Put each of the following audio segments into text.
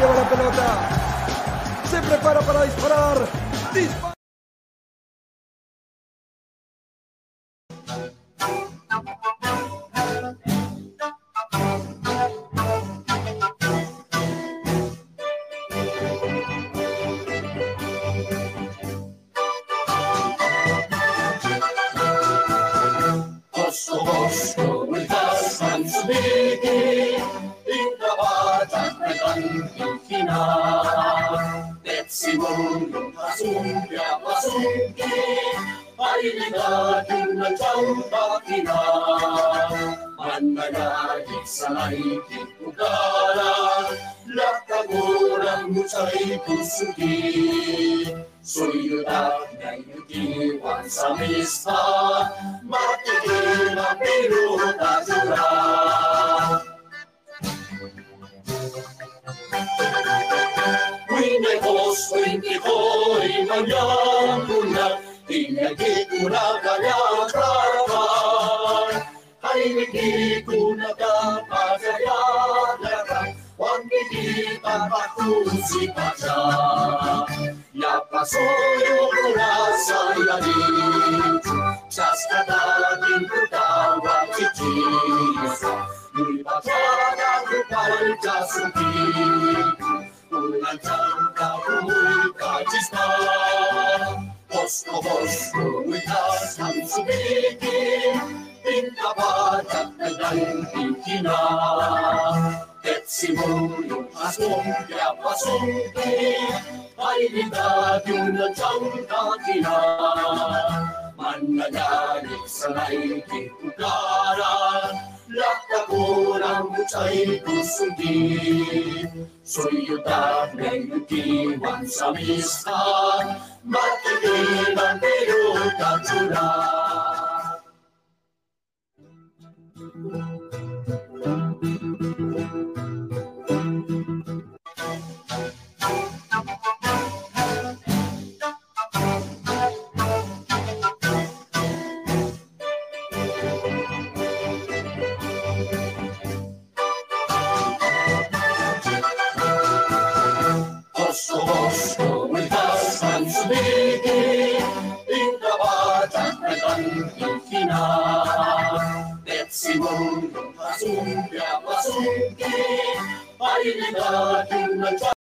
Lleva la pelota. Se prepara para disparar. ¡Dispara! masimple, parinig natin na siyang makina. Mananahit sa naipit ugala, lakaguran mo siya'y pusugi. Suyod at naiutiwan sa mispa, matigil na pinuta sila. Είναι φως, είναι χώρη, είναι μια κουνά Είναι εκεί που να καλιά κράτα Είναι εκεί που να τα παζαλιά κράτα Ο αγγελί παπαχούσι παζά Για πασόλιο κουράσα για δίκη Σας κατά την κουτάβα κοιτήσα Μου είπα πια να κουπάλτια σου δίκη Fırlatan kavrulur kartizdan Bosna bozdu uyar sansı bilgin pintapat at nagaling kina. Tetsimulong asong kaya pasungki, pailidad yun na siyang kakina. Mananalik sa naiting kuklaran, lakakurang sa'y kusugin. Suyutan ng iwan sa mistan, matigilan pero katsulan. Lord, in the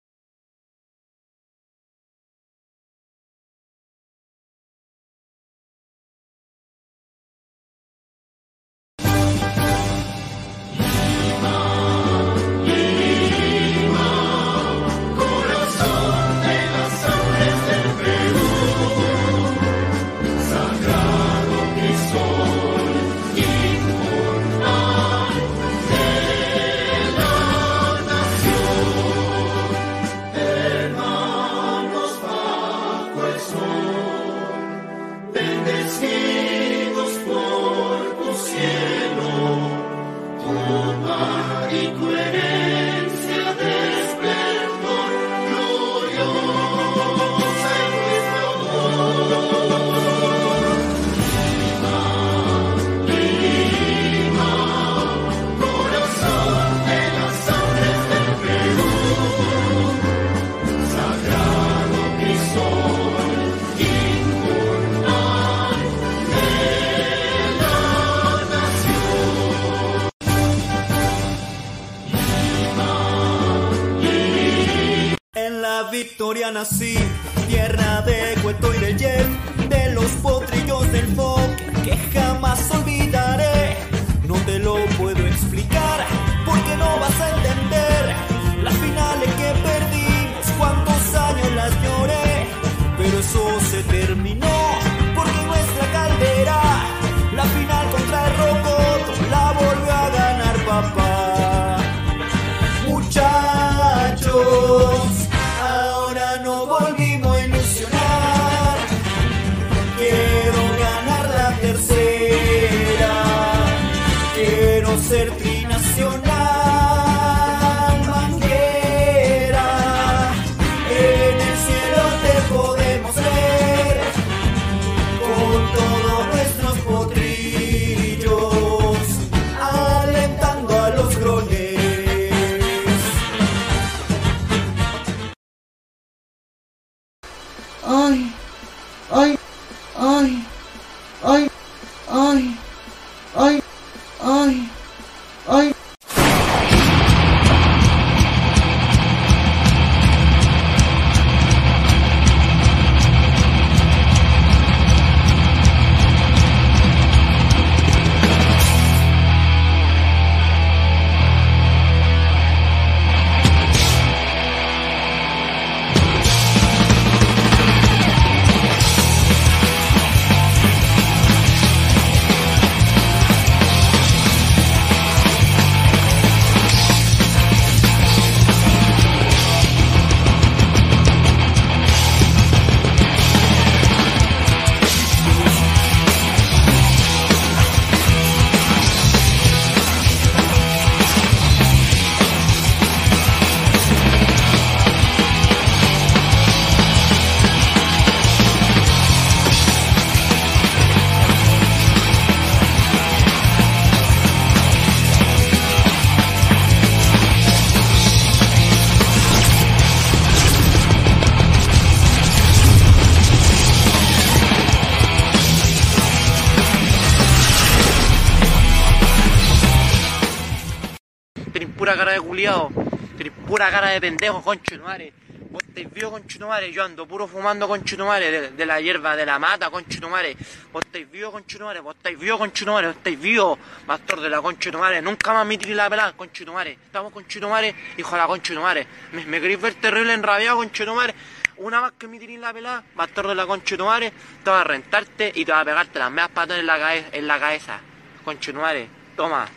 pura cara de pendejo, concho de madre. Vos estáis vivo, concho de madre. Yo ando puro fumando, concho de. De, de la hierba, de la mata, concho de madre. Vos estáis vivo, concho de madre. Vos estáis vivo, concho de madre. Vos estáis vivo, pastor de la concho de madre. Nunca más me tiré la pelada, concho de madre. Estamos, concho de madre, hijo de la concho de madre. Me, me queréis ver terrible enrabiado, concho de madre. Una vez que me tiré la pelada, pastor de la concho de madre, te va a rentarte y te va a pegarte las meas patas en la, cabe- en la cabeza. Concho de madre, toma.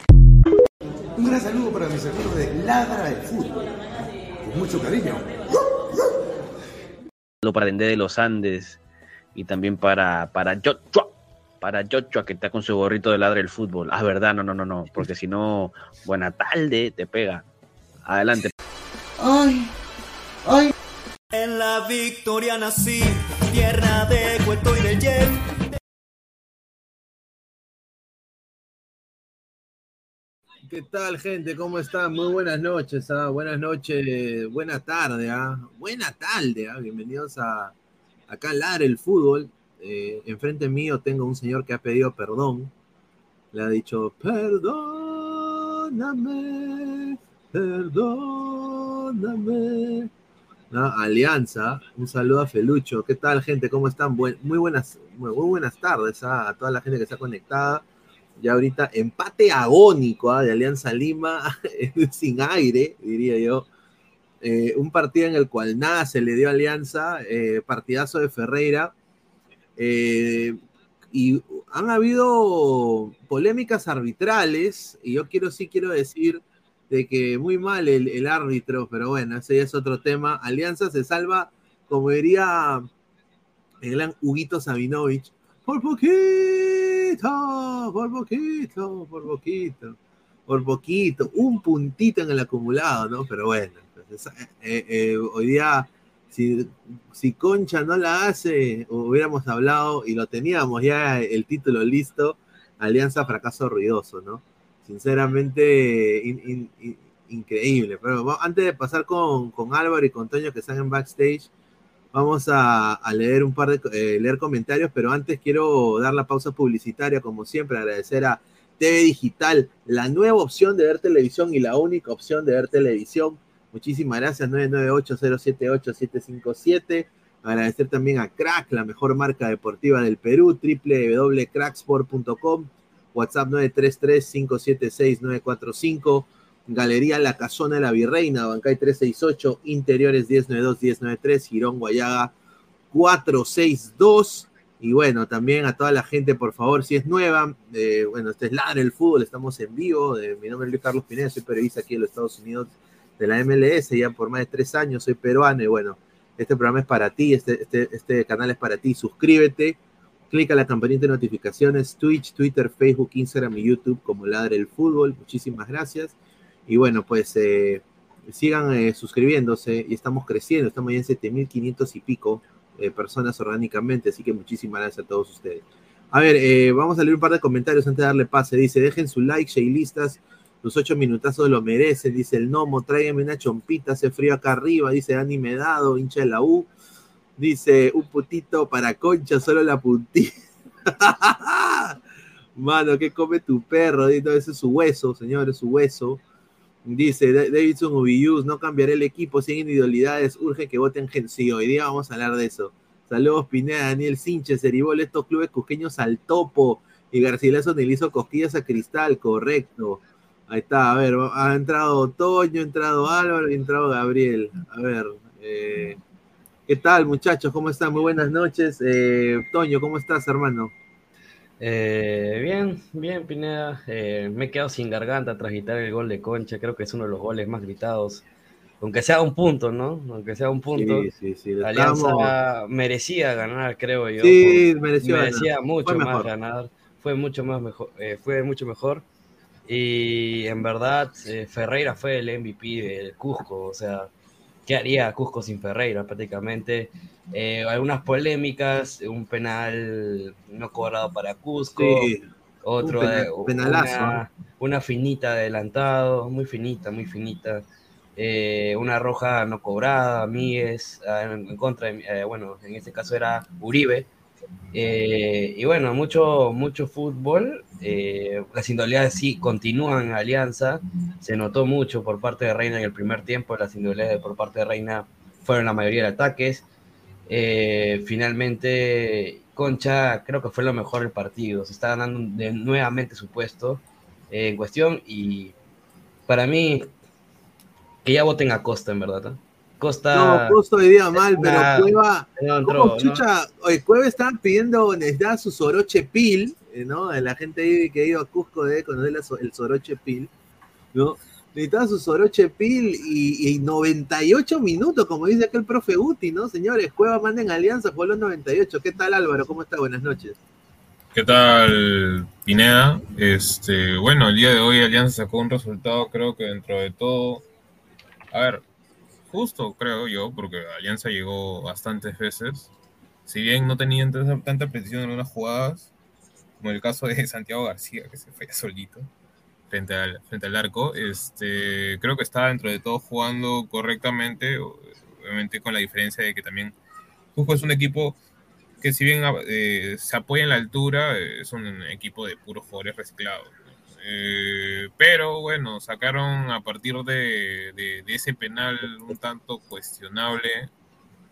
Un gran saludo para mis amigos de Ladra del Fútbol. Mucho cariño. saludo para Dende de los Andes y también para, para Joshua, para Joshua que está con su gorrito de ladre del fútbol. Ah, verdad, no, no, no, no, porque si no, buena tarde, te pega. Adelante. Ay, ay. En la victoria nací, tierra de Cueto y del Jet. ¿Qué tal, gente? ¿Cómo están? Muy buenas noches, ¿ah? Buenas noches, buena tarde, ¿ah? Buena tarde, ¿ah? Bienvenidos a acá a Ladre el Fútbol. Eh, enfrente mío tengo un señor que ha pedido perdón. Le ha dicho, perdóname, perdóname. ¿No? Alianza, un saludo a Felucho. ¿Qué tal, gente? ¿Cómo están? Muy, buenas, muy buenas tardes ¿ah? a toda la gente que está conectada. Ya ahorita empate agónico ¿ah? de Alianza Lima, sin aire, diría yo. Eh, un partido en el cual nada se le dio a Alianza, eh, partidazo de Ferreira. eh, y han habido polémicas arbitrales, y yo quiero sí quiero decir de que muy mal el, árbitro, pero bueno, ese ya es otro tema. Alianza se salva, como diría el gran Huguito Sabinovich, por poquito, por poquito, por poquito, por poquito, un puntito en el acumulado, ¿no? Pero bueno, entonces, eh, eh, hoy día, si, si Concha no la hace, hubiéramos hablado y lo teníamos ya el título listo, Alianza fracaso ruidoso, ¿no? Sinceramente, in- in- in- increíble. Pero antes de pasar con, con Álvaro y con Toño que están en backstage, Vamos a, leer un par de eh, leer comentarios, pero antes quiero dar la pausa publicitaria, como siempre, agradecer a TV Digital, la nueva opción de ver televisión y la única opción de ver televisión. Muchísimas gracias, 998-078-757. Agradecer también a Crack, la mejor marca deportiva del Perú, www.cracksport.com, WhatsApp 933-576-945. Galería La Casona de la Virreina, Bancay 368, Interiores 1092-1093, Girón Guayaga 462. Y bueno, también a toda la gente, por favor, si es nueva, eh, bueno, este es Ladre el Fútbol, estamos en vivo. eh, mi nombre es Luis Carlos Pineda, soy periodista aquí en los Estados Unidos de la MLS, ya por más de tres años, soy peruano y bueno, este programa es para ti, este, este, este canal es para ti, suscríbete, clica la campanita de notificaciones, Twitch, Twitter, Facebook, Instagram y YouTube como Ladre el Fútbol, muchísimas gracias. Y bueno, pues eh, sigan eh, suscribiéndose y estamos creciendo, estamos ya en 7500 y pico eh, personas orgánicamente, así que muchísimas gracias a todos ustedes. A ver, eh, vamos a leer un par de comentarios antes de darle pase. Dice, dejen su like, Shaylistas, los ocho minutazos lo merecen. Dice el Nomo, tráigame una chompita, hace frío acá arriba. Dice Dani Medado, hincha de la U. Dice, un putito para concha, solo la puntita. Mano, ¿qué come tu perro? Dice, ese es su hueso, señores, su hueso. Dice Da- Davidson Ubius, no cambiaré el equipo sin individualidades, urge que voten gente. Sí, hoy día vamos a hablar de eso. Saludos Pineda, Daniel Sinche, Ceribol, estos clubes cusqueños al topo. Y Garcilaso ni le hizo cosquillas a Cristal, correcto. Ahí está, a ver, ha entrado Toño, ha entrado Álvaro, ha entrado Gabriel. A ver, eh, ¿qué tal muchachos? ¿Cómo están? Muy buenas noches. Eh, Toño, ¿cómo estás, hermano? Eh, bien, bien, Pineda. Eh, me he quedado sin garganta tras gritar el gol de Concha. Creo que es uno de los goles más gritados. Aunque sea un punto, ¿no? Aunque sea un punto. Sí, sí, sí. Alianza estamos- merecía ganar, creo yo. Sí, por- mereció ganar. mucho más ganar. Fue mucho más mejor, eh, fue mucho mejor. Y en verdad, eh, Ferreira fue el MVP del Cusco. O sea, ¿qué haría Cusco sin Ferreira prácticamente? Eh, algunas polémicas, un penal no cobrado para Cusco, Sí, otro un eh, penalazo, una, una finita adelantado, muy finita, muy finita. Eh, una roja no cobrada, Míguez, ah, en, en contra de, eh, bueno, en este caso era Uribe. Eh, y bueno, mucho, mucho fútbol. eh, las individualidades sí continúan en Alianza. Se notó mucho por parte de Reina en el primer tiempo. Las individualidades por parte de Reina fueron la mayoría de ataques. Eh, finalmente, Concha creo que fue lo mejor del partido. Se está ganando nuevamente su puesto en cuestión. Y para mí, que ya voten a Costa, en verdad. ¿No? Costa. No, hoy día mal, pero Cueva. no entró, ¿cómo ¿no? chucha? Oye, Cueva estaba pidiendo, necesitaba su soroche pil, eh, ¿no? La gente ahí que ha ido a Cusco debe conocer la el soroche pil, ¿no? Necesitaba su soroche pil y, y 98 minutos, como dice aquel profe Guti, ¿no? Señores, Cueva manda en alianza, jugó los 98. ¿Qué tal, Álvaro? ¿Cómo está? Buenas noches. ¿Qué tal, Pineda? Este, bueno, el día de hoy Alianza sacó un resultado, creo que dentro de todo, a ver, justo creo yo, porque Alianza llegó bastantes veces. Si bien no tenían tanta, precisión en algunas jugadas, como el caso de Santiago García, que se fue solito frente al, frente al arco, este, creo que está dentro de todo jugando correctamente, obviamente con la diferencia de que también Cusco es un equipo que si bien eh, se apoya en la altura, es un equipo de puros jugadores reciclados. Eh, pero bueno, sacaron a partir de ese penal un tanto cuestionable,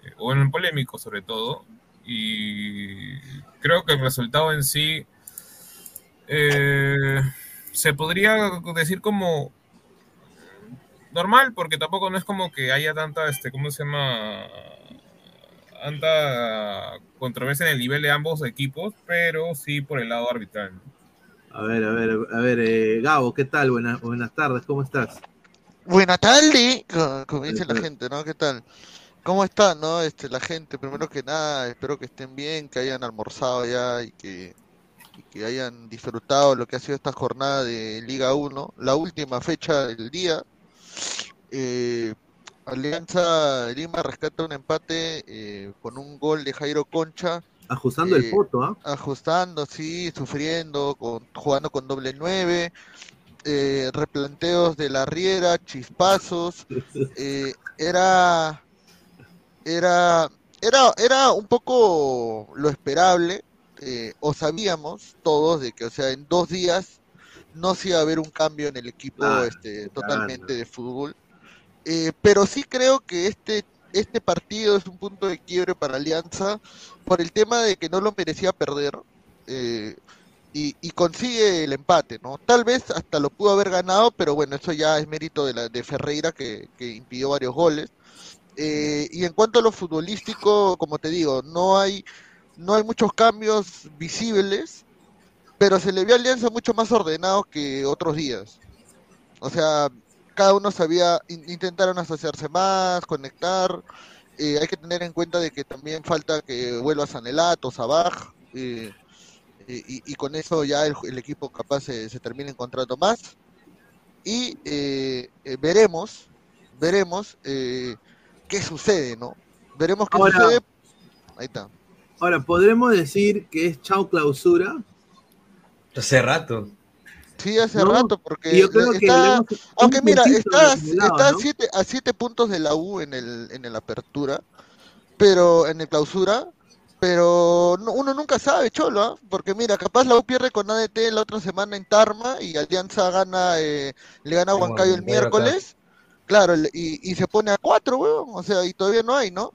eh, o bueno, polémico sobre todo, y creo que el resultado en sí eh, se podría decir como normal, porque tampoco no es como que haya tanta, este, ¿cómo se llama? Tanta controversia en el nivel de ambos equipos, pero sí por el lado arbitral. A ver, a ver, a ver, eh, Gabo, ¿qué tal? Buenas, buenas tardes, ¿cómo estás? Buena tarde, co- como dice la gente, ¿no? ¿Qué tal? ¿Cómo está, no? Este, la gente, primero que nada, espero que estén bien, que hayan almorzado ya y que, y que hayan disfrutado lo que ha sido esta jornada de Liga 1, la última fecha del día. Eh, Alianza Lima rescata un empate eh, con un gol de Jairo Concha. Ajustando el Eh, poto, ¿ah? Ajustando, sí, sufriendo, con, jugando con doble nueve, eh, replanteos de la Riera, chispazos, eh, era, era, era, era un poco lo esperable, eh, o sabíamos todos de que, o sea, en dos días no se iba a haber un cambio en el equipo este, totalmente de fútbol. Eh, pero sí creo que este, este partido es un punto de quiebre para Alianza por el tema de que no lo merecía perder eh, y, consigue el empate, ¿no? Tal vez hasta lo pudo haber ganado, pero bueno, eso ya es mérito de, la, de Ferreira que, que impidió varios goles. Eh, y en cuanto a lo futbolístico, como te digo, no hay, no hay muchos cambios visibles, pero se le vio a Alianza mucho más ordenado que otros días. O sea, cada uno sabía, in- intentaron asociarse más, conectar. eh, hay que tener en cuenta de que también falta que vuelva Sanelato, Sabaj, eh, y, y con eso ya el, el equipo capaz se, se termina encontrando más. Y eh, eh, veremos, veremos eh, qué sucede, ¿no? Veremos qué Ahora- sucede. Ahí está. Ahora, ¿podremos decir que es chau clausura? Hace rato. Sí, hace No, rato, porque yo creo está, aunque un mira, está, está a ¿no? siete, a siete puntos de la U en el, en el apertura, pero en el clausura, pero no- uno nunca sabe, Cholo, ¿ah? porque mira, capaz la U pierde con ADT la otra semana en Tarma y Alianza gana, eh, le gana a Huancayo el miércoles, claro, y, y se pone a cuatro, weón, o sea, y todavía no hay, ¿no?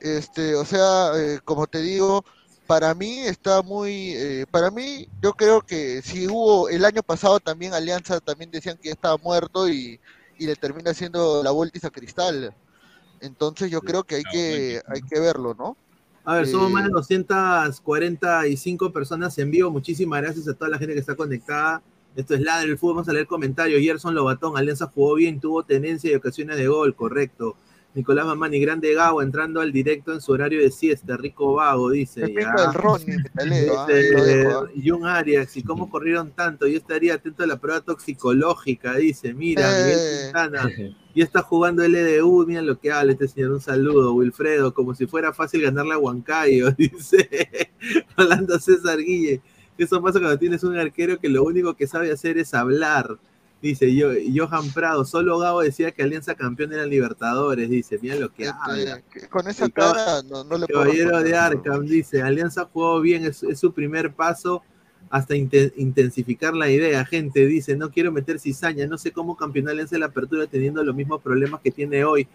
Este, o sea, eh, como te digo, para mí está muy, eh, para mí, yo creo que si hubo el año pasado también Alianza también decían que ya estaba muerto y, y le termina haciendo la vuelta a Cristal. Entonces yo creo que hay que, hay que verlo, ¿no? A ver, somos Eh, más de 245 personas en vivo. Muchísimas gracias a toda la gente que está conectada. Esto es Ladre el Fútbol. Vamos a leer comentarios. Gerson Lobatón, Alianza jugó bien, tuvo tenencia y ocasiones de gol, correcto. Nicolás Mamani, grande Gago, entrando al directo en su horario de siesta. Rico Vago, dice. Ya. el Ronnie, ah, Dice, ah. Jun Arias, ¿y cómo corrieron tanto? Yo estaría atento a la prueba toxicológica, dice. Mira, Eh. Miguel Quintana. Y está jugando LDU, mira lo que habla este señor. Un saludo, Wilfredo, como si fuera fácil ganarle a Huancayo, dice Rolando César Guille. Eso pasa cuando tienes un arquero que lo único que sabe hacer es hablar. Dice yo, Johan Prado, solo Gabo decía que Alianza campeón era Libertadores, dice, mira lo que habla. Este, que con esa El cara no, no le puedo Caballero de. Arkham dice, Alianza jugó bien, es, es su primer paso hasta inte- intensificar la idea. Gente dice, no quiero meter cizaña, no sé cómo campeonar Alianza en la apertura teniendo los mismos problemas que tiene hoy.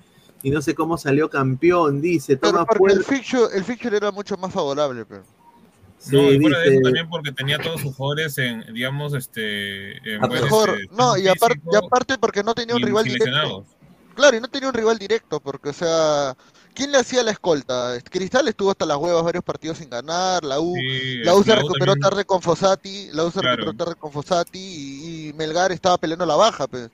Y no sé cómo salió campeón, dice. Pero Toma porque el fixture, el fixture era mucho más favorable, pero. No, y fuera de eso también porque tenía todos sus jugadores en, digamos, este... En A mejor, este, no, y, aparte porque no tenía un rival directo. Claro, y no tenía un rival directo, porque, o sea, ¿quién le hacía la escolta? Cristal estuvo hasta las huevas varios partidos sin ganar, la U, Sí, la U se la U recuperó también- tarde con Fossati, la U se Claro. recuperó tarde con Fossati y, y Melgar estaba peleando la baja, pues.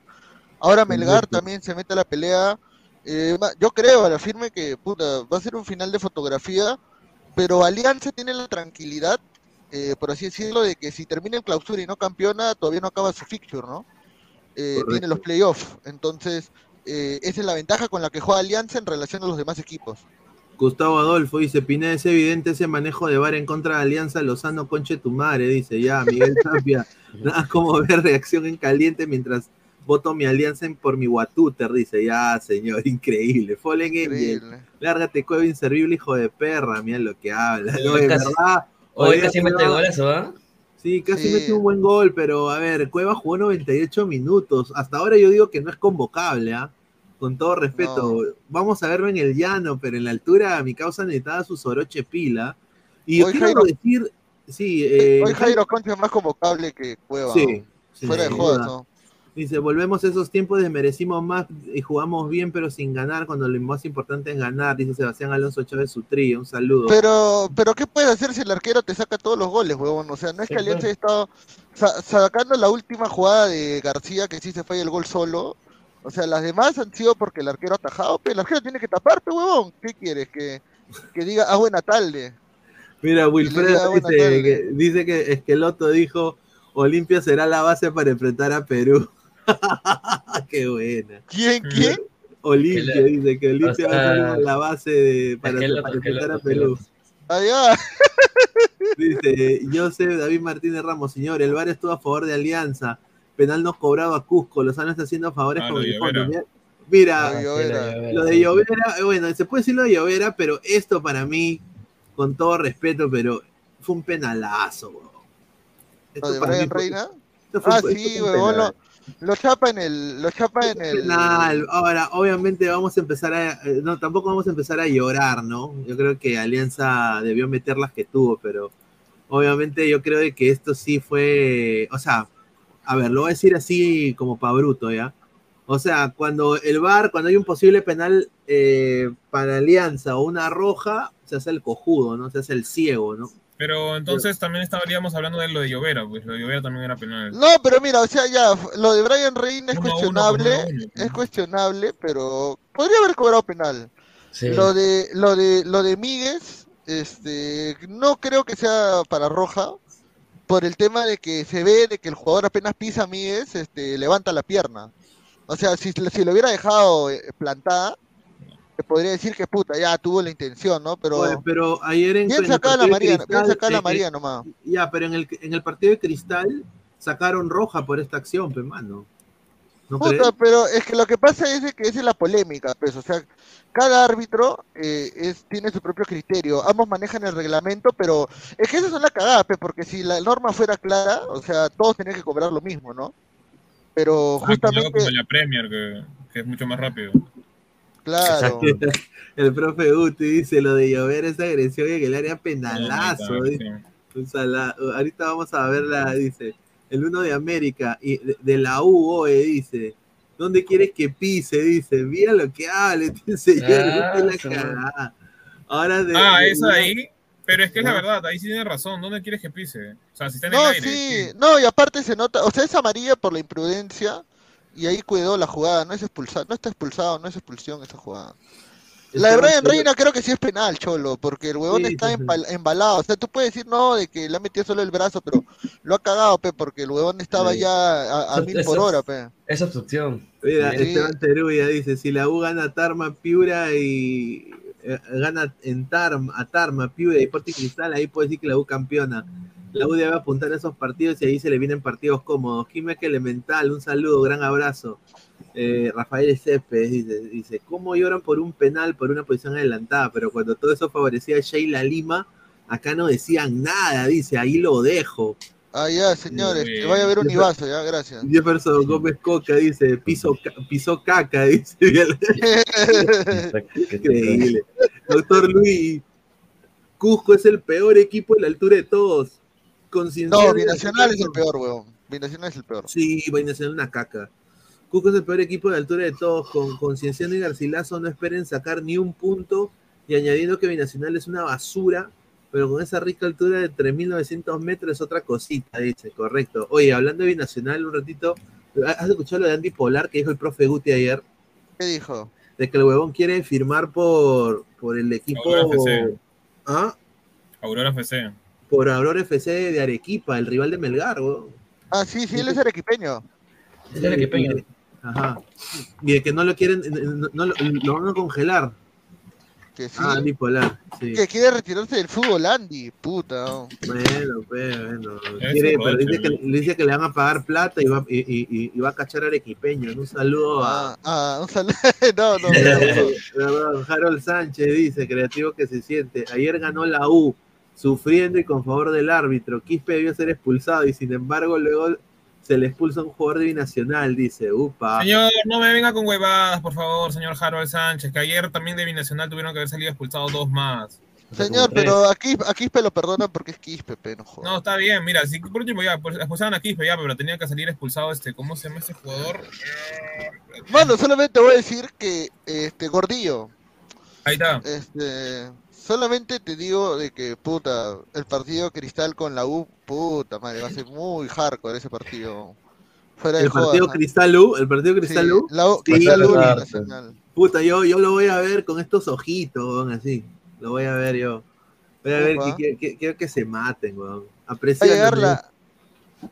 Ahora Melgar también se mete a la pelea. eh, yo creo, a la firme, que puta, va a ser un final de fotografía, pero Alianza tiene la tranquilidad, eh, por así decirlo, de que si termina en clausura y no campeona, todavía no acaba su fixture, ¿no? Eh, tiene los playoffs, entonces eh, esa es la ventaja con la que juega Alianza en relación a los demás equipos. Gustavo Adolfo dice, Pineda, es evidente ese manejo de VAR en contra de Alianza Lozano Conche tu madre, dice ya, Miguel Tapia. Nada como ver reacción en caliente mientras voto mi alianza en- por mi Watuter, dice ya, señor, increíble. Fallen Angel, Increíble. lárgate, cueva inservible, hijo de perra, mira lo que habla. Hoy No, de casi- verdad. Hoy oye, casi mete golazo, ¿ah? Sí, casi Sí. mete un buen gol, pero a ver, Cueva jugó 98 minutos. Hasta ahora yo digo que no es convocable, ¿ah? Con todo respeto. Vamos a verlo en el llano, pero en la altura mi causa necesitaba su soroche pila. Y yo Hoy quiero Jairo- decir, sí, eh, Hoy Jairo Concha es más convocable que Cueva. Sí, ¿no? sí, Fuera de jodas. ¿no? Dice, volvemos a esos tiempos, desmerecimos más y jugamos bien, pero sin ganar, cuando lo más importante es ganar, dice Sebastián Alonso Chávez Sutría, un saludo. Pero, pero ¿qué puedes hacer si el arquero te saca todos los goles, huevón? O sea, no es que Alianza haya estado sa- sacando la última jugada de García, que sí se falla el gol solo. O sea, las demás han sido porque el arquero ha atajado, pero el arquero tiene que taparte, huevón. ¿Qué quieres? Que, que diga, ah, buena tarde. Mira, Wilfredo buena dice que, dice que Esqueloto dijo, Olimpia será la base para enfrentar a Perú. Qué buena. ¿Quién? ¿Quién? Olimpia, Que dice que Olimpia o va a ser la base de- para, enfrentar a Perú. Allá. Dice, yo sé, David Martínez Ramos, señor, el VAR estuvo a favor de Alianza, penal no cobrado a Cusco, Lozano está haciendo favores Ah, con el fondo. Mira, Lo de Llovera. lo de Llovera, eh, bueno, se puede decir lo de Llovera, pero esto para mí, con todo respeto, pero fue un penalazo, weón. Esto ¿Lo de Brian fue- Reina? esto fue- Ah, esto sí, huevón. Lo, lo chapa en el. Lo chapa en el. penal. Ahora, obviamente vamos a empezar a, eh, no, tampoco vamos a empezar a llorar, ¿no? Yo creo que Alianza debió meter las que tuvo, pero obviamente yo creo de que esto sí fue, o sea, a ver, lo voy a decir así como pa' bruto, ¿ya? O sea, cuando el VAR, cuando hay un posible penal eh, para Alianza o una roja, se hace el cojudo, ¿no? Se hace el ciego, ¿no? Pero entonces también estaríamos hablando de lo de Llovera, pues lo de Llovera también era penal. No, pero mira, o sea, ya, lo de Brian Reina es Uno a uno, cuestionable, uno a uno. es cuestionable, pero podría haber cobrado penal. Sí. Lo de, lo de, lo de Míguez, este, no creo que sea para roja, por el tema de que se ve de que el jugador apenas pisa a Míguez, este, levanta la pierna. O sea, si, si lo hubiera dejado eh, plantada, te podría decir que puta, ya tuvo la intención, ¿no? Pero Oye, pero ayer en, el sacada la partido de María, bien Cristal, sacada la eh, María eh, nomás. Ya, pero en el, en el partido de Cristal sacaron roja por esta acción, pues, mano. ¿No Puta, crees? pero es que lo que pasa es que esa es la polémica, pues, o sea, cada árbitro eh, es, tiene su propio criterio, ambos manejan el reglamento, pero es que esas son las cagadas, pues, porque si la norma fuera clara, o sea, todos tenían que cobrar lo mismo, ¿no? Pero Ah, justamente, como la Premier, que, que es mucho más rápido. Claro, El profe Uti dice lo de llover es agresión y en el área penalazo. No, Ahorita vamos a verla, dice. El uno de América y de, de la UOE dice. ¿Dónde quieres que pise? Dice. Mira lo que hable, señor. Ah, la cagada. Ahora de, Ah, de ahí. Pero es que es la verdad, ahí sí tiene razón. ¿Dónde quieres que pise? O sea, si está en el no, aire. sí, no, y aparte se nota, o sea, es amarilla por la imprudencia, y ahí cuidó la jugada, no es expulsado, no está expulsado, no es expulsión esa jugada. La de Brian Reina creo que sí es penal, Cholo, porque el huevón Sí, está sí, embalado. O sea, tú puedes decir no, de que le ha metido solo el brazo, pero lo ha cagado, pe, porque el huevón estaba Sí. ya a, a Eso- mil por eso- hora, pe. Es obstrucción. Mira, Sí. Esteban Teruya dice, si la U gana Tarma, Piura y eh, gana en Tarma, a Tarma, Piura y Sporting Cristal, ahí puede decir que la U campeona. La U debe apuntar a esos partidos y ahí se le vienen partidos cómodos. Química Elemental, un saludo, gran abrazo. Eh, Rafael Céspedes dice, dice, ¿cómo lloran por un penal, por una posición adelantada? Pero cuando todo eso favorecía a Sheila Lima, acá no decían nada, dice, ahí lo dejo. Ah, ya, señores, que vaya a ver un Ibazo, ya, gracias. Jefferson Gómez Coca dice, piso, pisó caca, dice. Increíble. Doctor Luis, Cusco es el peor equipo a la altura de todos. Conciencia No, de- Binacional es el peor, huevón. Binacional es el peor. Sí, Binacional una caca. Cusco es el peor equipo de altura de todos. Con Concienciano y Garcilaso no esperen sacar ni un punto. Y añadiendo que Binacional es una basura, pero con esa rica altura de 3.900 metros es otra cosita, dice, correcto. Oye, hablando de Binacional, un ratito, ¿has escuchado lo de Andy Polar que dijo el profe Guti ayer? ¿Qué dijo? De que el huevón quiere firmar por, por el equipo... Aurora FC. ¿Ah? Aurora FC. Por Aurora FC de Arequipa, el rival de Melgar, huevón. Ah, sí, sí, él es arequipeño. Es arequipeño. Ajá. Y de que no lo quieren, no, no lo, lo van a congelar. Que sí. Ah, Andy Polar, sí. Que quiere retirarse del fútbol, Andy, puta. oh. Bueno, pues, bueno. Quiere- pero dice que, ¿no? dice que le van a pagar plata y va, y, y- y- y va a cachar arequipeño. Un saludo a, Ah, ah, un saludo. no, no, no, Perdón, Harold Sánchez dice, creativo que se siente. Ayer ganó la U, sufriendo y con favor del árbitro. Quispe debió ser expulsado y sin embargo luego se le expulsa a un jugador de binacional, dice. Upa. Señor, no me venga con huevadas, por favor, señor Harold Sánchez, que ayer también de Binacional tuvieron que haber salido expulsados dos más. Señor, pero aquí, a Quispe lo perdonan porque es Quispe, pe, no. No, está bien, mira, si por último ya, pues, expulsaban a Quispe ya, pero tenía que salir expulsado este, ¿cómo se llama este jugador? Mano, solamente voy a decir que, este, Gordillo, Ahí está. este, solamente te digo de que, puta, el partido Cristal con la U, puta madre, va a ser muy hardcore ese partido. Fuera de El partido jodas, ¿no? Cristal U, el partido Cristal Sí, U. la U- Sí, Cristal U puta. Nacional. Puta, yo, yo lo voy a ver con estos ojitos, weón, así. Lo voy a ver yo. Voy a ver que, que- que- quiero que se maten, weón. Va a llegar la, va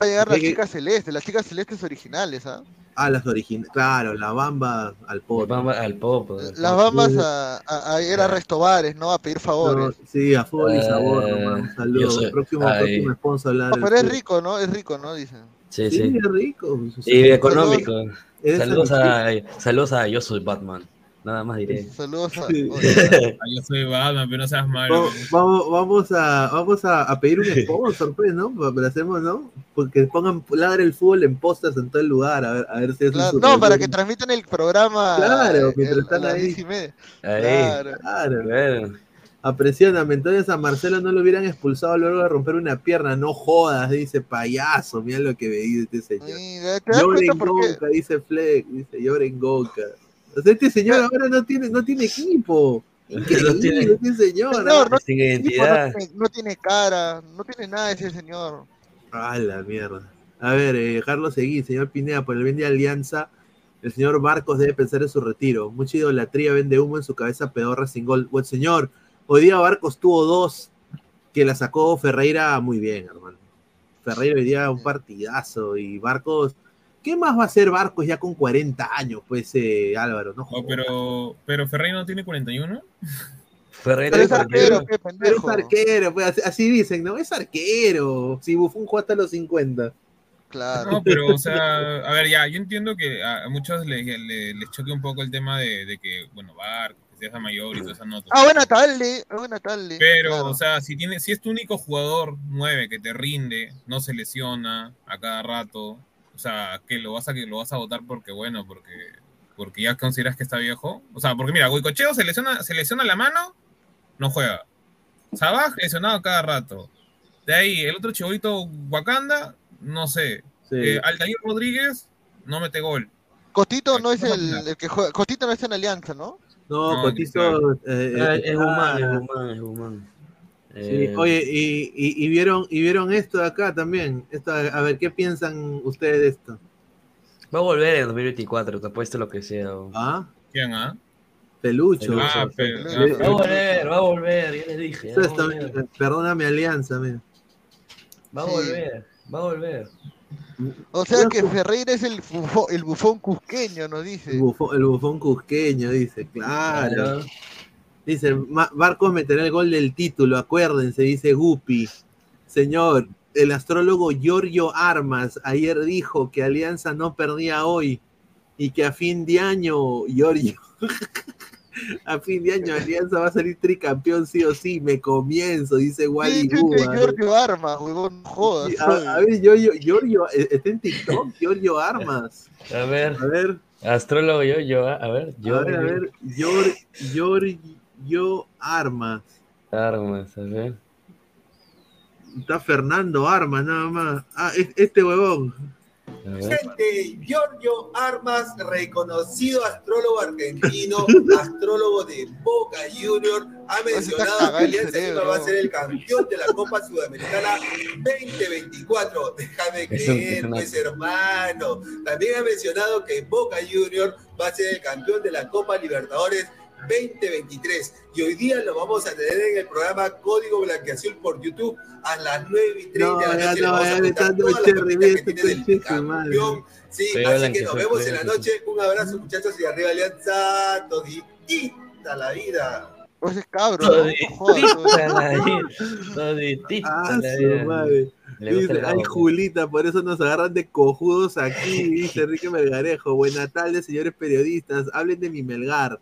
a llegar la chica celeste, las chicas celestes originales, ¿ah? Ah, las originales. Claro, la bamba al pop. al pop. Las bambas a, a, a ir a Restobares, ¿no? A pedir favores. No, sí, a fútbol y sabor, Eh, nomás. Un yo saludo. soy- próximo, próximo sponsor hablar No, del pero es rico, ¿no? Es rico, ¿no? Dicen. Sí, Sí, sí. es rico. Y económico. Es Saludos a, saludos a Yo Soy Batman. Nada más diré. Saludos a. Sí. Yo soy Batman, pero no seas malo. Va- Vamos, vamos, a, vamos a, a pedir un sponsor, pues, ¿no? Para- para hacemos, ¿no? Porque pongan ladre el fútbol en pósters en todo el lugar, a ver, a ver si es Claro, no, para que transmitan el programa. Claro, mientras el- están ahí. Ahí. Claro. Claro. Apresióname, entonces a Marcelo no lo hubieran expulsado luego de romper una pierna, no jodas, dice payaso, mira lo que dice este señor. Mira, ¿Te das Lloren? Gonca, dice Fleck, dice lloren Gonca. O sea, este señor ahora no tiene, no tiene equipo. Increíble, tiene- este señor. Señor, no, Sin tipo, identidad. no tiene, no tiene cara, no tiene nada ese señor. A la mierda. A ver, eh, dejarlo seguir, señor Pineda, por el bien de Alianza, el señor Barcos debe pensar en su retiro. Mucha idolatría vende humo en su cabeza pedorra sin gol. Buen señor, hoy día Barcos tuvo dos que la sacó Ferreira muy bien, hermano. Ferreira hoy día un partidazo y Barcos, ¿qué más va a hacer Barcos ya con 40 años, pues, eh, Álvaro? No, pero, pero Ferreira no tiene 41. Ferreira Pero es arquero, qué pero es arquero, pues, así, así dicen, ¿no? Es arquero. Si Buffon jugó hasta los 50. Claro. No, pero, o sea, a ver, ya, yo entiendo que a muchos le- le- les choque un poco el tema de, de que, bueno, Barco, que sea mayor y toda esa nota. Ah, buena tarde, ah, buena tarde. Pero, Claro. o sea, si, tiene, si es tu único jugador 9 que te rinde, no se lesiona a cada rato, o sea, que lo vas a que lo vas a votar porque, bueno, porque, porque ya consideras que está viejo. O sea, porque mira, Goicocheo se lesiona, se lesiona la mano, no juega. Sabaj lesionado cada rato. De ahí, el otro chibolito Wakanda, no sé. Sí. Eh, Altair Rodríguez, no mete gol. Cotito no es el, el que juega, Cotito no está en Alianza, ¿no? No, No, Cotito. eh, Ah, eh, es humano, es humano, es humano. Sí, Eh, oye, y, y- y vieron, y vieron esto de acá también. Esto, a ver, ¿qué piensan ustedes de esto? Va a volver en 2024, te apuesto lo que sea. ¿Ah? ¿Quién, ah? Pelucho. Ah, ah, Va a volver, va a volver, ya les dije. Esto Va a está- volver, perdóname, Alianza, mira. va a Sí. volver, va a volver. O sea que Ferreira es el, bufón cusqueño, nos El dice. bufón, el bufón cusqueño, dice, claro. Claro. Dice, "Ma- Barcos meterá el gol del título, acuérdense, dice Guppy. Señor, el astrólogo Giorgio Armas ayer dijo que Alianza no perdía hoy y que a fin de año, Giorgio, a fin de año Alianza va a salir tricampeón sí o sí, me comienzo, dice Wally Sí. Giorgio Arma, huevón, no jodas. Sí, A, a ver, Giorgio, Giorgio, eh, está en TikTok, Giorgio Armas. A ver, A ver, astrólogo yo, yo, a ver, yo. a ver, a ver, Gior- Giorgio Armas. Armas, a ver. Está Fernando Armas, nada más. Ah, es- este huevón. Gente, Giorgio Armas, reconocido astrólogo argentino, astrólogo de Boca Junior, ha mencionado que el Alianza. Lima va a ser el campeón de la Copa Sudamericana 2024. Déjame creer, pues hermano. También ha mencionado que Boca Junior va a ser el campeón de la Copa Libertadores 2023. Y hoy día lo vamos a tener en el programa Código Blanqueazul por YouTube a las 9 y 30 No, de la noche. No, vamos a contar todas las mira que este tiene del campeón. Sí, así que nos vemos en la noche. Un abrazo, muchachos, y arriba Alianza. Toditita la vida. Pues es cabro, Toditita la vida, toditita Ah, la vida. Dice, ay. Julita, por eso nos agarran de cojudos aquí, dice Enrique Melgarejo. Buenas tardes, señores periodistas. Hablen de mi Melgar,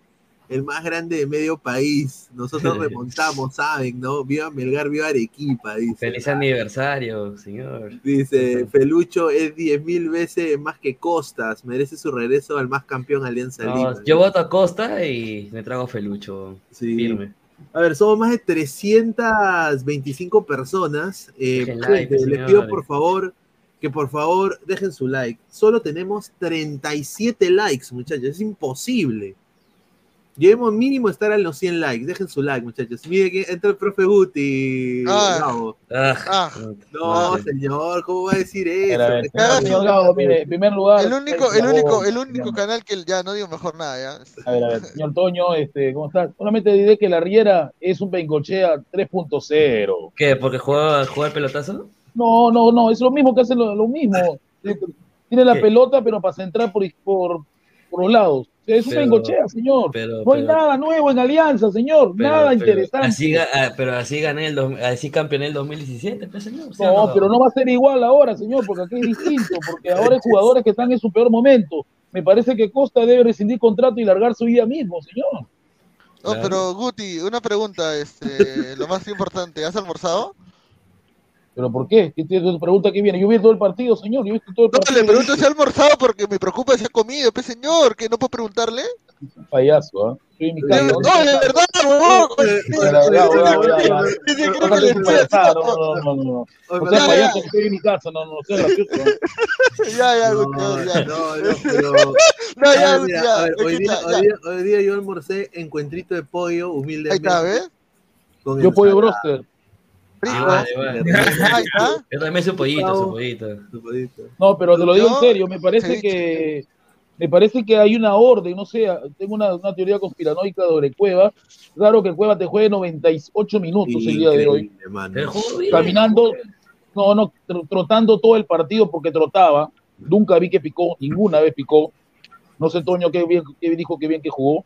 el más grande de medio país. Nosotros remontamos, saben, ¿no? Viva Melgar, viva Arequipa, dice. Feliz aniversario, señor. Dice, Felucho es 10 mil veces más que Costas. Merece su regreso al más campeón Alianza No, Lima. yo voto a Costa y me trago Felucho. Sí. Firme. A ver, somos más de 325 personas. Eh, gente, like, les pido por favor que por favor dejen su like. Solo tenemos 37 likes, muchachos. Es imposible. Llevemos mínimo estar a los 100 likes. Dejen su like, muchachos. Mire que entra el profe Guti. Ah. Bravo. Ah, Ah, No, Ah. señor, ¿cómo va a decir eso? Señor mire, en primer lugar. el único, el único, el único canal que ya no digo mejor nada, ya. A ver, a ver, señor Toño, este, ¿cómo estás? Solamente diré que la Riera es un Bengochea 3.0. ¿Qué? ¿Porque juega, juega el pelotazo? No, no, no, es lo mismo que hace lo, lo mismo. Tiene la ¿Qué? pelota, pero para centrar por, por, por los lados. Sea, es un Pero- Bengochea, señor. pero- no hay pero- nada nuevo en Alianza, señor. Pero- nada pero interesante. Así, ah, pero así gané el, dos- así campeoné el 2017, pues, señor. ¿sí o No, pero no va a ser igual ahora, señor, porque aquí es distinto, porque ahora hay jugadores que están en su peor momento. Me parece que Costa debe rescindir contrato y largar su día mismo, señor. No, Claro. pero Guti, una pregunta, este, lo más importante, ¿has almorzado? ¿Pero por qué? ¿Qué tiene tu pregunta que viene? Yo vi todo el partido, señor. Yo he visto todo el No, partido. le pregunto si ha almorzado porque me preocupa si ha comido, pues señor, que no puedo preguntarle. Payaso, ¿ah? Estoy en mi De casa. ver- No, de verdad, No, no No, no, no, no. No seas ya, payaso, estoy en mi casa. No, no, gracioso. ¿ah? Ya, ya, No, ya. no, no, pero. No, ya, ya. hoy, día, yo almorcé encuentrito de pollo Ahí humildemente. está, ¿ves? Yo pollo broster. Rico. Ah, vale, vale. Ahí está. Yo también su pollito, Bravo. su pollito. Su pollito. No, pero te lo digo en serio. Me parece que me parece que hay una orden, no sé, tengo una, una teoría conspiranoica sobre Cueva. Claro que Cueva te juegue 98 minutos el día de hoy. Caminando, no, no, tr- trotando todo el partido porque trotaba. Nunca vi que picó, ninguna vez picó. No sé, Toño, qué bien, qué dijo, qué bien que jugó.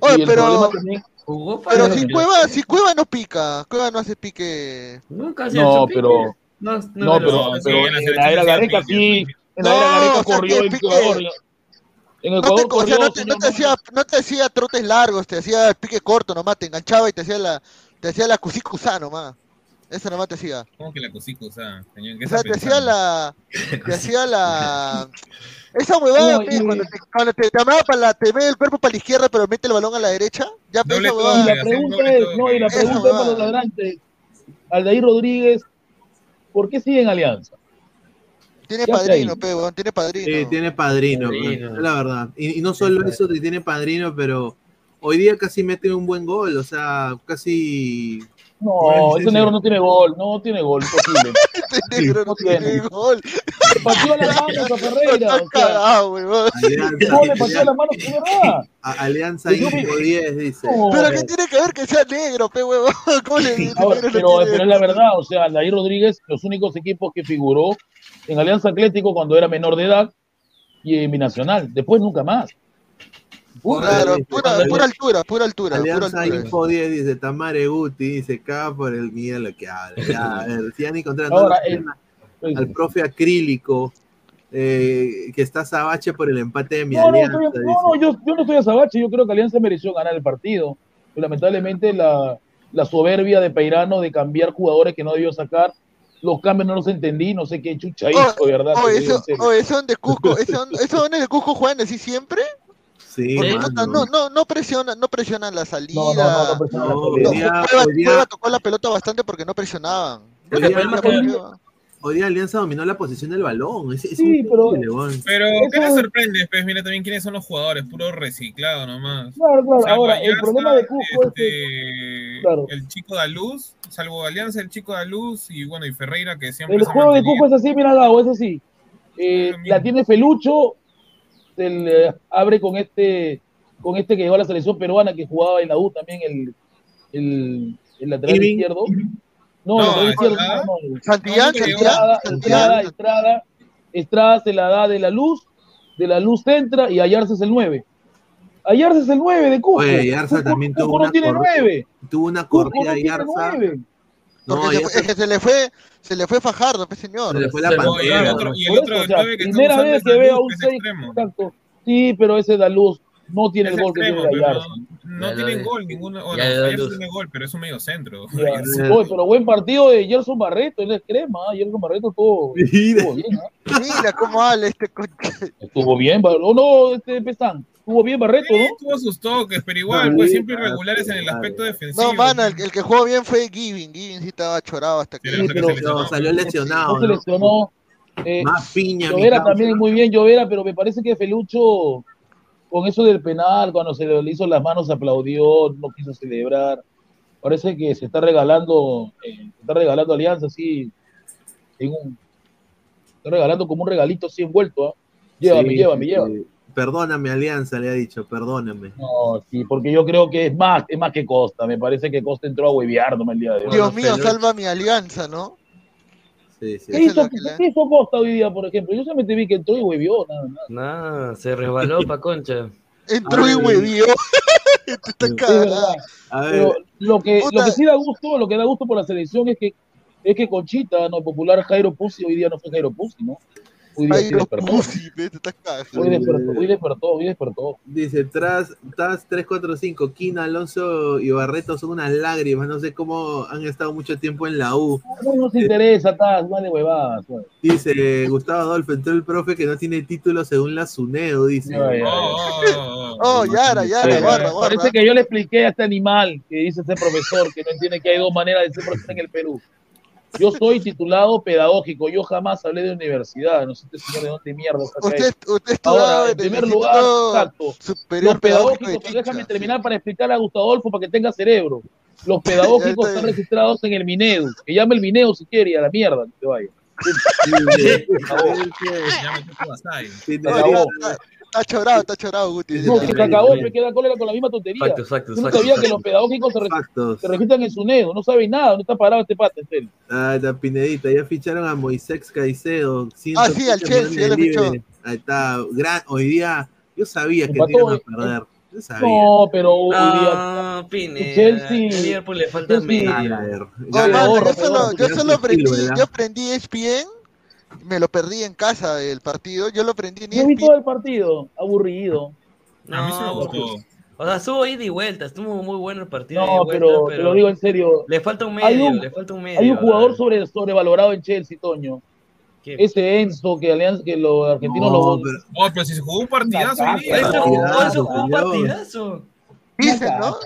Oye, y el pero- problema también, Jugó para Pero si Cueva, si Cueva no pica, Cueva no hace pique. Nunca hace no, el pero No, No, pero, no, sí, pero en la en la selección era Gareca sí. En la No, era Gareca o sea, corrió en Ecuador. En No te, o sea, no te, no te hacía, no te hacía trotes largos, te hacía el pique corto nomás, te enganchaba y te hacía la, te hacía la cusicusa nomás. Eso nomás te hacía. ¿Cómo que la cosica, o sea, señor? ¿qué O sea, te hacía la, te hacía la, esa huevada, No, y- cuando te, cuando te, te amaba para la, te ve el cuerpo para la izquierda pero mete el balón a la derecha, ya Doble esa toque, Y huevada. la pregunta es, no, y la Esa pregunta es para huevada. los ladrantes. Aldair Rodríguez, ¿por qué sigue en Alianza? Tiene ¿Qué hace padrino, ahí? pe, weón, tiene padrino. Sí, tiene padrino, Padrino. pues, la verdad. Y, y no solo eso, que tiene padrino, pero hoy día casi mete un buen gol, o sea, casi... No, Bueno, ese sí. negro no tiene gol, no tiene gol, imposible. Este negro no no tiene. tiene gol. Pateó las manos a Ferreira, Está o sea, no le pateó las manos, es verdad. a- Alianza Info 10, dice. No. Pero ¿qué tiene que ver que sea negro, pe, huevón? ¿Cómo le dice Ahora, negro no pero, es la verdad, o sea, Aldair Rodríguez, los únicos equipos que figuró en Alianza Atlético cuando era menor de edad y en Binacional, después nunca más. Claro, pura, pura altura, pura altura, pura Alianza altura. Info 10 dice Tamare Guti, dice caga por el miedo lo que habla. Ya, a ver, si ya ni encontraron Ahora, no, el- pues, al profe acrílico eh, que está sabache por el empate de mi No, no, alianza. no, yo, yo no estoy a Sabache, yo creo que Alianza mereció ganar el partido. Y lamentablemente la, la soberbia de Peirano de cambiar jugadores que no debió sacar, los cambios no los entendí, no sé qué chucha hizo, de verdad. Oh, eso, oh, eso donde Cusco, eso, eso donde de Cusco juegan así siempre. Sí, no, no, no presionan, no presionan la salida. No, no, no, no presiona la No, salida. hoy día- Cueva, hoy día- Cueva tocó la pelota bastante porque no presionaban. Hoy día-. Hoy Alianza dominó la posición del balón. Es, es Sí, pero- ¿qué te sorprende? Pues mira también quiénes son los jugadores, puro reciclado nomás. Claro, claro, ahora, el problema de Cusco es que, este, claro. el chico de Luz, salvo Alianza, el chico de Luz y bueno, y Ferreira que siempre el se ha juego de. Cusco es así, mira, Gabo, es así. Eh, la tiene Felucho, se le abre con este, con este que llevó a la selección peruana que jugaba en la U también, el, el, el lateral Irving. izquierdo. No, No, el lateral izquierdo, no, no, Santillán, No, no, Estrada, Santillán, Estrada. Estrada, Estrada se la da de la luz, de la luz entra y Ayarza es el 9. Ayarza es el 9 de Cusco. Oye, Ayarza Cusco- también tuvo Cusco una no tiene cor- 9. Tuvo una Cusco corrida no tiene Ayarza. 9. No, Porque se, Ayarza fue, es que se le fue, se le fue Fajardo, pues señor. se le fue la Se No, y el pantalla. otro, y el otro eso, o sea, que primera vez que veo a un que es 6 extremo. exacto. Sí, pero ese Daluz no tiene Es el gol que tiene Ayarza. No, no Ya tienen gol ninguno. Ayarza luz. tiene gol, pero es un medio centro. Ya. Oye, pero buen partido de Gerson Barreto, él es crema, ¿ah? Gerson Barreto estuvo, bien, ¿ah? Mira cómo habla este coche. Estuvo bien, o no, este Pesán, estuvo bien Barreto, Sí, ¿no? tuvo sus toques, pero igual, Sí, pues siempre irregulares en el aspecto defensivo. No, mano, el, el que jugó bien fue Giving. Giving sí estaba chorado hasta que. Sí, pero- se lesionó. No, salió lesionado. No se ¿no? lesionó. Eh, Más piña, Llovera también muy bien, Llovera, pero me parece que Felucho, con eso del penal, cuando se le hizo las manos, aplaudió, no quiso celebrar. Parece que se está regalando, eh, se está regalando alianza así, en un, está regalando como un regalito así envuelto, ¿ah? Llévame, Sí, llévame, sí, llévame. Perdóname, Alianza, le ha dicho, perdóname. No, sí, porque yo creo que es más, es más que Costa. Me parece que Costa entró a huevear nomás el día de hoy. Dios mío, salva mi alianza, ¿no? Sí, sí. ¿Qué hizo, lo que le- qué hizo Costa hoy día, por ejemplo? Yo solamente vi que entró y huevió, nada más. Nah, se resbaló pa' concha. Entró y Ay. huevió. Esto está Es cagado. verdad. A ver, Pero lo que, Puta. lo que sí da gusto, lo que da gusto por la selección es que es que Conchita, no, el popular Jairo Pusi, hoy día no fue Jairo Pusi, ¿no? Ay, los despertó. pussy. Hoy despertó, hoy despertó, hoy despertó. dice, tras, tras 345, Quina, Alonso y Barreto son unas lágrimas. No sé cómo han estado mucho tiempo en la U. No nos interesa, Taz, vale huevadas. pues. Dice Gustavo Adolfo, entró el profe que no tiene título según la SUNEO, dice. Ay, ay, Oh, ay. oh, oh, oh. Oh, Yara, Yara, guarda, guarda. Parece que yo le expliqué a este animal que dice ese profesor que no entiende que hay dos maneras de ser profesor en el Perú. Yo soy titulado pedagógico, yo jamás hablé de universidad, no sé este señor de dónde mierda Usted, usted Ahora, en primer lugar, exacto, los de pedagógicos, déjame terminar para explicarle a Gustavo Adolfo para que tenga cerebro. Los pedagógicos están registrados en el Minedu, que llame el Minedu si quiere y a la mierda, que te vaya. No, está, chorado, está chorado, Guti. No, si se acabó, me queda cólera con la misma tontería. Facto, facto, Yo no sabía que los pedagógicos se, re- Factos. se registran en su Nedo, no saben nada, ¿dónde está parado este pata? en serio? Ah, la Pinedita, ya ficharon a Moisés Caicedo. Ah, sí, al 115 Chelsea, ya lo fichó. Ahí está. Gran, hoy día, yo sabía que iban a perder. sabía. No, pero hoy día- Ah, Pineda. Chelsea- Liverpool le falta Chelsea- medio. A ver, No, ya- mano, ahorro, yo solo, yo aprendí, yo aprendí ESPN, me lo perdí en casa el partido, yo lo aprendí en Yo vi ESPN. todo el partido, aburrido. A mí me No, gustó. O sea, estuvo ida y vuelta, estuvo muy bueno el partido. No, vuelta, pero te lo digo en serio. Le falta un Hay medio, un- le falta un medio. Hay un jugador sobre, sobrevalorado en Chelsea, Toño. ¿Quién? Ese Enzo que Alianza, que los argentinos No, lo. pero- Oh, pero si se jugó un partidazo hoy caca. jugó, un partidazo. Dicen, ¿no?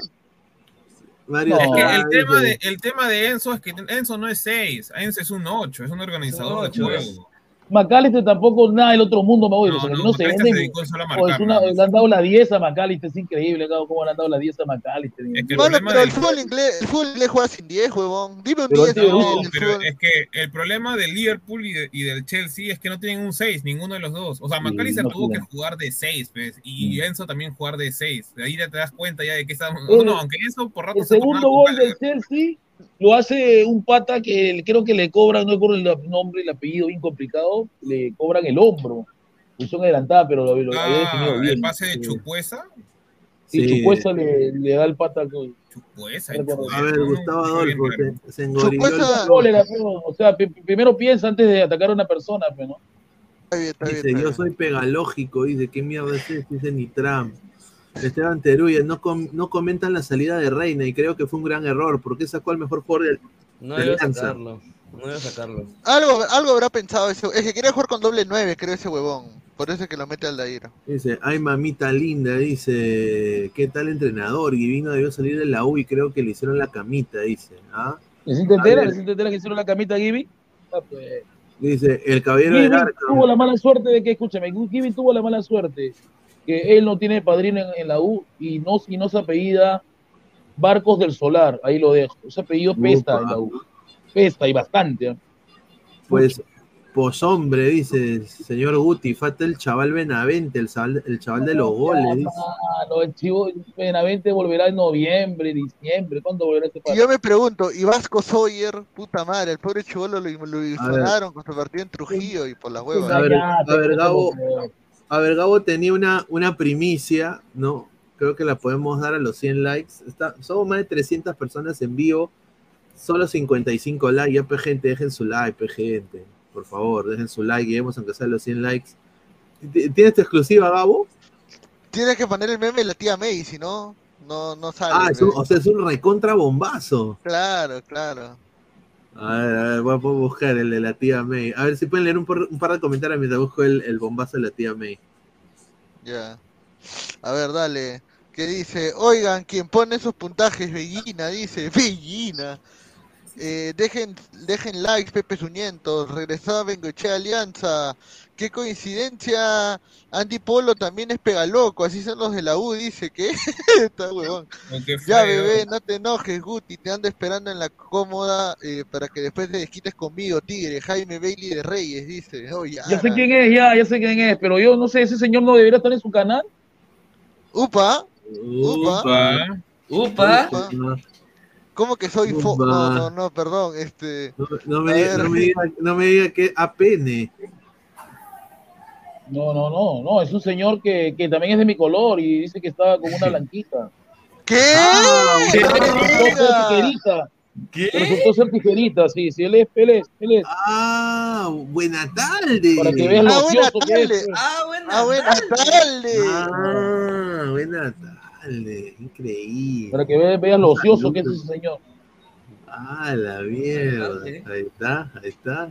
Mario No. Es que el tema, de, el tema de Enzo es que Enzo no es 6, Enzo es un 8, es un organizador de es. juego. McAllister tampoco nada del otro mundo, me voy. No, o sea, que no, no se vende. se marcar, es una- le han dado la 10 a McAllister, es increíble, cómo le han dado la 10 a McAllister. Es que el problema pero el del- fútbol inglés, el fútbol inglés juega sin 10, huevón. Dime un Pero 10 tío, en No, el pero es que el problema del Liverpool y, de- y del Chelsea es que no tienen un 6, ninguno de los dos. O sea, Sí, McAllister no tuvo que tienen. jugar de 6, pues, y Enzo también jugar de 6. De ahí ya te das cuenta ya de que estamos. El- no, aunque Enzo por rato El se segundo gol del Gallagher. Chelsea lo hace un pata que creo que le cobran, no recuerdo el nombre, el apellido bien complicado, le cobran el hombro. Posición adelantada, pero lo, lo había definido Ah, bien. el pase de. Chupuesa. Sí, Sí. Chupuesa le, le da el pata. con- Chupuesa. A ver, Gustavo Adolfo, se, se engorilló pero, O sea, primero piensa antes de atacar a una persona, pues, ¿no? Está bien, está bien, Dice, está yo bien. soy pegalógico, dice, ¿qué mierda es esto? Dice ni Trump. Esteban Teruya, no, com- no comentan la salida de Reina y creo que fue un gran error, porque sacó al mejor jugador del... No de debe Alianza. sacarlo. No debe sacarlo. Algo, algo habrá pensado ese. Es que quería jugar con doble 9, creo, ese huevón. Por eso es que lo mete al Daira. Dice, ay mamita linda, dice, ¿qué tal entrenador? Guivino debió salir de la U y creo que le hicieron la camita, dice. ¿ah? ¿Les entera? A ver. ¿Les entera que hicieron la camita a Gibi? Ah, pues. Dice, el caballero arco. tuvo la mala suerte de que, escúchame, Gibi tuvo la mala suerte que él no tiene padrino en, en la U y no, y no se apellida Barcos del Solar, ahí lo dejo. Ese apellido pesta Upa. en la U. Pesta y bastante. ¿eh? Pues, pues hombre, dice, señor Guti, falta el chaval Benavente, el chaval, el chaval de los goles, dice. Ah, no, el chivo Benavente volverá en noviembre, diciembre. ¿Cuándo volverá este Y partido? yo me pregunto, y Vasco Sawyer, puta madre, el pobre chivolo lo, lo con su partido en Trujillo y por las huevas. A ver, a Gabo, a ver, Gabo tenía una, una primicia, ¿no? Creo que la podemos dar a los 100 likes. Está, somos más de 300 personas en vivo, solo 55 likes. Ya, pe, gente, dejen su like, pe, gente. Por favor, dejen su like, lleguemos aunque sea los 100 likes. ¿T- ¿Tienes tu exclusiva, Gabo? Tienes que poner el meme de la tía May, si no, no, no sale. Ah, es un- pe. o sea, es un recontra bombazo. Claro, claro. A ver, a ver, voy a buscar el de la tía May. A ver si pueden leer un par, un par de comentarios mientras busco el, el bombazo de la tía May. Ya. A ver, dale. Que dice, oigan, quien pone esos puntajes, Bellina, dice, Bellina. Eh, dejen, dejen likes, Pepe Suñentos, regresaba Bengochea Alianza. Qué coincidencia, Andy Polo también es pegaloco, así son los de la U, dice que está huevón. Ya, bebé, no te enojes, Guti, te ando esperando en la cómoda eh, para que después te desquites conmigo, Tigre, Jaime Bailey de Reyes, dice. Oh, ya. Ya sé quién es, ya, ya sé quién es, pero yo no sé, ese señor no debería estar en su canal. Upa, Upa. Upa. No, ¿cómo que soy fo... Upa. No, no, no, perdón, este... no, no me, diga- no me diga, no me diga que apene. No, no, no, no, es un señor que, que también es de mi color y dice que estaba con una blanquita. ¿Qué? Ah, Pero ¡No resultó ser digas! tijerita. ¿Qué? Resultó ser tijerita, sí, sí, él es, él es, él es. Ah, buena tarde. Para que veas lo Ah, buena ocioso que es. tarde. pues. Ah, buena. Ah, buenas tardes. Ah, buena tarde. Increíble. Para que veas, veas lo ocioso que es ese señor. Ah, la mierda. Ahí está, ahí está.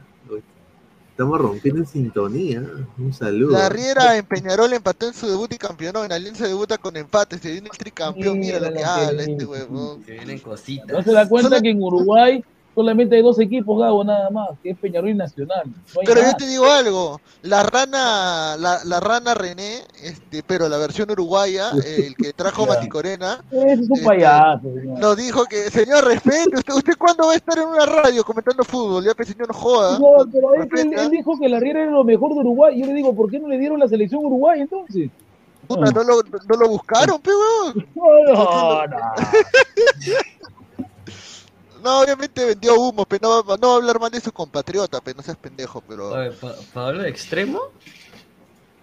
Estamos rompiendo en sintonía. Un saludo. La Riera en Peñarol empató en su debut y campeonó. En Alianza debuta con empate. Se viene el tricampeón. Mira lo que Mira lo que habla este huevón. Que vienen cositas. No se da cuenta Solo- que en Uruguay solamente hay dos equipos, Gabo, nada más, que es Peñarol y Nacional. No Pero yo te digo algo, la rana, la, la rana René, este, pero la versión uruguaya, el que trajo. Maticorena, Ese es un Este, payaso, señor. nos dijo que, señor, respete, usted, usted cuándo va a estar en una radio comentando fútbol, ya pues señor, no joda. No, pero es que él, Respeta. él dijo que la Riera era lo mejor de Uruguay. Yo le digo, ¿por qué no le dieron la selección Uruguay entonces? Puta, no lo, no lo buscaron, pe huevón. No, no, no. No, obviamente vendió humo, pero no, va- no va a hablar mal de su compatriota, pero no seas pendejo, pero... Oye, Pa- ¿Pablo de extremo?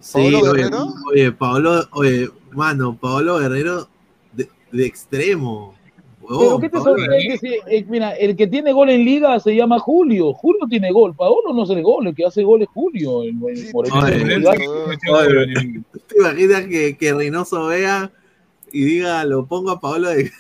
Sí, ¿Paolo oye, Guerrero? Oye, Paolo, oye, mano, Paolo Guerrero de, de extremo. Pero Huevón, ¿qué te Paolo sorprende? si- eh, mira, el que tiene gol en liga se llama Julio. Julio tiene gol. Paolo no hace gol. El que hace gol es Julio. El, el ¿Te imaginas que, que Reynoso vea y diga, lo pongo a Paolo de...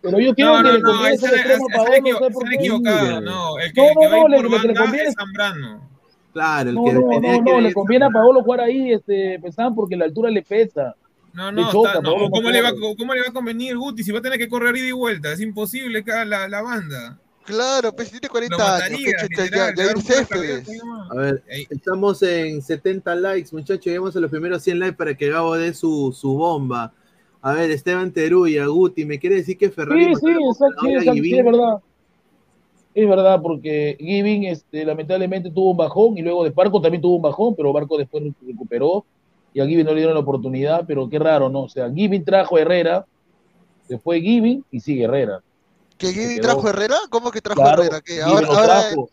Pero yo quiero No, que no, le no, conviene se ese le- extremo a se le Paolo, no equivo- sé se por le qué. equivocado, no, el que- No, el que no, va a no, ir le, por lo que le banda conviene es Zambrano. Claro, el No, que no, tenía no, que no, le conviene a Paolo jugar ahí, este, Pesán, porque la altura le pesa. No, no, choca, está- no, Paolo no ¿cómo, le va. ¿cómo le va a convenir Guti si va a tener que correr ida y vuelta? Es imposible acá la, la banda. Claro, pues tiene Lo 40 años. mataría, ¿qué chucha? literal, Ya, le ya da ir un paro Céspedes. A ver, estamos en 70 likes, muchachos. Llegamos a los primeros 100 likes para que Gabo dé su, su bomba. A ver, Esteban Teruya, Guti, ¿me quiere decir que Ferrari... Sí, sí, a exacto, sí, exacto, es verdad. Es verdad, porque Giving este, lamentablemente tuvo un bajón y luego de Barco también tuvo un bajón, pero Barco después recuperó y a Giving no le dieron la oportunidad, pero qué raro, ¿no? O sea, Giving trajo a Herrera, se fue Giving y sigue Herrera. ¿Que Giving trajo Herrera? ¿Cómo que trajo Claro, Herrera? ¿Que Giving ahora, ahora, trajo,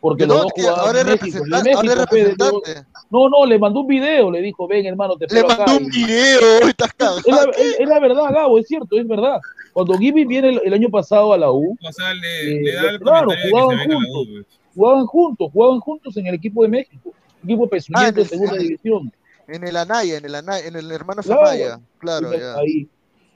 porque ¿De los dos jugaban Ahora México, representante- ahora es México, representante. No, no, le mandó un video, le dijo, ven hermano, te Le acá. mandó un video, estás cagado. es la, es- es la verdad, Gabo, es cierto, es verdad. Cuando Giving viene el, el año pasado a la U, O sea, le, eh, le da el claro, jugaban juntos, U. pues. jugaban juntos, jugaban juntos en el equipo de México, equipo Ah, pezuñento en de el- segunda división. En el Anaya, en el Anaya, en el hermano Claro. Samaya. Claro, Ahí, ya. ahí,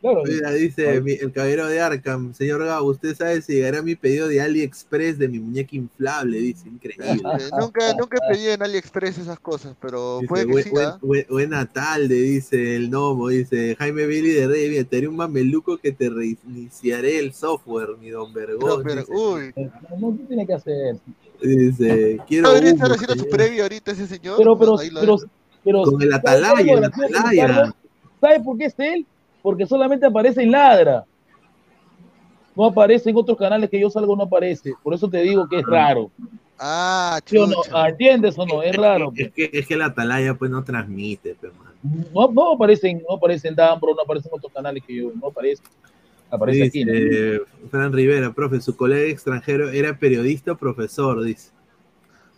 claro. Mira, dice mi- el caballero de Arkham, señor Gabo, ¿usted sabe si llegará mi pedido de AliExpress de mi muñeca inflable? Dice, increíble. Eh, nunca, nunca he pedido en AliExpress esas cosas, pero Dice, puede que buen, sí, buen- ¿ah? buen- buena tarde, dice el Nomo, dice Jaime Billy de Rey, te haré un mameluco que te reiniciaré el software, mi don Vergón. No, pero, dice, uy. No, ¿qué tiene que hacer? dice, quiero ¿No debería estar haciendo su señor". previo ahorita ese señor? Pero, pero, pero, dejo. pero, Con el ¿sabes cuál es lo atalaya, el atalaya. ¿Sabe por qué es él? Porque solamente aparece en Ladra. No aparece en otros canales que yo salgo, no aparece. Por eso te digo que es raro. Ah, ¿Sí o no? chucha. Ah, ¿Entiendes o no? Es raro. pues. Es que, es que el atalaya pues no transmite, pues, man. No, no aparecen, no aparece en Dambro, no aparece en otros canales que yo no aparece. Aparece aquí. ¿no? Dice Fran Rivera, profe, su colega extranjero era periodista o profesor, dice.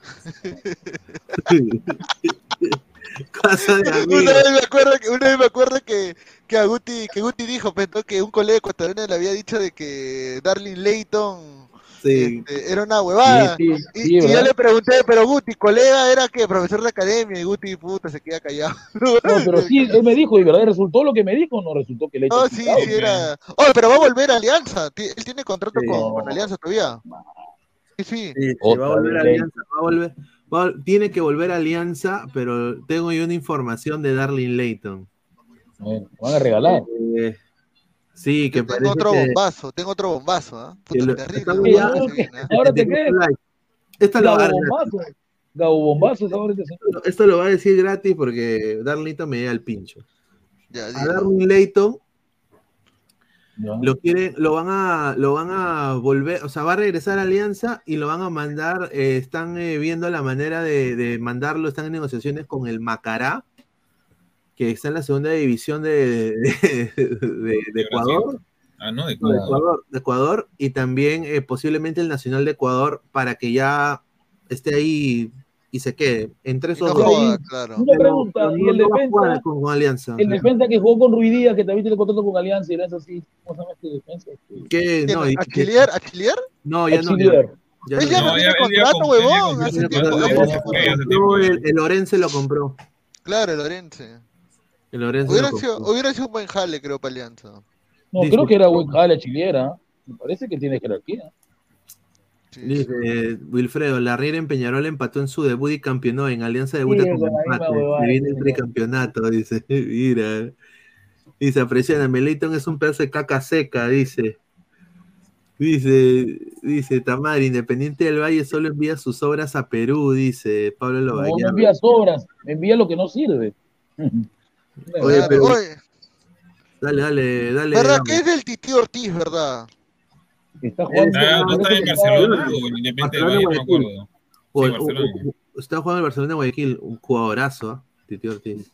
Una vez me acuerdo que, una vez me acuerdo que, que a Guti, que Guti dijo, pues, ¿no? que un colega ecuatoriano le había dicho de que Darling Layton Sí. este, era una huevada. Sí, sí, y, sí, y yo le pregunté, pero Guti, colega era que profesor de academia, y Guti, puta, se queda callado. No, pero sí, él me dijo, y verdad, resultó lo que me dijo, no resultó que le No, sí, sí era. Oh, pero va a volver a Alianza. Él tiene contrato Sí. con, con Alianza todavía. Sí, sí. Sí, sí, Otra va a volver a. Alianza, va a volver, va a- tiene que volver a Alianza, pero tengo yo una información de Darling Layton. Bueno, van a regalar. Eh, sí, que Tengo parece otro que, bombazo, tengo otro bombazo, ¿ah? que Puta, lo- terrible. estamos Sí, ya- bombazo ahora ¿ah? ¿Ahora te 75 crees? Esto lo, va a Gabo dar Bombazo. Gabo Bombazo, ahora señor. esto lo va a decir gratis porque Darling Layton me llega al pincho. Ya, A Layton Ya. lo quieren, lo van a, lo van a volver, o sea, va a regresar a Alianza y lo van a mandar, eh, están eh, viendo la manera de, de mandarlo, están en negociaciones con el Macará, que está en la segunda división de, de- de- de Ecuador, Ah, no, de Ecuador. Ecuador, de Ecuador, y también eh, posiblemente el Nacional de Ecuador para que ya esté ahí y se quede. Entre esos no dos. joda, claro. Una pregunta, pero ¿y el defensa? con, con Alianza. El defensa que jugó con Ruidía, que también tiene contrato con Alianza, y era así. ¿Cómo se llama este defensa? ¿Qué? No, no, ya no. ya- no- ya No, no ya- tiene contrato, huevón. el Orense lo compró. Claro, el Orense. Hubiera sido, hubiera sido un buen jale, creo, para Alianza. No, Dice- creo que era buen jale chiliera. Me parece que tiene jerarquía. Sí, Dice Wilfredo, la Riera en Peñarol empató en su debut y campeonó. En Alianza debuta Sí, con empate. Se viene el tricampeonato, dice. Mira. Dice, aprecian, Melitón es un pedazo de caca seca, dice. Dice, dice Tamar, Independiente del Valle solo envía sus obras a Perú, dice Pablo No, no Lobaña. envía sobras, envía lo que no sirve. Oye, Claro, pero- oye, Dale, dale, dale. ¿verdad que es del Titi Ortiz, verdad? Está jugando. Ese- Ah, ¿No está en Barcelona o en Independiente del Barcelona, Valle? No me Guayaquil. acuerdo. O- Sí, o- Barcelona. o- está jugando el Barcelona de Guayaquil, un jugadorazo, ¿ah? Titi Ortiz.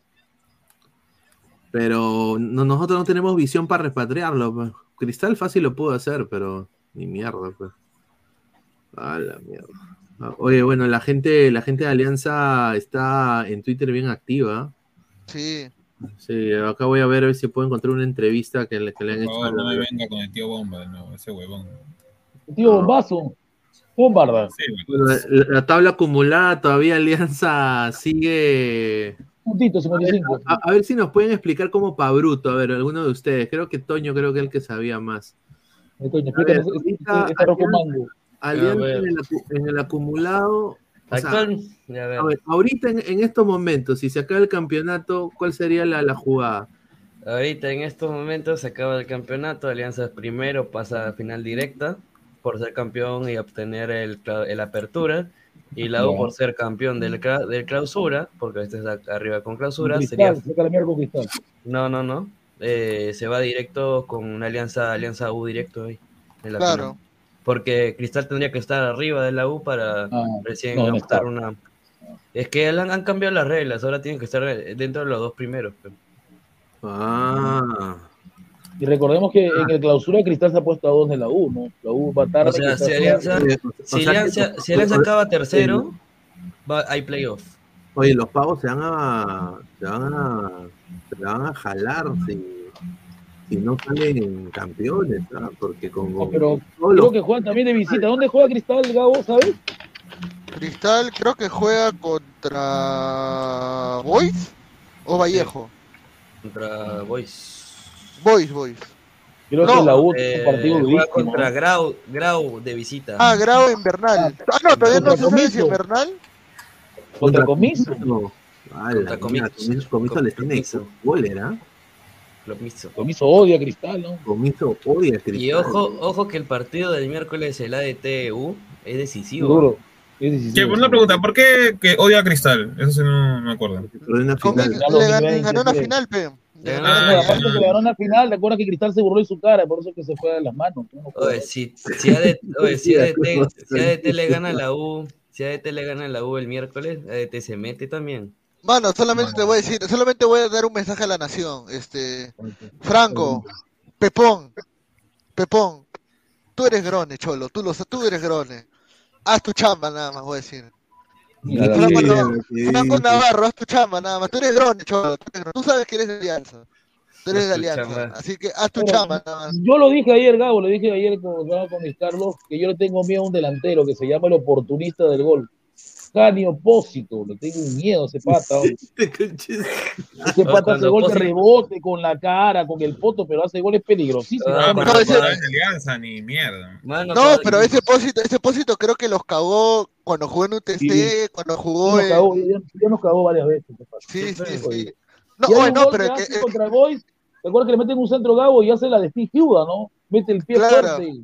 Pero no- nosotros no tenemos visión para repatriarlo. pues. Cristal fácil lo pudo hacer, pero ni mierda, pues. A la mierda. Oye, bueno, la gente, la gente de Alianza está en Twitter bien activa. Sí. Sí, acá voy a ver, a ver si puedo encontrar una entrevista que le, que le han hecho. favor, a no me la- venga con el tío Bomba, no, ese huevón. Tío Bombazo. Bombarda. Bueno, la, la tabla acumulada todavía Alianza sigue. Puntito, 55. A, a ver si nos pueden explicar cómo pa' bruto, a ver, alguno de ustedes. Creo que Toño creo que es el que sabía más. Toño, A ver, ahorita este con Alianza- A ver. el, en el acumulado. O sea, Actual, ya ver. a ver, ahorita en, en estos momentos, si se acaba el campeonato, ¿cuál sería la, la jugada? Ahorita en estos momentos se acaba el campeonato, Alianza es primero, pasa a final directa por ser campeón y obtener el, el apertura. Y la U por ser campeón del, del clausura, porque este está arriba con clausura, Cristal, sería... con. No, no, no. Eh, se va directo con una alianza, alianza U directo ahí. en la Claro. final. Porque Cristal tendría que estar arriba de la U para Ah, recién no, optar una... Es que han, han cambiado las reglas, ahora tienen que estar eh, dentro de los dos primeros. Ah. Y recordemos que en el clausura Cristal se ha puesto a dos de la U, ¿no? La U va tarde. O sea, si Alianza, si Alianza, si Alianza acaba tercero, va, hay playoff. Oye, los pavos se van a. Se van a. Se van a jalar si, si no salen campeones, ¿ah? Porque con. No, pero todos los- creo que juegan también de visita. ¿Dónde juega Cristal, Gabo, sabes? Cristal creo que juega contra Boys o Vallejo. Contra Boys. Boys, Boys. Creo No, que la U Eh, un partido juega contra Grau, Grau de visita. Ah, Grau Invernal. Ah, no, todavía no se sabe si. Invernal. Contra Comiso. Contra Comiso. Comiso, le tiene Comiso. cólera. Lo mismo. Comiso odia a Cristal, ¿no? Comiso odia a Cristal. Y ojo, ojo que el partido del miércoles, el ADTU, es decisivo. Duro. Es decisivo. una pregunta, ¿por qué que odia a Cristal? Eso sí no me acuerdo. Pero en una final. Le ganó una sí. final, pe. Le ganó Ah, que le ganó una final, recuerda que Cristal se burló en su cara, por eso que se fue de las manos. ¿no? Oye, si, si, ADT, oye, si, ADT, si ADT le gana a la U, si ADT le gana a la U el miércoles, ADT se mete también. Mano, solamente te voy a decir, solamente voy a dar un mensaje a la nación. Este, Franco, Pepón, Pepón, tú eres grone, cholo, tú lo tú eres grone. Haz tu chamba nada más, voy a decir. Franco, no. Navarro, haz tu chamba nada más. Tú eres grone, cholo. Tú, eres grone. Tú sabes que eres de Alianza. Tú eres Haz de Alianza. chamba. Así que haz tu Pero, chamba nada más. Yo lo dije ayer, Gabo, lo dije ayer con, con Luis Carlos, que yo le tengo miedo a un delantero que se llama el oportunista del gol. Cani Opósito, le tengo un miedo a ese pata. hombre. Ese pata cuando hace gol de rebote con la cara, con el poto, pero hace goles peligrosísimos. Ah, no, ese- alianza ni mierda. Mano, No, pero ese pósito, ese pósito creo que los cagó cuando jugó en UTC, Sí. cuando jugó nos en... cagó, ya, ya nos cagó varias veces. Sí, sí, Oye. sí. No, Y hay oye, un no, gol pero que hace contra Boys, recuerda que le meten un centro Gabo y hace la de Steve Huda, ¿no? Mete el pie Claro. fuerte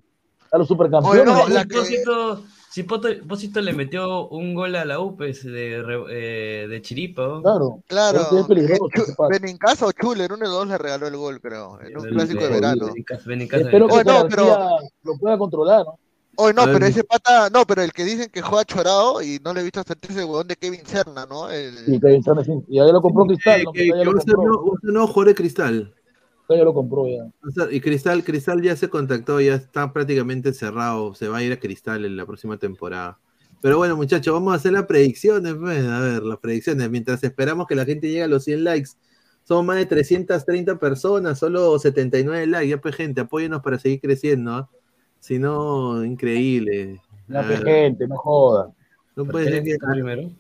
a los supercampeones. Oye, no, la que- Si Pósito le metió un gol a la U, pues, de, eh, de chiripa. ¿no? Claro, claro, Pero. Benincasa o Chuler, uno de dos le regaló el gol, creo, en un El- clásico de verano. Espero que Oye, no, García lo pueda controlar, ¿no? Oye, no, pero ese pata, no, pero el que dicen que juega chorado y no le he visto hasta ese huevón de Kevin Serna, ¿no? El- Sí, Kevin Sánchez, sí. Y ahí lo compró Cristal, Eh, ¿no? que, que lo compró. ser nuevo jugador de Cristal. Ya lo compró ya. Y Cristal, Cristal ya se contactó, ya está prácticamente cerrado. Se va a ir a Cristal en la próxima temporada. Pero bueno, muchachos, vamos a hacer las predicciones. pues, A ver, las predicciones. Mientras esperamos que la gente llegue a los 100 likes. Somos más de 330 personas, solo 79 likes. Ya, pues, gente, apóyenos para seguir creciendo. ¿ah? Si no, increíble. No, pues, gente, no joda. no ¿Por puede ser que, primero?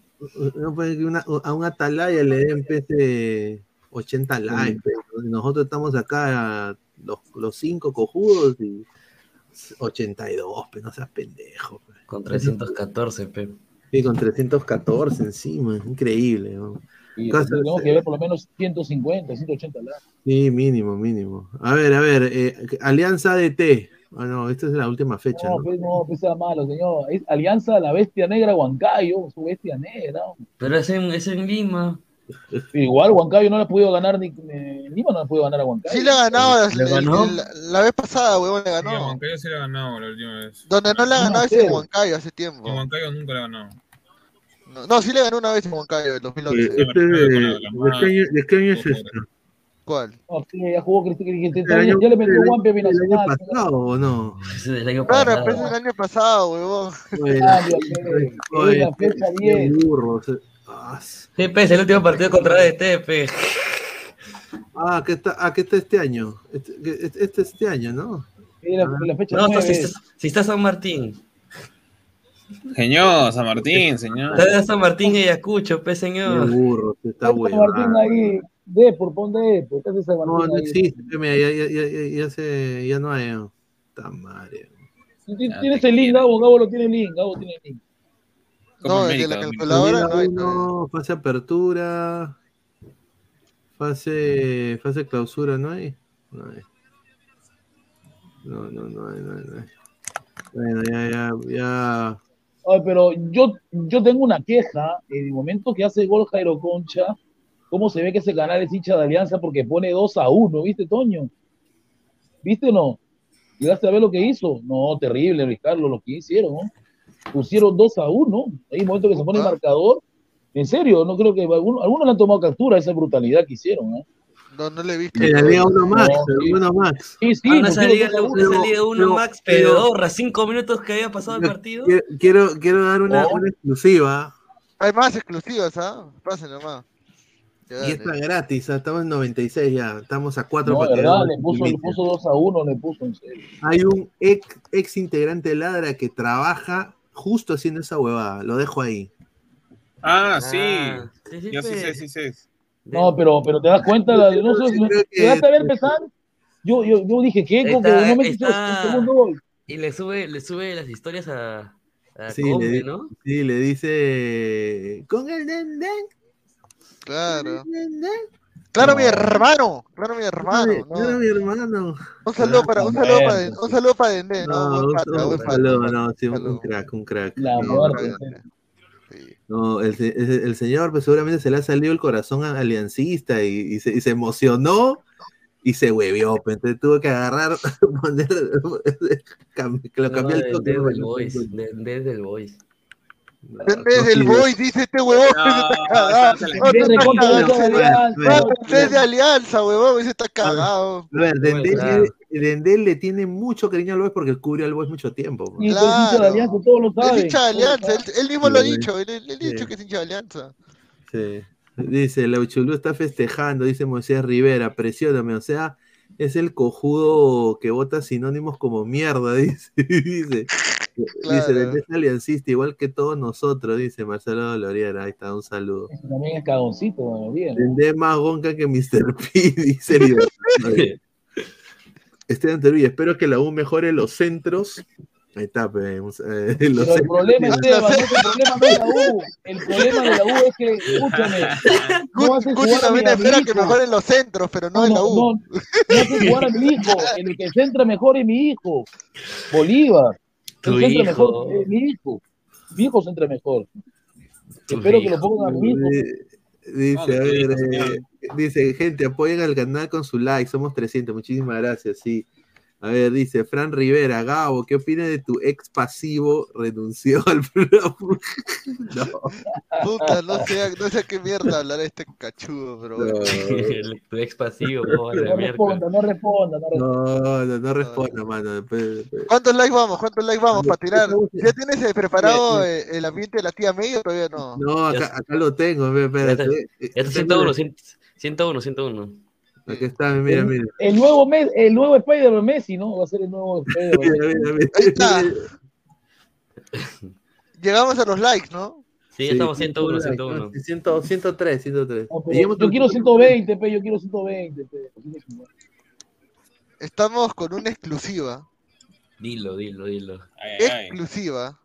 no puede ser que una- a un Atalaya le den pese 80 likes. Nosotros estamos acá, los, los cinco cojudos, y 82, pero no seas pendejo. Con 314, pe. Sí, con 314 encima, increíble. ¿no? Tenemos que ver por lo menos 150, 180 likes. Sí, mínimo, mínimo. A ver, a ver, eh, Alianza ADT. Ah, no, esta es la última fecha. No, ¿no? pues no, pues sea malo, señor. Es Alianza La Bestia Negra Huancayo, su bestia negra. Pero es en, es en Lima. Igual Huancayo no le ha podido ganar ni, ni Lima no le ha podido ganar a Huancayo. Sí le ha ganado, ¿Le el- ganó? el- la, la vez pasada, huevón, le Sí, a ganó. Huancayo sí le ha ganado la última vez. Donde no le ha ganado es en. Huancayo hace tiempo. A Huancayo nunca le ha ganado. No, no, sí le ganó una vez en Huancayo, en Eh, 2011. este es de, ¿de qué año, de qué año es esto? ¿Cuál? No, sí, ya jugó Cristian El año- ya le metió el- Juanpi a el año Binacional. pasado o no? El año Claro, pasado. pero es el año pasado, huevón. Cambio, la- fecha qué 10. burro, se- ah, s- Sí, pe, es el último partido contra el Tepe. Ah, ¿qué está, ah, ¿qué está este año? Este, que- este, este este año, ¿no? Sí, la, la fecha No, 9. si está, si está San Martín. Señor, San Martín, señor. Está San Martín y Ayacucho, pe, Qué señor. burro, se está San huevando. Martín ahí, de por pon de por ¿qué San No, Martín no existe, mira, ya, ya, ya, ya, ya se, ya no hay. Puta madre. Tienes tienes el link, Gabo, Gabo lo tiene el link, Gabo tiene el link. No, desde la calculadora no hay. No, fase apertura, fase, fase clausura, ¿no hay? No hay. No, no, no hay, no hay, no hay. Bueno, ya, ya, ya. Ay, pero yo, yo tengo una queja. En el momento que hace gol Jairo Concha, ¿cómo se ve que ese canal es hincha de Alianza porque pone 2 a 1? ¿Viste, Toño? ¿Viste o no? ¿Llegaste a ver lo que hizo? No, terrible, Luis Carlos, lo que hicieron, ¿no? Pusieron 2 a 1. Hay un momento que se pone el marcador. En serio, no creo que algunos, algunos le han tomado captura a esa brutalidad que hicieron, ¿eh? No, no le he visto. En la Liga 1 Max, No, la Liga 1 Max. Sí, sí, Ah, no, esa pusieron liga, 2 a 1. esa liga uno pero- Max pero- Pedorra, cinco minutos que había pasado el partido. Quiero, quiero, quiero dar una, No. una exclusiva. Hay más exclusivas, ¿ah? Pasen nomás. Ya, Y está gratis, ¿ah? estamos en 96 ya, estamos a 4 No, para verdad, le puso, le puso 2 a 1, le puso en serio. Hay un ex, ex integrante de Ladra que trabaja justo haciendo esa huevada, lo dejo ahí. Ah, sí. Ah, sí, sí, Yo sí sé, sí sé. No, pero, pero te das cuenta, la, no sé, que- ¿llegaste a ver empezar? Yo, yo, yo dije, ¿qué? Como que no me el está. Y le sube, le sube las historias a, a Sí, Combe, le, ¿no? sí, le dice con el den den, Claro. den, den. Claro, mi hermano. Claro, mi hermano. No. mi hermano. Un saludo para, un saludo para, un saludo para Dendé, No, un, saludo, no, sí, un, saludo. un crack, un crack. La No, muerte. No, el, el- el señor pues, seguramente se le ha salido el corazón aliancista y, y se, y se emocionó y se huevió. pues, Entonces tuvo que agarrar, poner, cam- que lo No, cambió el toque. desde ¿no? el Boys, de- desde el Boys. Dendé es el boy, dice este huevón. No, ese está cagado. está es de alianza, huevón. Ese está cagado. Claro. Dendé le tiene mucho cariño al Boys porque él cubrió al Boys mucho tiempo. pues. Y hincha de Claro. Alianza, todos lo Es saben. hincha de alianza. Él, él mismo lo ha dicho. Él, él ha dicho que es hincha de alianza. Sí. Dice, la Uchulú está festejando, dice Moisés Rivera, presióname, o sea, es el cojudo que vota sinónimos como mierda, dice. dice, Claro. dice, es aliancista, igual que todos nosotros, dice Marcelo Loriera, ahí está, un saludo. Ese También es cagoncito, bueno, bien. Dendé es más gonca que Mr. P, dice. Esteban Teruya, espero que la U mejore los centros. Ahí está, pe, un- eh, los Pero el centros problema, Esteban, no es el problema no es la U. El problema de la U es que, escúchame, no mi, también espera que mejoren los centros, pero no en la U. No, no hace jugar a mi hijo. El que centra mejor es mi hijo. Bolívar. Tu hijo. mejor mi hijo. Mi hijo centra mejor. Tu Espero que lo pongan a mi hijo. Dice, a ver, eh, dice, gente, apoyen al canal con su like, somos 300, muchísimas gracias, sí. A ver, dice Fran Rivera, Gabo, ¿qué opinas de tu ex pasivo renunció al programa? no, Puta, no sé, no sé a qué mierda hablará este cachudo, bueno. El- tu ex pasivo, ¿cómo vale No responda, no responda, no responda. no, no, no responda, mano. después- después- ¿Cuántos likes vamos? ¿Cuántos likes vamos para tirar? ¿Ya tienes eh, preparado eh, el ambiente de la tía May o todavía no? No, acá, acá lo tengo, espérate. Ya está 101, 101, 101. Aquí está, mira, mira. El nuevo, Mes- el nuevo Spider-Man Messi, ¿no? Va a ser el nuevo Spider-Man. mira, mira. Ahí está. Llegamos a los likes, ¿no? Sí, ya estamos 101, 101. 100, 103, 103. No, yo a- quiero 120, pe, yo quiero 120, pe. Estamos con una exclusiva. Dilo, dilo, dilo. Ay, ay, ay. Exclusiva.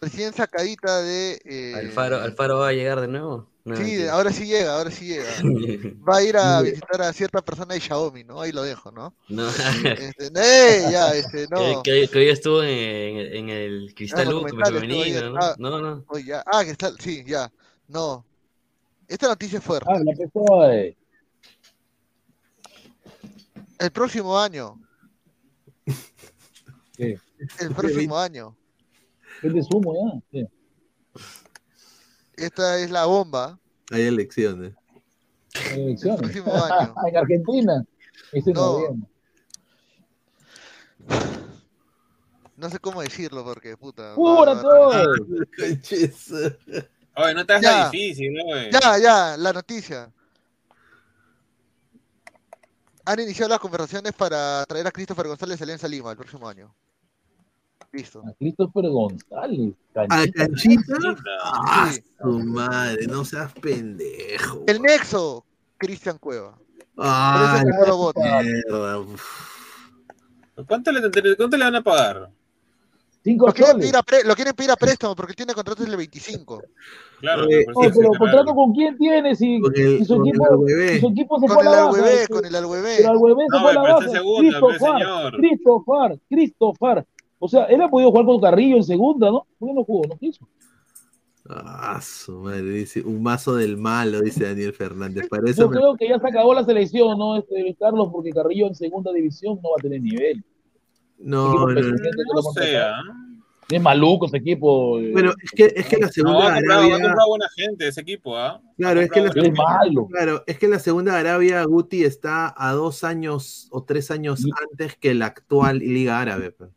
Recién sacadita de. eh, ¿Alfaro, ¿Alfaro va a llegar de nuevo? No, Sí, mentira. ahora sí llega, ahora sí llega. Va a ir a visitar a cierta persona de Xiaomi, ¿no? Ahí lo dejo, ¿no? No. Este, ¡eh! Ya, este, no. Que, que- que hoy estuvo en, en el Cristal Ah, estuvo femenino. ¿no? Ah. No, no. Oye, ya. Ah, que está, sí, ya. No. Esta noticia es fuerte. Ah, la pesó, eh. El próximo año. ¿Qué? El próximo año. Vende sumo ya. Sí. Esta es la bomba. Hay elecciones. En elecciones. próximo año. en Argentina. No. sé cómo decirlo porque, puta. ¡Fútbol a va- todos! Oye, no te hagas Ya. difícil, ¿no? güey? Ya, ya, la noticia. Han iniciado las conversaciones para traer a Christopher González a Alianza Lima el próximo año. Listo. A Christopher González. ¿A Canchita. Ah, Sí. su madre, no seas pendejo. El nexo, Cristian Cueva. Ah, no. ¿Cuánto le, cuánto le van a pagar? Cinco Lo quieren, pedir a pre- lo quieren pedir a préstamo porque tiene contrato desde el 25. Claro, Oh, parece pero con quién tiene si, Con el- si su con el equipo, si su equipo se Con fue a el la baja. Alhuevé, este, con el. Pero Alhuevé se No, fue a la está en segunda. O sea, él ha podido jugar con Carrillo en segunda, ¿no? ¿Por qué no jugó? No quiso. Ah, su madre, dice, un mazo del malo, dice Daniel Fernández. Para eso Yo me- creo que ya se acabó la selección, ¿no? Este, Carlos, porque Carrillo en segunda división no va a tener nivel. No, no, no. sea. Es maluco ese equipo. eh. Bueno, es que, es que la segunda Arabia. comprado buena gente ese equipo, ¿ah? Claro, es que la, gente. malo. claro, es que la segunda Arabia, Guti, está a dos años o tres años antes que la actual Liga Árabe. pues.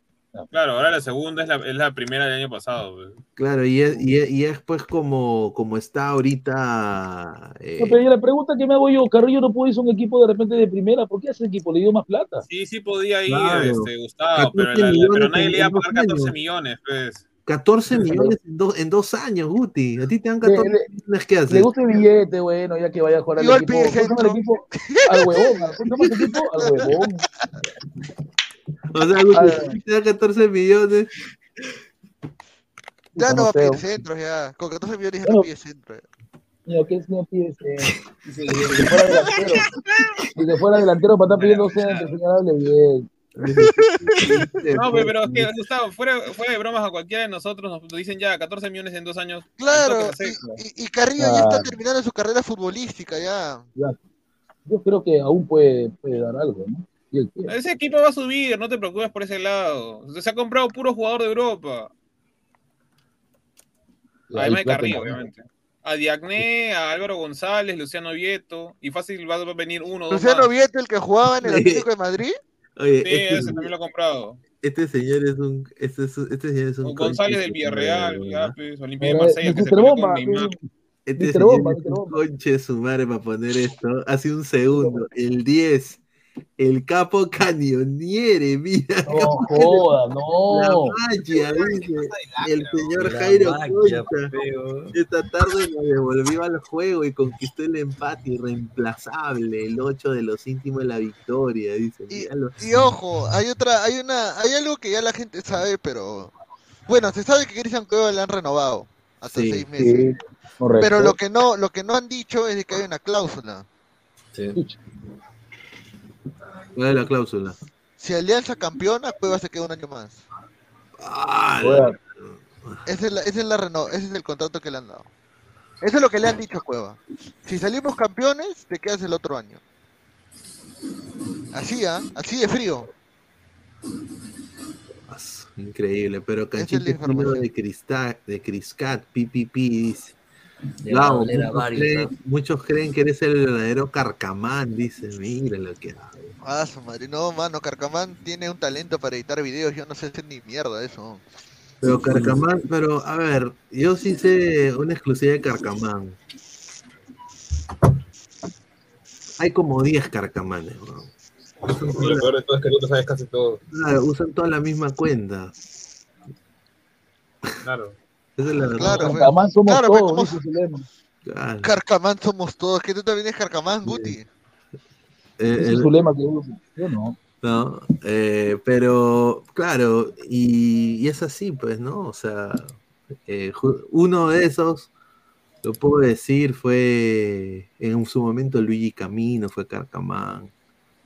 Claro, ahora la segunda es la, es la primera del año pasado. pues. Claro, y es, y es, y es, pues como, como está ahorita. eh, No, pero la pregunta que me hago yo, Carrillo no pudo irse a un equipo de repente de primera, ¿por qué ese equipo le dio más plata? Sí, sí podía ir, Claro. este, Gustavo, pero, 14 la- la- millones pero nadie le iba a pagar 14 años. millones, pues. 14 millones en, dos- en dos años, Guti. A ti te dan 14 Le- millones, ¿qué Le haces? gusta el billete, bueno, ya que vaya a jugar al Igual equipo. pide ¿Cómo se llama el centro. equipo? Al huevón. Al huevón. O sea, Guti, Ah. te dan 14 millones. Ya no va a pedir centros, ya. Con 14 millones ya no pide centro. Mira, ¿qué es no pide? Dice, Ni que fuera delantero. Fuera delantero para estar pidiendo centro, señor, hable bien. No, pe- pero es que, Gustavo, fuera, fuera de bromas a cualquiera de nosotros nos dicen ya 14 millones en dos años. Claro, y, y Carrillo ya está Claro. terminando su carrera futbolística, ya. Ya. Yo creo que aún puede, puede dar algo, ¿no? Ese equipo va a subir, no te preocupes por ese lado. Se ha comprado puro jugador de Europa. Además de Carrillo, obviamente. A Diagné, a Álvaro González, Luciano Vieto. Y fácil va a venir uno dos Luciano más. Vieto, el que jugaba en el. Atlético de Madrid. Oye, Sí, este, ese también lo ha comprado. este señor es un. Este, este señor es un. González del Villarreal, Olimpia de Marsella, que se con Neymar. Este señor Bomba, es un conche de su madre para poner esto. Hace un segundo. El 10. El capo Cañoniere, mira. No joda, La no. magia, dice el señor La Jairo magia. Esta tarde nos devolvió al juego y conquistó el empate irreemplazable, el 8 de los íntimos de la victoria, dice. Y, ojo, hay otra, hay una, hay algo que ya la gente sabe, pero bueno, se sabe que Cristian Cueva le han renovado hasta Sí, seis meses. Sí, correcto. Pero lo que no, lo que no han dicho es de que hay una cláusula. ¿Cuál es la cláusula? Si Alianza campeona, Cueva se queda un año más. Ah. Ese es, la, ese es, la reno- ese es el contrato que le han dado. Eso es lo que le han dicho a Cueva. Si salimos campeones, te quedas el otro año. Así, ¿ah? Así de frío. Increíble, pero Canchita es de Cristat, de Criscat, PPP, dice. Muchos, varios, creen, muchos creen que eres el verdadero carcamán, dice. Mira lo que hago. Ah, su madre. No, mano, Carcamán tiene un talento para editar videos. Yo no sé hacer ni mierda eso. Pero Carcamán, pero a ver, yo sí sé una exclusiva de Carcamán. Hay como 10 Carcamanes. Usan toda lo peor de todo es que tú te sabes casi todo. claro, usan toda la misma cuenta. Claro. Esa es la verdad. Claro, Carcamán somos Claro, todos, ¿cómo- dice su lema. Claro. Carcamán somos todos. Que tú también eres Carcamán, Guti. Eh, Ese es el- su lema que. Yo no. ¿no? Eh, pero, claro, y, y es así, pues, ¿no? O sea, eh, uno de esos, lo puedo decir, fue en su momento Luigi Camino, fue Carcamán.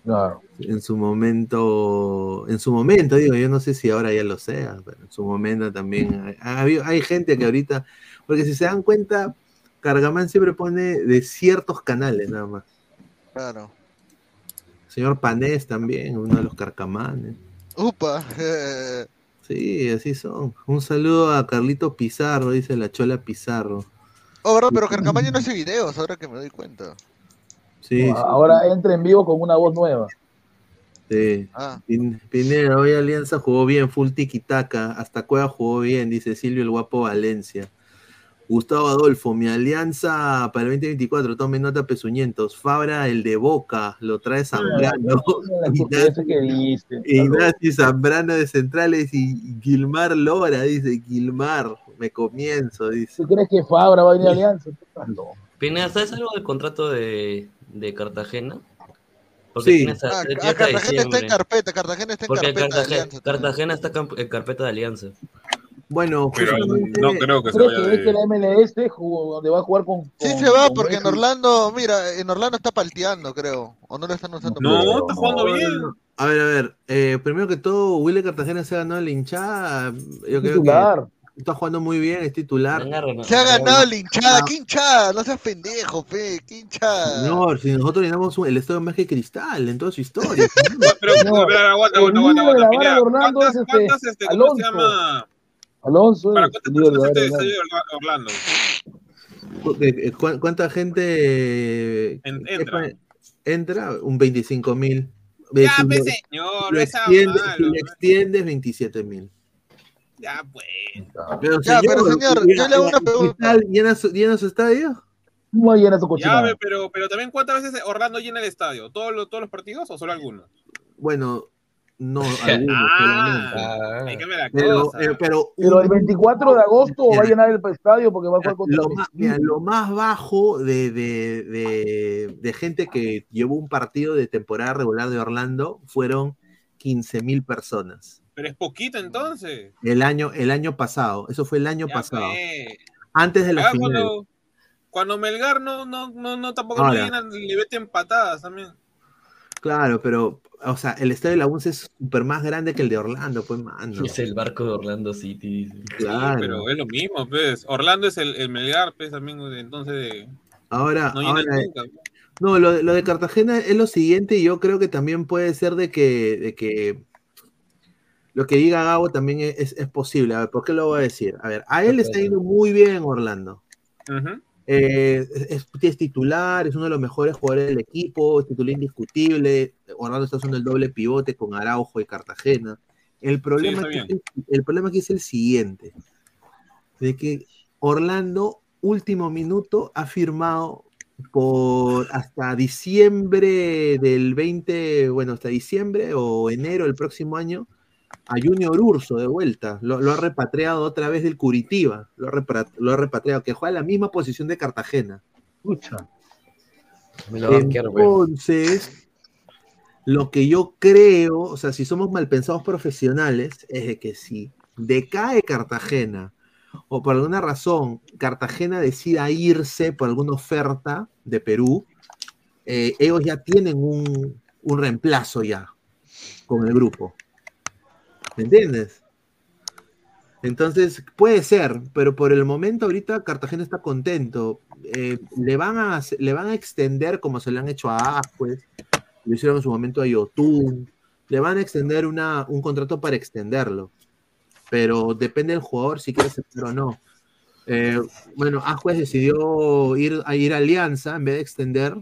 Claro. En su momento, en su momento, digo, yo no sé si ahora ya lo sea, pero en su momento también hay, hay gente que ahorita, porque si se dan cuenta, Cargamán siempre pone de ciertos canales nada más. Claro. Señor Panés también, uno de los carcamanes. Upa. Sí, así son. Un saludo a Carlito Pizarro, dice la Chola Pizarro. Oh, verdad, pero Carcamán ya no hace videos, ahora que me doy cuenta. Sí, sí. Ahora entra en vivo con una voz nueva. Sí. Pin- Pineda, hoy Alianza jugó bien, full tiki-taka. Hasta Cueva jugó bien, dice Silvio el Guapo Valencia. Gustavo Adolfo, mi alianza para el 2024, tomen nota pezuñentos. Fabra, el de Boca, lo trae Zambrano. Que viste. Ignacio Zambrano de Centrales y Gilmar Lora, dice Gilmar, me comienzo, dice. ¿Tú crees que Fabra va a venir a Alianza? No. Pineda, ¿sabes algo del contrato de, de Cartagena? Porque Sí. tiene hasta, Ah, tiene ah, Cartagena está en carpeta, Cartagena está en Porque carpeta de Cartagena, Alianza. Cartagena está en carpeta de Alianza. Bueno, Pero no creo que se ¿Crees vaya que de... la MLS jugó- donde va a jugar con. Sí con- se va con porque en Messi? Orlando, mira, en Orlando está palteando, creo. O no lo están usando. No, está jugando bien. A ver, a ver, eh, primero que todo, Willy Cartagena se ha ganado la hinchada. Yo creo Titular. que está jugando muy bien, es titular. Se ha ganado la hinchada. ¿Qué hinchada? No seas pendejo, fe. ¿Qué hinchada? No, si nosotros llenamos el estadio más que cristal en toda su historia. Pero, aguanta, aguanta, aguanta, líder de la aguanta. vara Pineda, de Orlando ¿Cuántas, es este, cuántas, este, cómo se Alonso. llama? Alonso ¿Para cuántas personas Orlando. Eh, eh, ¿cu- ¿Cuánta gente En- qué entra. entra? Un 25 mil. Ya, pues, señor, si lo es extiendes, malo, si lo ¿no? extiendes, 27 mil. Ya, pues. Pero, Ya, pero, señor, yo le hago una pregunta. ¿Cristal llena su, llena su estadio? No llena su Ya, cochinada. ve, pero, pero también ¿cuántas veces Orlando llena el estadio? ¿Todos los, todos los partidos o solo algunos? Bueno, no, algunos, Ah, cambia la Pero, cosa. eh, pero Pero el 24 de agosto va a llenar el estadio porque va a jugar contra lo más, mira, lo más bajo de, de- de- de gente que llevó un partido de temporada regular de Orlando fueron 15 mil personas. Pero es poquito entonces. El año, el año pasado, eso fue el año Ya, pasado, antes de la Ah, final. cuando, cuando Melgar no, no, no, no tampoco Ahora. le llenan, le meten patadas también. Claro, pero, o sea, el estadio de la UNCE es súper más grande que el de Orlando, pues, mano. Es el barco de Orlando City. dice. Claro. Pero es lo mismo, pues. Orlando es el, el Melgar, pues, también, entonces de- Ahora, no llenan ahora, nunca. No, lo, de- lo de Cartagena es lo siguiente, y yo creo que también puede ser de que, de que lo que diga Gabo también es, es- posible. A ver, ¿por qué lo voy a decir? A ver, a él le está yendo muy bien en Orlando. Eh, es, es titular, es uno de los mejores jugadores del equipo, es titular indiscutible. Orlando está haciendo el doble pivote con Araujo y Cartagena. El problema, está aquí bien. es el, el problema aquí es el siguiente: de que Orlando, último minuto, ha firmado por hasta diciembre del 20, bueno, hasta diciembre o enero del próximo año, a Junior Urso de vuelta. Lo, lo ha repatriado otra vez del Curitiba. Lo ha, repra- lo ha repatriado, que juega en la misma posición de Cartagena. Me lo va a banquear, güey. Entonces, lo que yo creo, o sea, si somos malpensados profesionales, es de que si decae Cartagena o por alguna razón Cartagena decida irse por alguna oferta de Perú, eh, ellos ya tienen un, un reemplazo ya con el grupo. ¿Me entiendes? Entonces, puede ser, pero por el momento ahorita Cartagena está contento. Eh, le, van a, le van a extender como se le han hecho a Ascuez, lo hicieron en su momento a Yotun, le van a extender una, un contrato para extenderlo, pero depende del jugador si quiere aceptar o no. Eh, bueno, Ascuez decidió ir a ir a Alianza en vez de extender,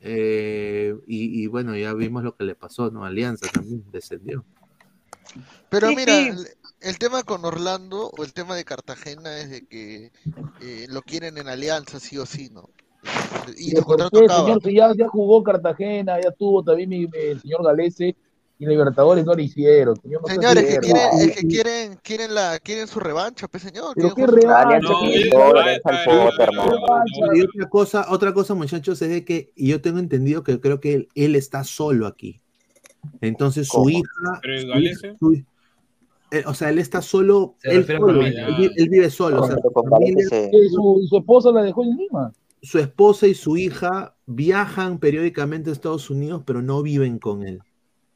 eh, y, y bueno, ya vimos lo que le pasó, ¿no? Alianza también descendió. Pero Sí, mira, sí. el, el tema con Orlando o el tema de Cartagena es de que eh, lo quieren en alianza sí o sí, ¿no? Y ¿Pero su por contrato acaba. señor? Si ya, ya jugó Cartagena, ya tuvo también mi, mi- el señor Galese y Libertadores no lo hicieron. Señor, no sea Señores, que quieren, es que quieren, quieren la, quieren su revancha, pues señor. Pero qué revancha, Y otra cosa, otra cosa, muchachos, es de que yo tengo entendido que creo que él, él está solo aquí. Entonces su ¿Cómo? hija, ¿Pero su Galese? hija- su- eh, o sea, él está solo, Se él, refiere a solo, él él vive solo, o sea, su, familia- Y su, esposa la dejó en Lima. su esposa y su hija viajan periódicamente a Estados Unidos, pero no viven con él.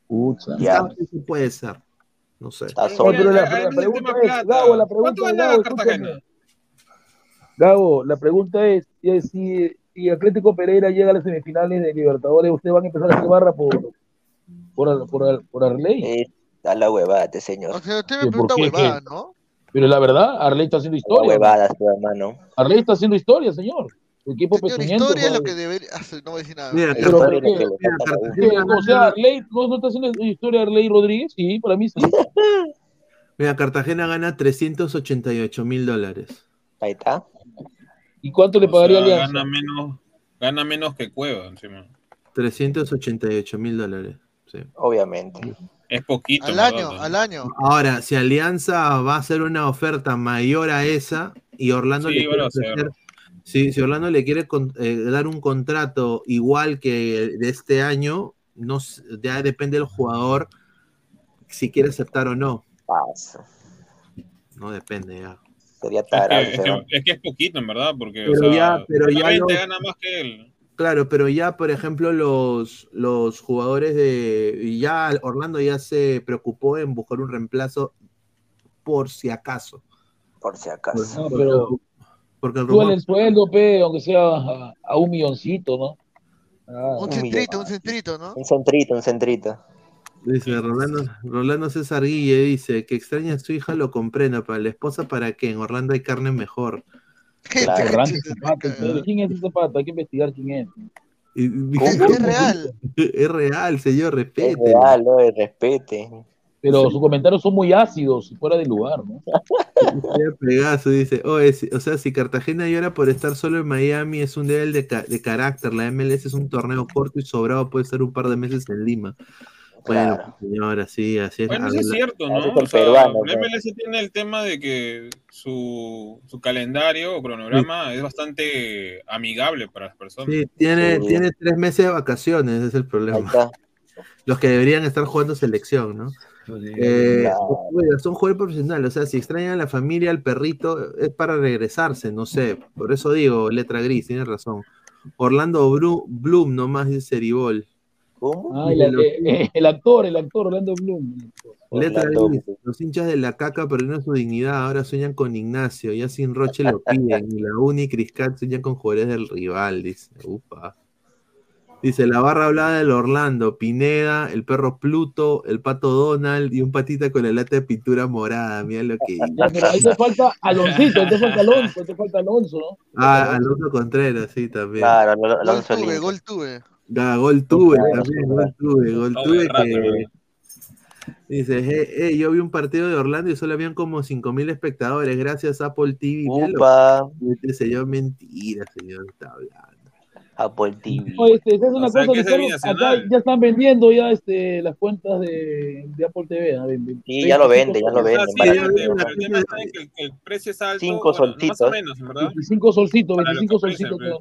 Pucha. Eso puede ser, no sé. No, pero la, la pregunta es, Gabo, la pregunta es, Gabo, la pregunta es, si, si, si Atlético Pereira llega a las semifinales de Libertadores, ¿ustedes van a empezar a hacer barra por, por, por, por Arley? A la huevada, señor. O sea, usted me ¿Pero pregunta qué? huevada. ¿no? Pero la verdad, Arley está haciendo La historia. huevada, su hermano. Arley está haciendo historia, señor. Su equipo Señor, historia es lo que debería. ah, No voy a decir nada. Mira, Pero, mira, ¿Qué? Cartagena O sea, gana- Ley, ¿no, no está haciendo historia de Ley Rodríguez? Sí, para mí sí. mira, Cartagena gana 388 mil dólares. Ahí está. ¿Y cuánto le O pagaría sea, Alianza? gana menos, gana menos que Cueva encima. 388 mil dólares. Sí. Obviamente. Es poquito. Al año, al año. Ahora, si Alianza va a hacer una oferta mayor a esa y Orlando Sí, le quiere ofrecer- si, si Orlando le quiere con- eh, dar un contrato igual que de este año, no ya depende del jugador si quiere aceptar o no. Paso. No depende ya. Sería Es que, tarado. es, que, es que es poquito, en verdad, porque Pero o sea, ya- pero ya gana más que él. Claro, pero ya, por ejemplo, los, los jugadores de. Ya Orlando ya se preocupó en buscar un reemplazo por si acaso. Por si acaso. No, pero Porque el suele rumor. el sueldo, pe, aunque sea a, a un milloncito, ¿no? Ah, Un centrito, un centrito, ¿no? Un centrito, un centrito. Dice Rolando, Rolando César Guille dice que extraña a su hija, lo comprendo, para la esposa para qué, en Orlando hay carne mejor. Pero ¿quién es ese Zapata? Hay que investigar quién es. Y- Es real. Es real, señor, Es respete. real, ¿no? Respete. Pero sus comentarios son muy ácidos, fuera de lugar, ¿no? Pegaso dice, "Oh, es- o sea, si Cartagena llora por estar solo en Miami es un nivel de, ca- de carácter, la MLS es un torneo corto y sobrado, puede estar un par de meses en Lima. Bueno, Claro. pues, señor, así, así es. Bueno, eso es cierto, ¿no? O sea, peruano, la ¿no? MLS tiene el tema de que su, su calendario o cronograma es bastante amigable para las personas. Sí, tiene, Sí. tiene tres meses de vacaciones, ese es el Ahí problema. está. Los que deberían estar jugando selección, ¿no? Eh, Claro. son jugadores profesionales, o sea, si extrañan a la familia, al perrito, es para regresarse, no sé. Por eso digo, letra gris, tiene razón. Orlando Bru- Bloom, nomás dice Ceribol. ¿Cómo? Ah, el, el- el actor, el actor Orlando Bloom. Letra Orlando gris, los hinchas de la caca perdieron su dignidad, ahora sueñan con Ignacio, ya sin Roche lo piden, y la Uni y Criscat sueñan con jugadores del rival, dice. Upa. Dice, la barra hablada del Orlando, Pineda, el perro Pluto, el pato Donald y un patita con la lata de pintura morada. Mira lo que Ya, pero ahí te falta Aloncito, ahí te falta Alonso, ahí te falta Alonso, ¿no? Ah, Alonso Contreras, sí, también. Claro, Al- Gol Alonso tuve, gol tuve. Ah, gol tuve también, gol tuve, gol tuve que... Dice, eh, eh, yo vi un partido de Orlando y solo habían como 5.000 espectadores, gracias a Apple TV. Upa, este señor, mentira, señor, está hablando. Apple TV. Oye, este, es una O sea, cosa, que es Ricardo, binacional. acá ya están vendiendo ya este, las cuentas de, de Apple TV. ¿no? Ven- ven- Sí, ya lo 25 venden, ya lo sea, venden. sí, ya el tema está en que el, que el precio es alto. Cinco bueno, no más solcitos. o menos, en verdad. 25 solcitos, Para lo 25 que ofrecen, solcitos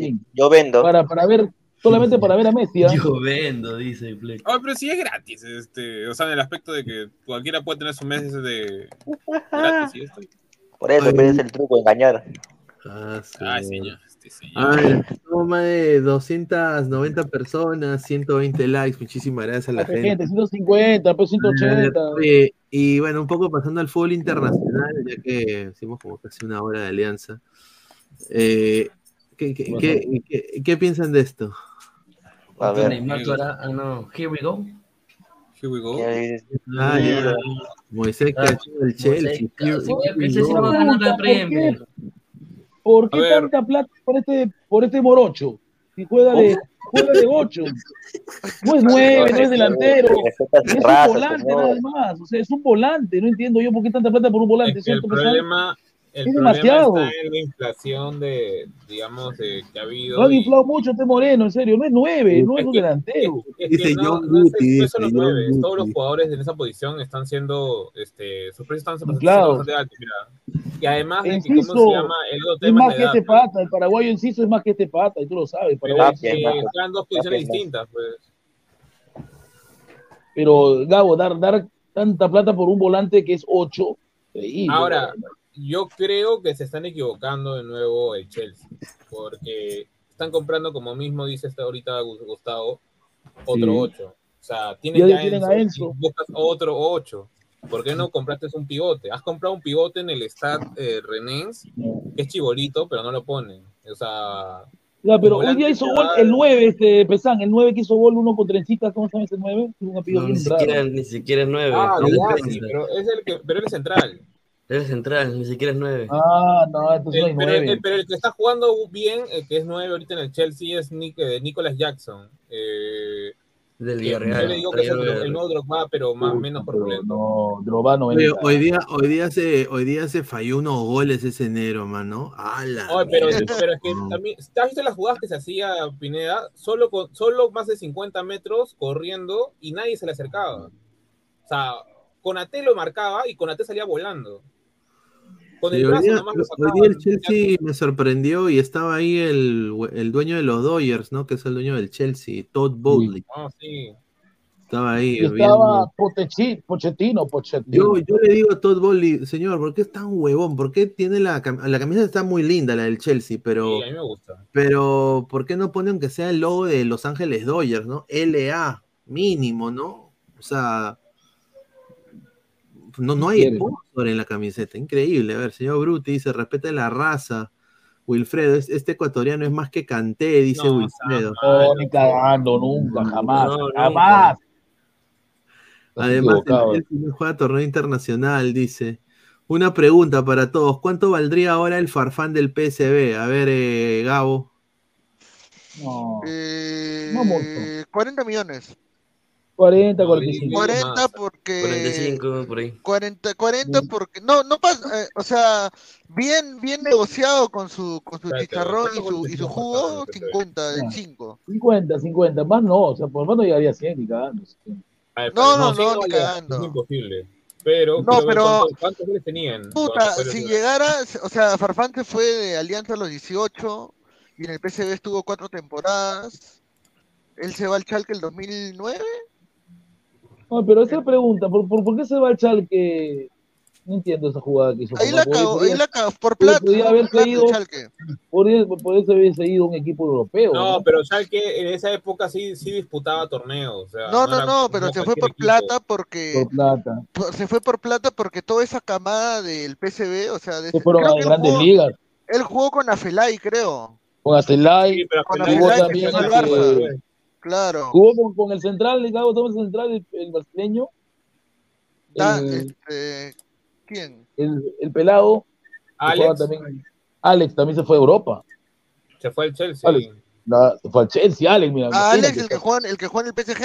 que, que. Yo vendo. Para, para ver, solamente para ver a Messi. ¿ah? Yo vendo, dice Fleck. Ah, pero sí es gratis, este, o sea, en el aspecto de que cualquiera puede tener su mes de gratis y esto. Por eso, Ay. es el truco, engañar. Ah, sí. Ay, señor, este señor. A ver, somos más de 290 personas, 120 likes, muchísimas gracias a la Gente, gente. 150, pues 180. Eh, y bueno, un poco pasando al fútbol internacional, ya que hicimos como casi una hora de alianza. Eh, ¿qué, qué, qué- qué- qué piensan de esto? A ver. Neymar, ah, no, here we go. Here we go. Ah, ya. Moisés Ah, cachó el Chelsea. Sí, ese sí lo va a ganar la ¿Por Premier. qué, por tanta plata por este, por este morocho? Si juega de, juega de 8. No es 9, no es delantero. Es un volante señor. nada más. O sea, es un volante. No entiendo yo por qué tanta plata por un volante. Es que el problema, el Es problema demasiado. está en la inflación de, digamos, de, que ha habido. Lo han y- inflado mucho este Moreno, en serio. No es 9, no es un que- delantero. Es que no, no es los nueve, todos los jugadores en esa posición están siendo, este, sus precios están Inflados. bastante altos, mira. Y además de que, ¿cómo se llama? El otro es tema más es que la edad, este pata. El paraguayo Enciso es más que este pata, y tú lo sabes. pero es que están dos posiciones distintas, pues. Pero, Gabo, dar, dar tanta plata por un volante que es 8. Ahora, yo creo que se están equivocando de nuevo el Chelsea, porque están comprando, como mismo dice hasta ahorita Gus- Gustavo, otro Sí. 8. O sea, tienen Ya tienen a Enzo, Enzo. y buscas otro 8. ¿Por qué no compraste un pivote? Has comprado un pivote en el Stade eh, Rennes, que es chibolito, pero no lo ponen. O sea, Ya, pero hoy día hizo gol el 9, este Pesán, el 9 que hizo gol uno con trencitas, ¿cómo se llama ese 9? Un apellido No, ni siquiera, ni siquiera es nueve. Ah, es ya, sí, pero es el que, pero él es central. Es central, ni siquiera es nueve. Ah, no, entonces no El- hay pero, nueve. el, pero el que está jugando bien, el que es nueve ahorita en el Chelsea, es Nick, eh, Nicolas Jackson. Eh, Del Villarreal. Yo le digo que es el, nuevo Drogba, pero más, menos corpulento. No, Drogba no Oye, hoy día, hoy día se, hoy día se falló unos goles ese enero, mano. ¡Hala! Oye, pero, pero es que también, ¿te has visto las jugadas que se hacía Pineda? Solo, con, solo más de 50 metros corriendo y nadie se le acercaba. O sea, Conate lo marcaba y Conate salía volando. Con Sí, el hoy, brazo día, nomás lo hoy sacaba. día el Chelsea me sorprendió y estaba ahí el, el dueño de los Dodgers, ¿no? Que es el dueño del Chelsea, Todd Bowley. Ah, sí. Estaba ahí. Y estaba Potechi- Pochettino, Pochettino. Yo, yo le digo a Todd Bowley, señor, ¿por qué es tan huevón? ¿Por qué tiene la, la camiseta está muy linda, la del Chelsea, pero, Sí, a mí me gusta. pero ¿por qué no pone aunque sea el logo de Los Ángeles Dodgers, ¿no? LA, mínimo, ¿no? O sea, no, no hay sponsor en la camiseta, increíble. A ver, señor Bruti dice, respete la raza. Wilfredo, es- este ecuatoriano es más que Canté, dice No, Wilfredo. No, ni cagando, nunca, jamás, No, jamás. Además, el no juega torneo internacional, dice. Una pregunta para todos. ¿Cuánto valdría ahora el farfán del PSB? A ver, eh, Gabo. No, Eh, no mucho. 40 millones. 40, 45. 40 porque 45 por ahí. 40, 40 porque no no pasa, eh, o sea, bien bien negociado con su con su Espérate, chicharrón y ¿cuántos su y su jugo, Farfán en el 50, Ah. 5. 50, 50. Más no, o sea, por lo menos llegaría a 100 ni cagando. Ver, No, no, sí, no, ni cagando. Es imposible. Pero, No, pero- ¿cuántos, cuántos goles tenían? Puta, si llegara, o sea, Farfán se fue de Alianza a los 18 y en el PSV estuvo cuatro temporadas. Él se va al Chalke el 2009. No, pero esa pregunta, ¿por, por, por qué se va al Chalke? No entiendo esa jugada que hizo. Ahí la cagó, ahí la cagó por plata, podría por haberse plata el ido- Chalke. Podría, podría haberse ido a un equipo europeo. No, ¿no? pero Schalke en esa época sí, sí disputaba torneos. o sea, No, no, era- no, pero se fue por equipo. plata porque Por plata. por- se fue por plata porque toda esa camada del PSV, o sea, de Se fueron a grandes jugó, ligas. él jugó con Afelay, creo. Con Acelay. Sí, pero Con Afelay jugó Afelay también Claro. Jugó con, con el central, Gabo Tomás Central, el, el brasileño. Da- el, este, ¿Quién? el, el pelado. Alex. También, Alex también se fue a Europa. Se fue al Chelsea. Alex. La- se fue al Chelsea, Alex, mira. Ah, Alex, el que juega, el que juega en el PSG.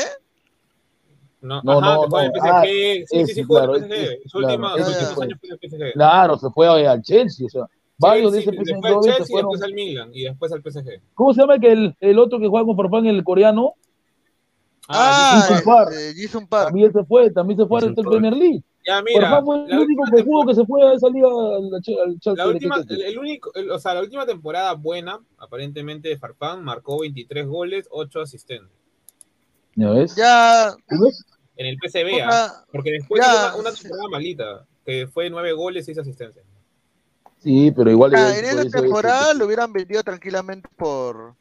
No, No, ajá, no, no. el PSG. Ah, sí, sí, ese, sí, jugó en claro, el PSG. ese, Su claro, sus últimos fue. años fue en el PSG. Claro, se fue al Chelsea, o sea, varios de Sí, ese sí, PSG después al Eindhoven se Chelsea y fueron. después al Milan y después al PSG. ¿Cómo se llama que el, el otro que juega con Farfán, el coreano? Ah, Jason Park. Jason Park. También se fue, también se fue Jason al. Premier League. Ya, mira, Farfán fue el único que jugó que se fue a esa liga al, al Chelsea. La de última, el, el único, el- o sea, la última temporada buena, aparentemente de Farfán, marcó 23 goles, 8 asistentes. ¿Ya ves? Ya. En el PCB, ¿ah? porque después ya, una temporada malita, que fue 9 goles, 6 asistencias. Sí, pero igual. Ah, igual en esa temporada lo hubieran vendido tranquilamente por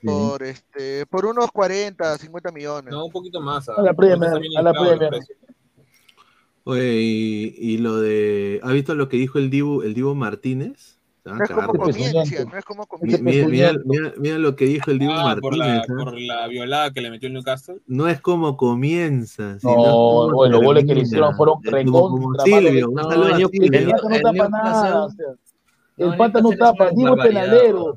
Sí. por este por unos 40, 50 millones. No, un poquito más. A la Premier, a la Premier. Oye, y, y lo de. ¿Ha visto lo que dijo el Dibu, el Dibu Martínez? No es como comienza, no es como Mi- comienza. Mira, mira, mira- mira lo que dijo el Dibu Ah, por la, Martínez. ¿ah? por la violada que le metió el Newcastle. No es como comienza. sino No, como bueno, los goles que le hicieron fueron recontra Silvio. Un No, saludo a el New- Silvio. el Pata no el tapa nada. o sea, No, el Pata no tapa. Dibu es penalero.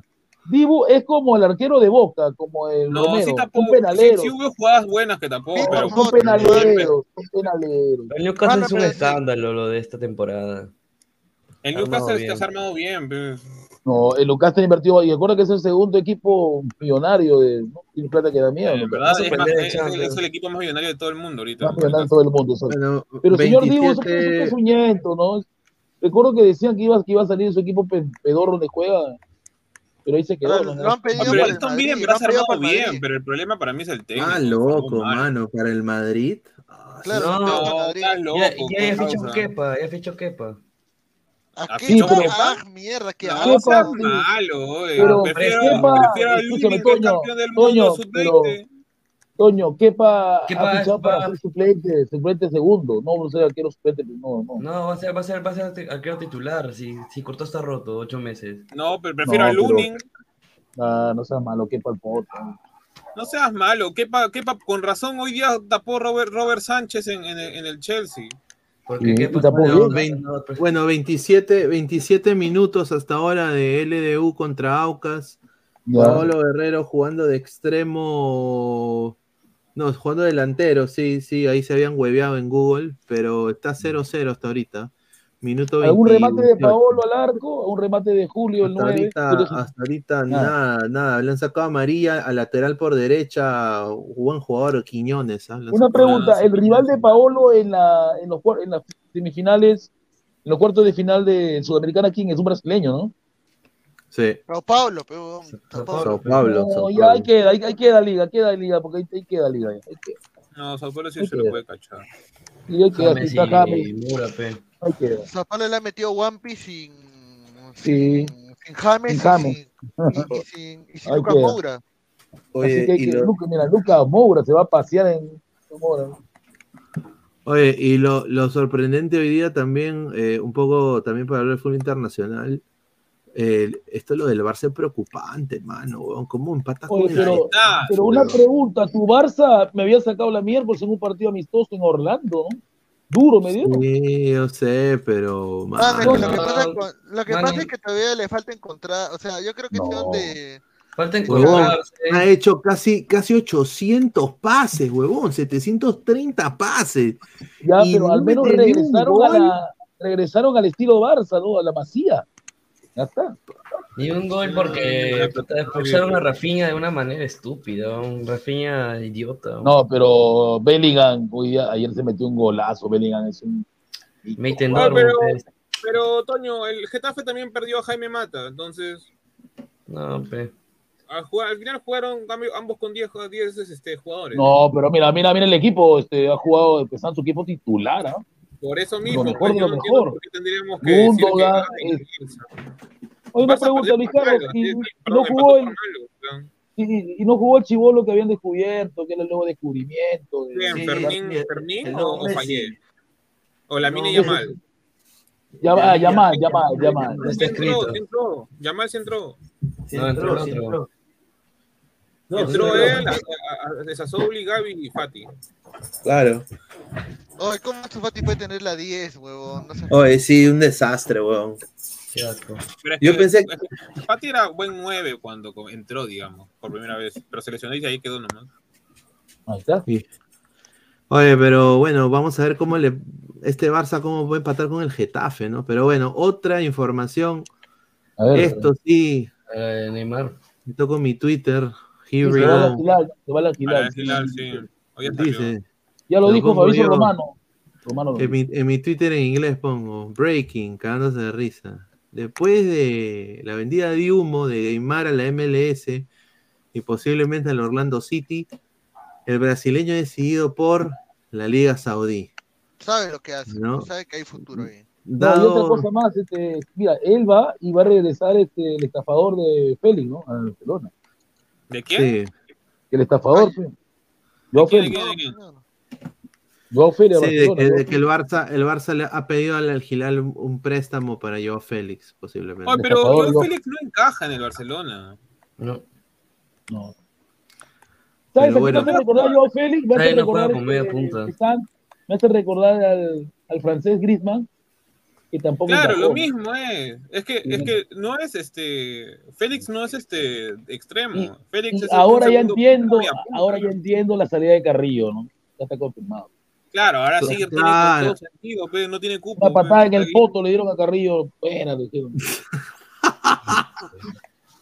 Dibu es como el arquero de Boca, como el No, Romero. sí tapó. Son Sí, penaleros. sí hubo jugadas buenas que tapó, Sí, pero. Son penaleros. Son penaleros. El Newcastle es un sí. escándalo lo de esta temporada. El Armado Newcastle bien. está se ha armado bien. pues. No, el Lucas está invertido. Y acuerda que es el segundo equipo millonario de. ¿no? Tiene plata que da miedo. En Eso es, más- pelea de es, el, Champions. es el equipo más millonario de todo el mundo ahorita. Más millonario en todo el mundo. Pero señor Dibu es un 27 pezuñento, ¿no? Recuerdo que decían que iba, que iba a salir de su equipo pe- pedorro donde juega. Pero ahí se quedó. Pero ¿no? lo han Ah, pedido pero para él el también, Madrid, pero lo ha han pedido armado para el bien, Madrid. pero el problema para mí es el técnico. Ah, loco, mano. Para el Madrid. Ah, Claro, No, estás loco. Ya, ya. Kepa, ya Kepa. ¿A ¿A qué? fichó pero- Ah, mierda, qué No, sí. malo, oye. Pero prefiero, Kepa, prefiero al que Toño, campeón del Toño, mundo sub-20. pero- Toño, Kepa Kepa ha fichado para va- ser suplente, suplente segundo. No, no sé, arquero suplente, no, no. No, va a ser, va a ser, va a ser arquero titular. Si, si Cortó está roto, ocho meses. No, pero prefiero No, al pero- Lunin. Ah, no seas malo, Kepa el poto. No seas malo. Kepa, Kepa, con razón, hoy día tapó Robert, Robert Sánchez en, en el, en el Chelsea. Porque Y- qué y pasó? tampoco No, bien. no, no, pues, Bueno, 27, 27 minutos hasta ahora de LDU contra Aucas. Ya. Paolo Guerrero jugando de extremo. No, jugando delantero, sí, sí, ahí se habían hueveado en Google, pero está 0-0 hasta ahorita. Minuto ¿Algún remate de 28. Paolo al arco? ¿Un remate de Julio el Hasta 9? ahorita, hasta ahorita nada, nada. Le han sacado a María a lateral por derecha. Buen jugador, Quiñones. ¿ah? Una pregunta, a- el rival de Paolo en, la, en, los, en las semifinales, en los cuartos de final de Sudamericana, ¿quién es? Un brasileño, ¿no? Sí. Sao Paulo, pero. Sao Paulo. Sao No, ya ahí queda, ahí, ahí queda liga, queda liga, porque ahí, ahí queda liga. ya, ahí queda. No, Sao Paulo sí Ahí se lo puede cachar. Y ahí queda, James si está y James, Mura, pe. Paulo le ha metido Wampi sin, Sí. sin James, Sin y James. sin, y, y sin, y sin Ahí Lucas queda. Moura. Oye, Así que, hay y que lo- Luca, mira, Lucas Moura se va a pasear en Moura. Oye, y lo, lo sorprendente hoy día también, eh, un poco también para hablar del fútbol internacional, eh, esto lo del Barça es preocupante, mano, weón. ¿Cómo empatas con Oye, el pero, pero una pregunta, tu Barça me había sacado la miércoles en un partido amistoso en Orlando, ¿no? Duro me dieron. Sí, yo sé, pero. Ah, lo que, pasa, lo que pasa es que todavía le falta encontrar, o sea, yo creo que es donde Falta encontrarse. ha hecho casi, casi 800 pases, huevón, 730 pases. Ya, Y pero no al menos regresaron, a la, regresaron al estilo Barça, ¿no? A la masía. Ya está. Y un gol porque puta, expulsaron a Rafinha de una manera estúpida, un Rafinha idiota. No, pero Bellingham, hoy día- ayer se metió un golazo. Bellingham es un. No, Dortmund, pero, pues. pero, Toño, el Getafe también perdió a Jaime Mata, entonces No, pe. al, jugar- al final jugaron ambos con 10 10, este, jugadores. No, pero mira, mira, mira el equipo, este, ha jugado, empezando su equipo titular, ¿ah? Por eso Lo mismo, mejor pues, lo no entiendo mejor. por qué tendríamos que decir que Oye, una pregunta, Málaga, y, sí, no jugó el, y, y no jugó el chivolo que habían descubierto, que era el nuevo descubrimiento. ¿Fermín, o. Fallé? ¿O la mini No, Yamal? Yamal, ah, Yamal, Yamal, Yamal. Sí entró, sí entró. Yamal sí entró. No, entró el otro. No, entró sí, él, a, a, a, de Sassouli, Gaby y Fati. Claro. Oye, ¿cómo Ansu Fati puede tener la 10, huevón? No sé. Oye, sí, un desastre, weón. Pero es Yo que- pensé que Fati era buen 9 cuando entró, digamos, por primera vez. Pero se lesionó y ahí quedó nomás. Ahí está. Sí. Oye, pero bueno, vamos a ver cómo le este Barça cómo va a empatar con el Getafe, ¿no? Pero bueno, otra información. A ver, Esto sí, Eh, Neymar. me toco mi Twitter. Here Sí, se va a se va a desfilar, sí. Salió. Dice, Ya lo dijo yo. Romano. Romano en mi, en mi Twitter en inglés pongo breaking, cagándose de risa. Después de la vendida de humo de Neymar a la MLS y posiblemente al Orlando City, el brasileño ha decidido por la Liga Saudí. Sabe lo que hace, No. sabe que hay futuro ahí. No, y Dado, otra cosa más, este, mira, él va y va a regresar este, el estafador de Félix, ¿no? A Barcelona. ¿De quién? sí, El estafador, pues. ¿De quién, Félix. de quién, de quién? Joao Félix a sí, de que, de Joao que el Barça, el Barça le ha pedido al Al Hilal un, préstamo para Joao Félix, posiblemente. Pero Joao Joao. Félix no encaja en el Barcelona. No. No. ¿Sabes? A bueno. me hace recordar a Joao Félix? Me hace no recordar, juega con media este, punta. Cristian, me hace recordar al, al francés Griezmann, que tampoco Claro, encajó. lo mismo es. Es que, es que no es este. Félix no es este extremo. Y- Félix Y es ahora ya entiendo, ahora ya entiendo la salida de Carrillo, ¿no? Ya está confirmado. Claro, ahora sí Claro. tiene todo sentido, pero no tiene cupo. Una patada en pe, el poto le dieron a Carrillo, buena, le dijeron.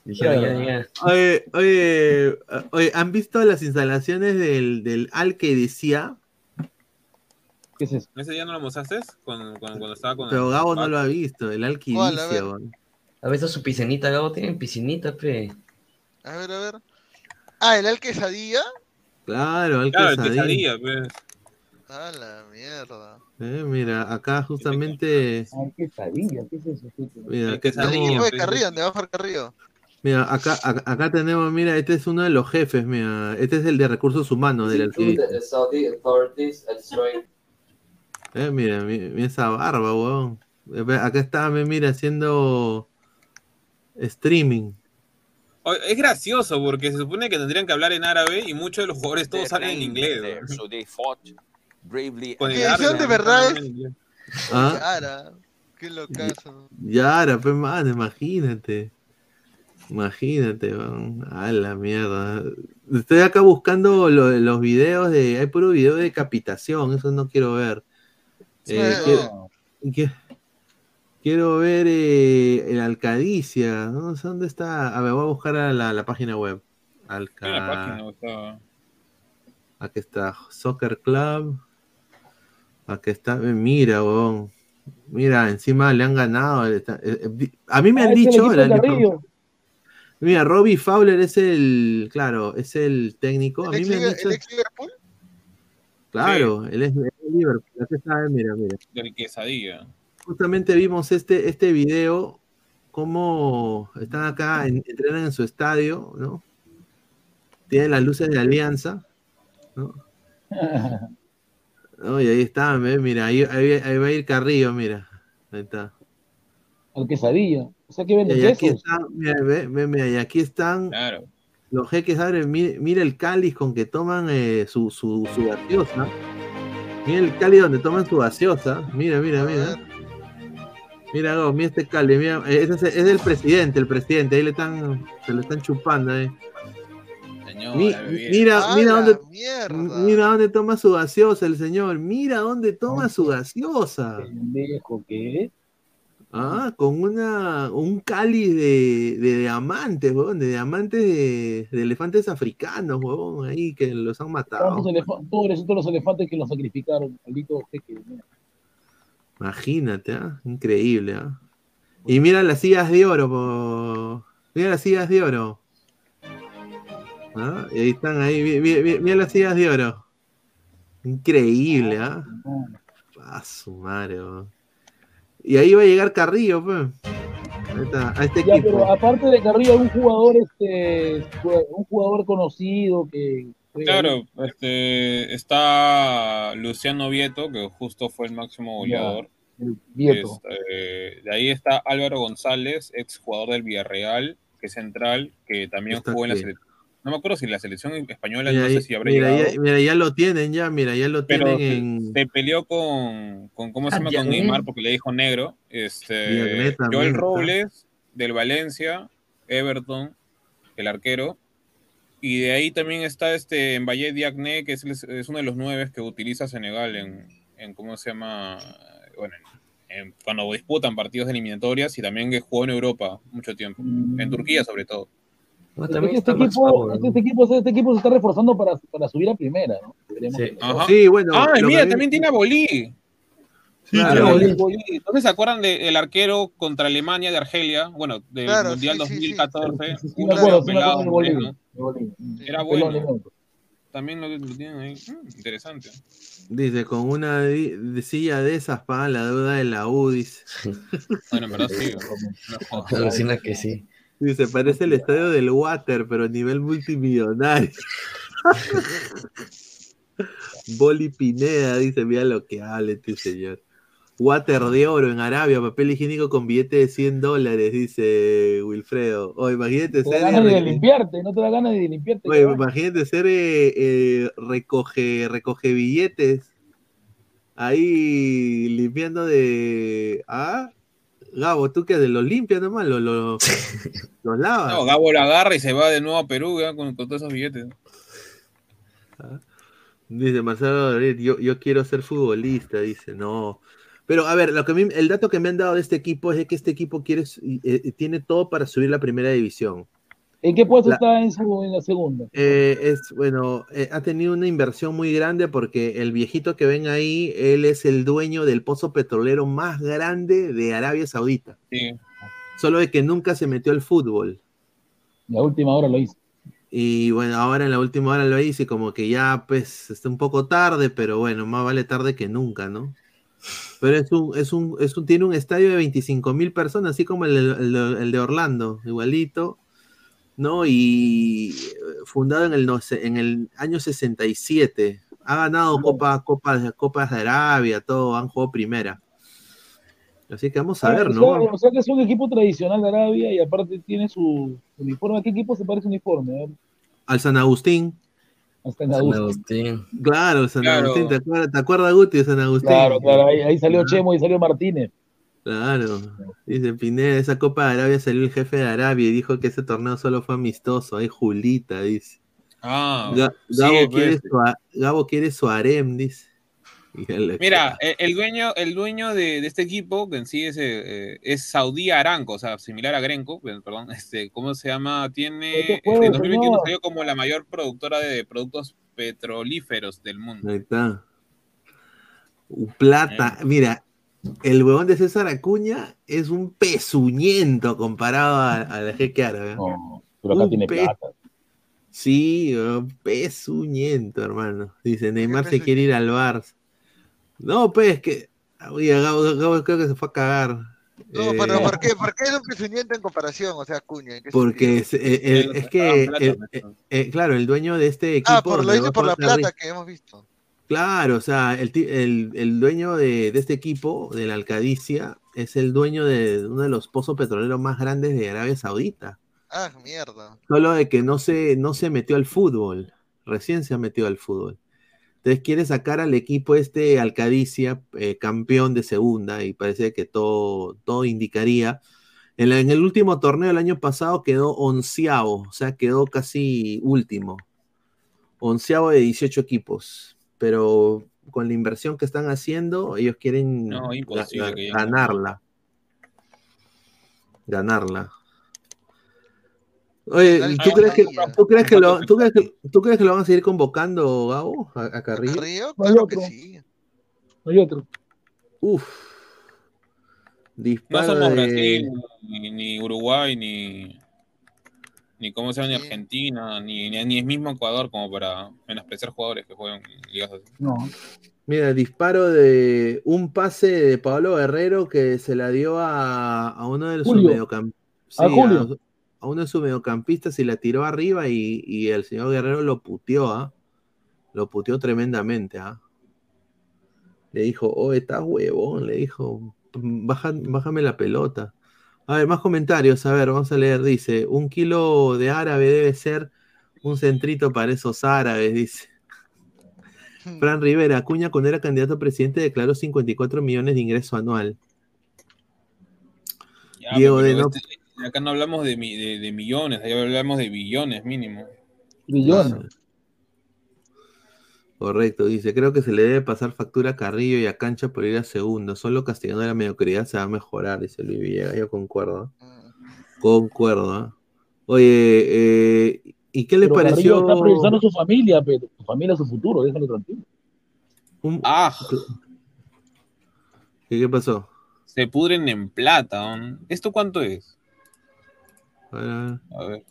Ya, ya. Oye, oye, oye, ¿han visto las instalaciones del, del Al que decía? ¿Qué es eso? ¿Ese día no lo mostraste? Con, con- cuando estaba con Pero el- Gabo no lo ha visto, el Al que ¿Cuál? A dice, ver. weón. ¿Has visto su piscinita, Gabo? Tienen piscinita, pe. A ver, a ver. Ah, el Al Quesadilla. Claro, Al Claro, el quesadilla. quesadilla, pues. A la mierda. Eh, mira, acá justamente, Ay, qué sabía, ¿qué es eso? ¿Qué es eso? mira, acá quesadilla. estamos- Oye, Carrillo, ¿dónde va Carrillo? mira, acá, acá, tenemos, mira, este es uno de los jefes, mira, este es el de recursos humanos del alquilista. Eh, mira, mira, mira esa barba, weón. Eh, Acá está, mira, haciendo streaming. Es gracioso porque se supone que tendrían que hablar en árabe y muchos de los jugadores todos salen en inglés. Que árabe, son de verdad es-. ¿Ah? Cara, qué locazo. Yara, pues, mano, imagínate. Imagínate, weón. A la mierda. Estoy acá buscando lo- los videos de. Hay puro video de decapitación, eso no quiero ver. Eh, quiero, que- quiero ver eh, el Alcadicia. No sé dónde está. A ver, voy a buscar a la, la página web. Alca... La página. Aquí está, Soccer Club. Aquí está, eh, mira, weón. Mira, encima le han ganado. está- eh, eh, A mí me Ah, han dicho. Mira, Robbie Fowler es el, claro, es el técnico. A ¿El mí ex, me han dicho, el ex Liverpool? claro, él es de Liverpool. Aquí está, mira, mira. Del quesadilla. Justamente vimos este, este video, cómo están acá, en- entrenan en su estadio, ¿no? Tienen las luces de Alianza, ¿no? No, y ahí está, mira, ahí, ahí- ahí va a ir Carrillo, mira. Ahí está. Al quesadilla. O sea que Y venden aquí quesos. están, mira, ve, ve, mira, y aquí están Claro. los jeques árabes. Mira, mira el cáliz con que toman eh, su, su, su gaseosa. Mira el cáliz donde toman su gaseosa. Mira, mira, mira. Mira, Go, mira este cáliz. Mira, ese es, es el presidente, el presidente. Ahí le están, se lo están chupando. eh. Señor, Mi- mira, mira ¡A dónde, mira dónde toma su gaseosa el señor. Mira dónde toma su gaseosa. Pendejo, ¿qué? Ah, con una, un cáliz de, de diamantes, huevón, de diamantes de, de elefantes africanos, huevón, ahí que los han matado. Pobrecitos los elefantes que los sacrificaron. Maldito jeque. mira. Imagínate, ¿ah? Increíble, ¿ah? Y mira las sillas de oro, po. mira las sillas de oro. ¿Ah? Y ahí están, ahí, mira, las sillas de oro. Increíble, ¿ah? A su madre. Y ahí va a llegar Carrillo, pues. Ahí está, a este Ya, equipo. pero aparte de Carrillo, un jugador, este, un jugador conocido que. Claro, este, está Luciano Vieto, que justo fue el máximo goleador. Vieto. Este, de ahí está Álvaro González, ex jugador del Villarreal, que es central, que también Está jugó en la selección. No me acuerdo si la selección española, Mira, no sé si habrá mira, llegado. ya, mira, ya lo tienen, ya, mira, ya lo pero tienen se, en. se peleó con, con ¿cómo se Ah, llama? Con. Neymar porque le dijo negro. Este, Joel. Robles del Valencia, Everton, el arquero. Y de ahí también está este Mbaye Diagne, que es, es uno de los nueve que utiliza Senegal en, en ¿cómo se llama? Bueno, en- en- cuando disputan partidos de eliminatorias y también que jugó en Europa mucho tiempo, en Turquía sobre todo. Este, este equipo, este, este equipo, este equipo se está reforzando para, para subir a primera, ¿no? Sí, bueno, Ah, mira, que- también tiene a Bolí. Claro. Bolí, Bolí. ¿No se acuerdan del arquero contra Alemania de Argelia? Bueno, del Claro, Mundial sí, sí, sí. 2014. Sí, me uno de acuerdo, sí de Bolí, de Bolí. Era bueno. También lo, lo tienen ahí. Mm, interesante. Dice, con una de silla de esas pagan la deuda de la U, dice. Bueno, en verdad sí. No. Alucina que sí. Dice, parece el estadio del Water, pero a nivel multimillonario. Boli Pineda dice, mira lo que habla este señor. Water de oro en Arabia, papel higiénico con billete de 100 dólares, dice Wilfredo. O imagínate Te da ser... ganas de eh, limpiarte, no te da ganas de limpiarte. Oye, imagínate ser eh, eh, recoge, recoge billetes ahí limpiando de. ¿Ah? Gabo, ¿tú qué? ¿De los limpias nomás? ¿Los, los, los lavas? No, Gabo la agarra y se va de nuevo a Perú con, con todos esos billetes. Dice Marcelo yo, yo quiero ser futbolista, dice, no. Pero a ver, lo que a mí- el dato que me han dado de este equipo es de que este equipo quiere, eh, tiene todo para subir la primera división. ¿En qué puesto La- está en, su, en la segunda? Eh, es bueno, eh, ha tenido una inversión muy grande porque el viejito que ven ahí, él es el dueño del pozo petrolero más grande de Arabia Saudita. Sí. Solo de que nunca se metió al fútbol. La última hora lo hizo. Y bueno, ahora en la última hora lo hice y como que ya pues está un poco tarde, pero bueno, más vale tarde que nunca, ¿no? Pero es un, es un, es un, tiene un estadio de 25 mil personas, así como el, el- el de Orlando, igualito, ¿no? Y eh, fundado en el, no sé, en el año 67. Ha ganado Copa, Copas, Copas de Arabia, todo, han jugado primera. Así que vamos a Ah, ver, o ¿no? sea, o sea que es un equipo tradicional de Arabia y aparte tiene su uniforme. ¿A qué equipo se parece uniforme? Al San Agustín. En San Agustín. Agustín. Claro, San Claro. Agustín, ¿te acuerdas, ¿te acuerdas Guti de San Agustín? Claro, claro, ahí, ahí salió Chemo y salió Martínez. Claro. Dice Pineda, esa Copa de Arabia salió el jefe de Arabia y dijo que ese torneo solo fue amistoso. Ahí Julita, dice. Ah, Ga- Gabo, pues. quiere su, Gabo quiere su harem, dice. Mira, el, el dueño, el dueño de, de este equipo, que en sí es, eh, eh, es Saudí Aramco, o sea, similar a Grenco, perdón, este, ¿cómo se llama? Tiene, ¿Qué juego, en 2021 señor? salió como la mayor productora de productos petrolíferos del mundo. Ahí está. Plata. Mira, el huevón de César Acuña es un pezuñento comparado a- al jeque árabe. pero acá Un tiene pe- plata. Sí, pezuñento, hermano. Dice, Neymar se quiere ir al Barça. No, pues, que... Oye, Gabo, Gabo creo que se fue a cagar. No, Eh, pero ¿por qué? ¿Por qué es un pezuñento en comparación? O sea, Cuña. ¿en qué Porque es, eh, eh, es que, el- eh, eh, claro, el dueño de este equipo... Ah, por, lo dice a por la plata que hemos visto. Claro, o sea, el, ti- el- el dueño de, de este equipo, de la Alcadicia, es el dueño de uno de los pozos petroleros más grandes de Arabia Saudita. Ah, mierda. Solo de que no se, no se metió al fútbol. Recién se ha metido al fútbol. Entonces quiere sacar al equipo este Alcadicia, eh, campeón de segunda, y parece que todo, todo indicaría. En, la- en el último torneo del año pasado quedó onceavo, o sea, quedó casi último. Onceavo de 18 equipos. Pero con la inversión que están haciendo, ellos quieren No, ga- que ganarla. Ganarla. Oye, ¿tú crees, que. ¿tú, crees que lo, tú, crees que, tú crees que lo van a seguir convocando, Gabo, a, a Carrillo? Carrillo, No hay claro que otro. sí. No hay otro. Uf. No Disparo somos de- Brasil, ni, ni Uruguay, ni, ni cómo se llama, ni Argentina, ni, ni, ni es mismo Ecuador como para menospreciar jugadores que juegan en ligas así. No. Mira, disparo de un pase de Pablo Guerrero que se la dio a, a uno de sus mediocampistas. A Julio. a uno de sus mediocampistas y la tiró arriba y, y el señor Guerrero lo puteó, ¿ah? Lo puteó tremendamente, ¿ah? Le dijo, oh, estás huevón, le dijo, "Baja- bájame la pelota. A ver, más comentarios, a ver, vamos a leer, dice, un kilo de árabe debe ser un centrito para esos árabes, dice. Fran Rivera, Acuña cuando era candidato a presidente declaró 54 millones de ingreso anual. Ya, Diego de no- este- acá no hablamos de, de, de millones, ahí hablamos de billones mínimo. Billones. Correcto, dice, creo que se le debe pasar factura a Carrillo y a Cancha por ir a segundo. Solo castigando la mediocridad se va a mejorar, dice Luis Villegas. Yo concuerdo. ¿eh? Concuerdo. ¿eh? Oye, eh, ¿y qué Pero Carrillo pareció? está priorizando su familia, pero su familia, su futuro, déjalo tranquilo. un- Ah, ¿Qué, qué pasó? se pudren en plata. ¿no? ¿Esto cuánto es? A ver, a ver. A ver.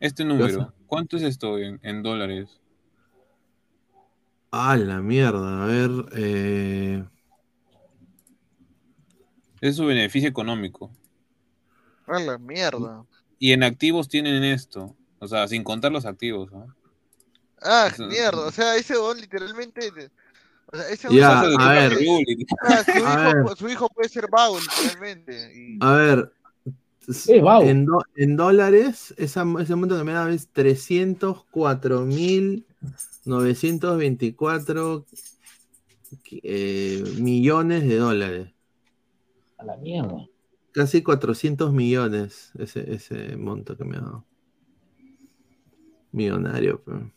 Este número, ¿cuánto es esto en, en dólares? Ah, la mierda. A ver, eh, Es su beneficio económico. A la mierda. Y en activos tienen esto. O sea, sin contar los activos. ¿no? Ah, Eso- mierda. O sea, ese don literalmente. O sea, ese Ya, don- a ver. Ah, su, A hijo, ver. su hijo puede ser vago, literalmente. Y... a ver. Es vago. En, do- en dólares, esa, ese monto que me da es 304.924 eh, millones de dólares. A la mierda. Casi 400 millones ese, ese monto que me ha dado. Millonario. pero-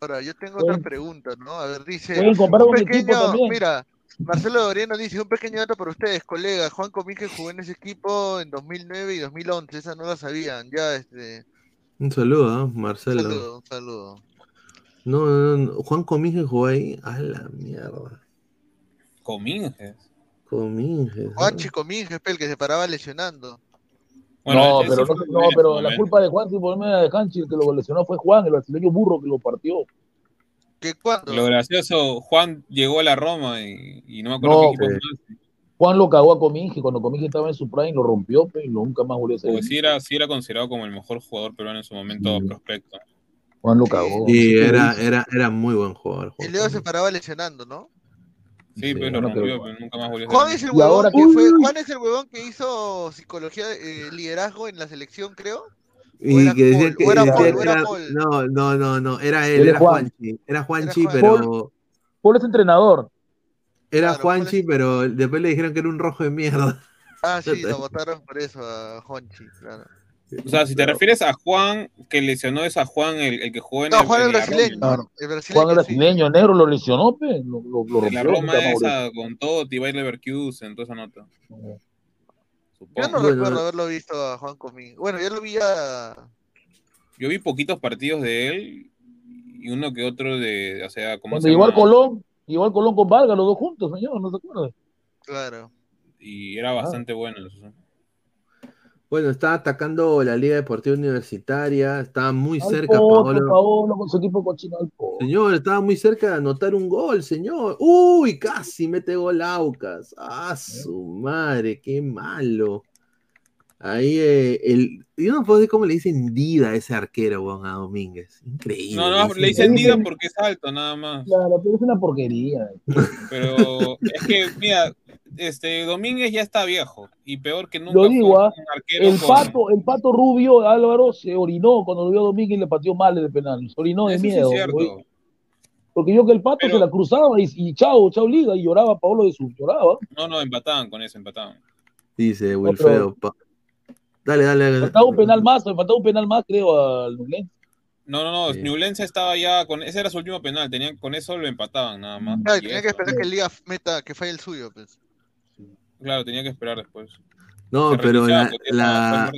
Ahora, yo tengo Pueden- otra pregunta, ¿no? A ver, dice. un un pequeño, mira, Marcelo Doriano dice: un pequeño dato para ustedes, colegas. Juan Comige jugó en ese equipo en 2009 y 2011. Esa no la sabían. Ya, este. Un saludo. Un Marcelo. saludo, un saludo. No, no, no, Juan Cominge jugó ahí. A la mierda. Cominges. Cominge. ¿no? Juanchi Comige, el que se paraba lesionando. no, pero, no, no, pero la culpa de Juan problema de Canchi, el que lo lesionó fue Juan, el brasileño burro que lo partió. ¿Qué cuándo? Lo gracioso, Juan llegó a la Roma y, y no me acuerdo No, qué equipo. Juan lo cagó a Cominge, cuando Cominge estaba en su prime lo rompió pe, y nunca más volvió a ser. Pues sí era, sí era considerado como el mejor jugador peruano en su momento prospecto. Juan lo cagó. Sí, No era, era, era muy buen jugador. Y Juan luego se paraba lesionando, ¿no? Sí, pero bueno, rompió, pero- nunca más volvió a Juan es el huevón ahora que fue, Juan es el huevón que hizo psicología, eh, liderazgo en la selección, creo. Y que decía que, era no, no, no, no, era él, era Juan. Juanchi, era Juanchi, Juan. pero Paul es entrenador. era Juanchi, pero después le dijeron que era un rojo de mierda. Ah, sí, lo votaron por eso a Honchi, claro. O sea, si te refieres a Juan, que lesionó es a Juan, el, el que jugó en No, el, Juan el brasileño. Roma. El brasileño, Juan el brasileño, negro, lo lesionó, pe. Lo, lo, lo En la Roma esa con Totti, Bayer Leverkusen, toda esa nota. Yo no recuerdo haberlo visto a Juan conmigo. Bueno, yo lo vi a. Yo vi poquitos partidos de él y uno que otro de, o sea, ¿cómo Cuando se llegó al? Colón, llegó al Colón con Vargas, los dos juntos, señor, ¿no se acuerda? Claro. Y era bastante bueno. eso. Bueno, estaba atacando la Liga Deportiva Universitaria, estaba muy cerca Potro, Paolo. Paolo, con su equipo cochino. Señor, estaba muy cerca de anotar un gol, señor. Uy, casi mete gol Aucas. Ah, su madre, qué malo. Ahí eh, el. Yo no puedo decir cómo le dicen Dida a ese arquero, weón, a Domínguez. Increíble. No, no, le dicen Dida porque es alto, nada más. Claro, pero es una porquería. Pero es que, mira, este Domínguez ya está viejo y peor que nunca Lo digo, fue ¿ah? un arquero el con- pato, el pato rubio Álvaro se orinó cuando lo vio a Domínguez y le pateó mal el penal. Se orinó de Eso sí es miedo. Porque yo que el pato se la cruzaba y, y chao, chao liga, y lloraba Pablo de su, lloraba. No, no, empataban con eso, empataban. Dice Wilfredo. pa- Dale, dale, dale. Faltaba un penal más, le faltaba un penal más, creo, al Nublense. No, no, no, Ñublense estaba ya con ese era su último penal, tenían con eso lo empataban nada más. Claro, tenía que esperar que el Liga meta, que falle el suyo, pues. Claro, tenía que esperar después. No, Se pero la, la-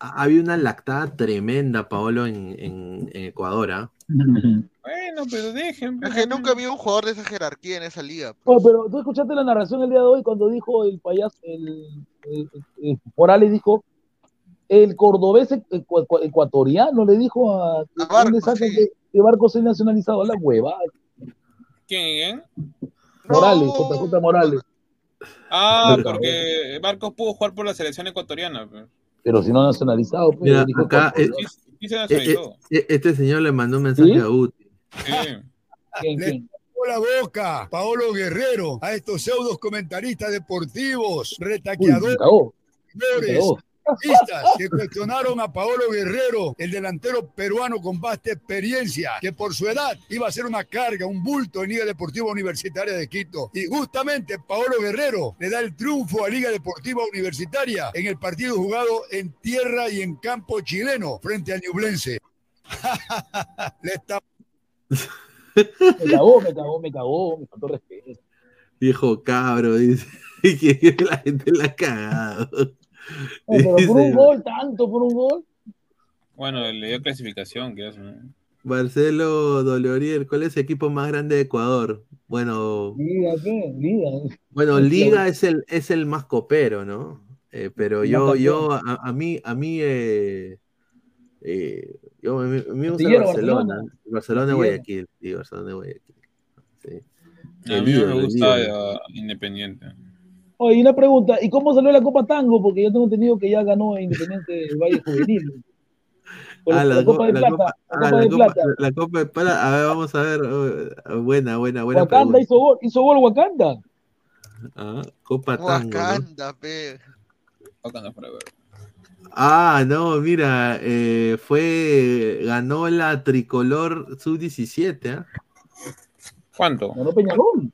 había una lactada tremenda, Paolo, en, en- en Ecuador. ¿ah? Bueno, pero dejen. Es que nunca vi un jugador de esa jerarquía en esa liga. Oh, pero tú escuchaste la narración el día de hoy cuando dijo el payaso, el, el- el- Morales dijo, el cordobés ecu- ecu- ecuatoriano le dijo a, ¿dónde sacan que, que Barcos es nacionalizado? La hueva. ¿Quién? Morales, JJ Morales. Ah, porque Marcos pudo jugar por la selección ecuatoriana. pues. Pero si no nacionalizado, pues, Mira, dijo acá eh, ecuatoriano. Sí se eh, nacionalizó. eh, este señor le mandó un mensaje ¿Sí? a Uti. Tapó la boca Paolo Guerrero a estos pseudos comentaristas deportivos, retaqueadores, que cuestionaron a Paolo Guerrero, el delantero peruano con vasta experiencia, que por su edad iba a ser una carga, un bulto en Liga Deportiva Universitaria de Quito. Y justamente Paolo Guerrero le da el triunfo a Liga Deportiva Universitaria en el partido jugado en tierra y en campo chileno frente al Ñublense. le está Me cagó, me cagó, me cagó, me faltó respeto. Viejo cabro, dice. Que la gente la ha cagado. Pero por un gol, tanto por un gol. Bueno, le dio clasificación, ¿no? Marcelo Dolorier, ¿cuál es el equipo más grande de Ecuador? Bueno, Liga, ¿qué? Liga. bueno, Liga es el, es el más copero, ¿no? Eh, pero yo, yo, a, a mí, a mí, eh, eh, yo, a mí, a mí me gusta Barcelona. Barcelona. El Barcelona. Guayaquil, sí, Barcelona de Guayaquil. Sí. A mí me gusta Independiente. Oye, una pregunta, ¿y cómo salió la Copa Tango? Porque yo tengo entendido que ya ganó Independiente del Valle Juvenil. Ah, la, la, Copa co- de la Plata, copa, la ah, Copa la de copa- de plata. A ver, vamos a ver. oh, buena, buena, buena Wakanda hizo gol, hizo gol Wakanda. Ah, copa tango, ¿no? Wakanda, pe. Wakanda forever. Ah, no, mira, eh, fue, ganó la tricolor sub-17, ¿ah? ¿Cuánto? Ganó Peñarol.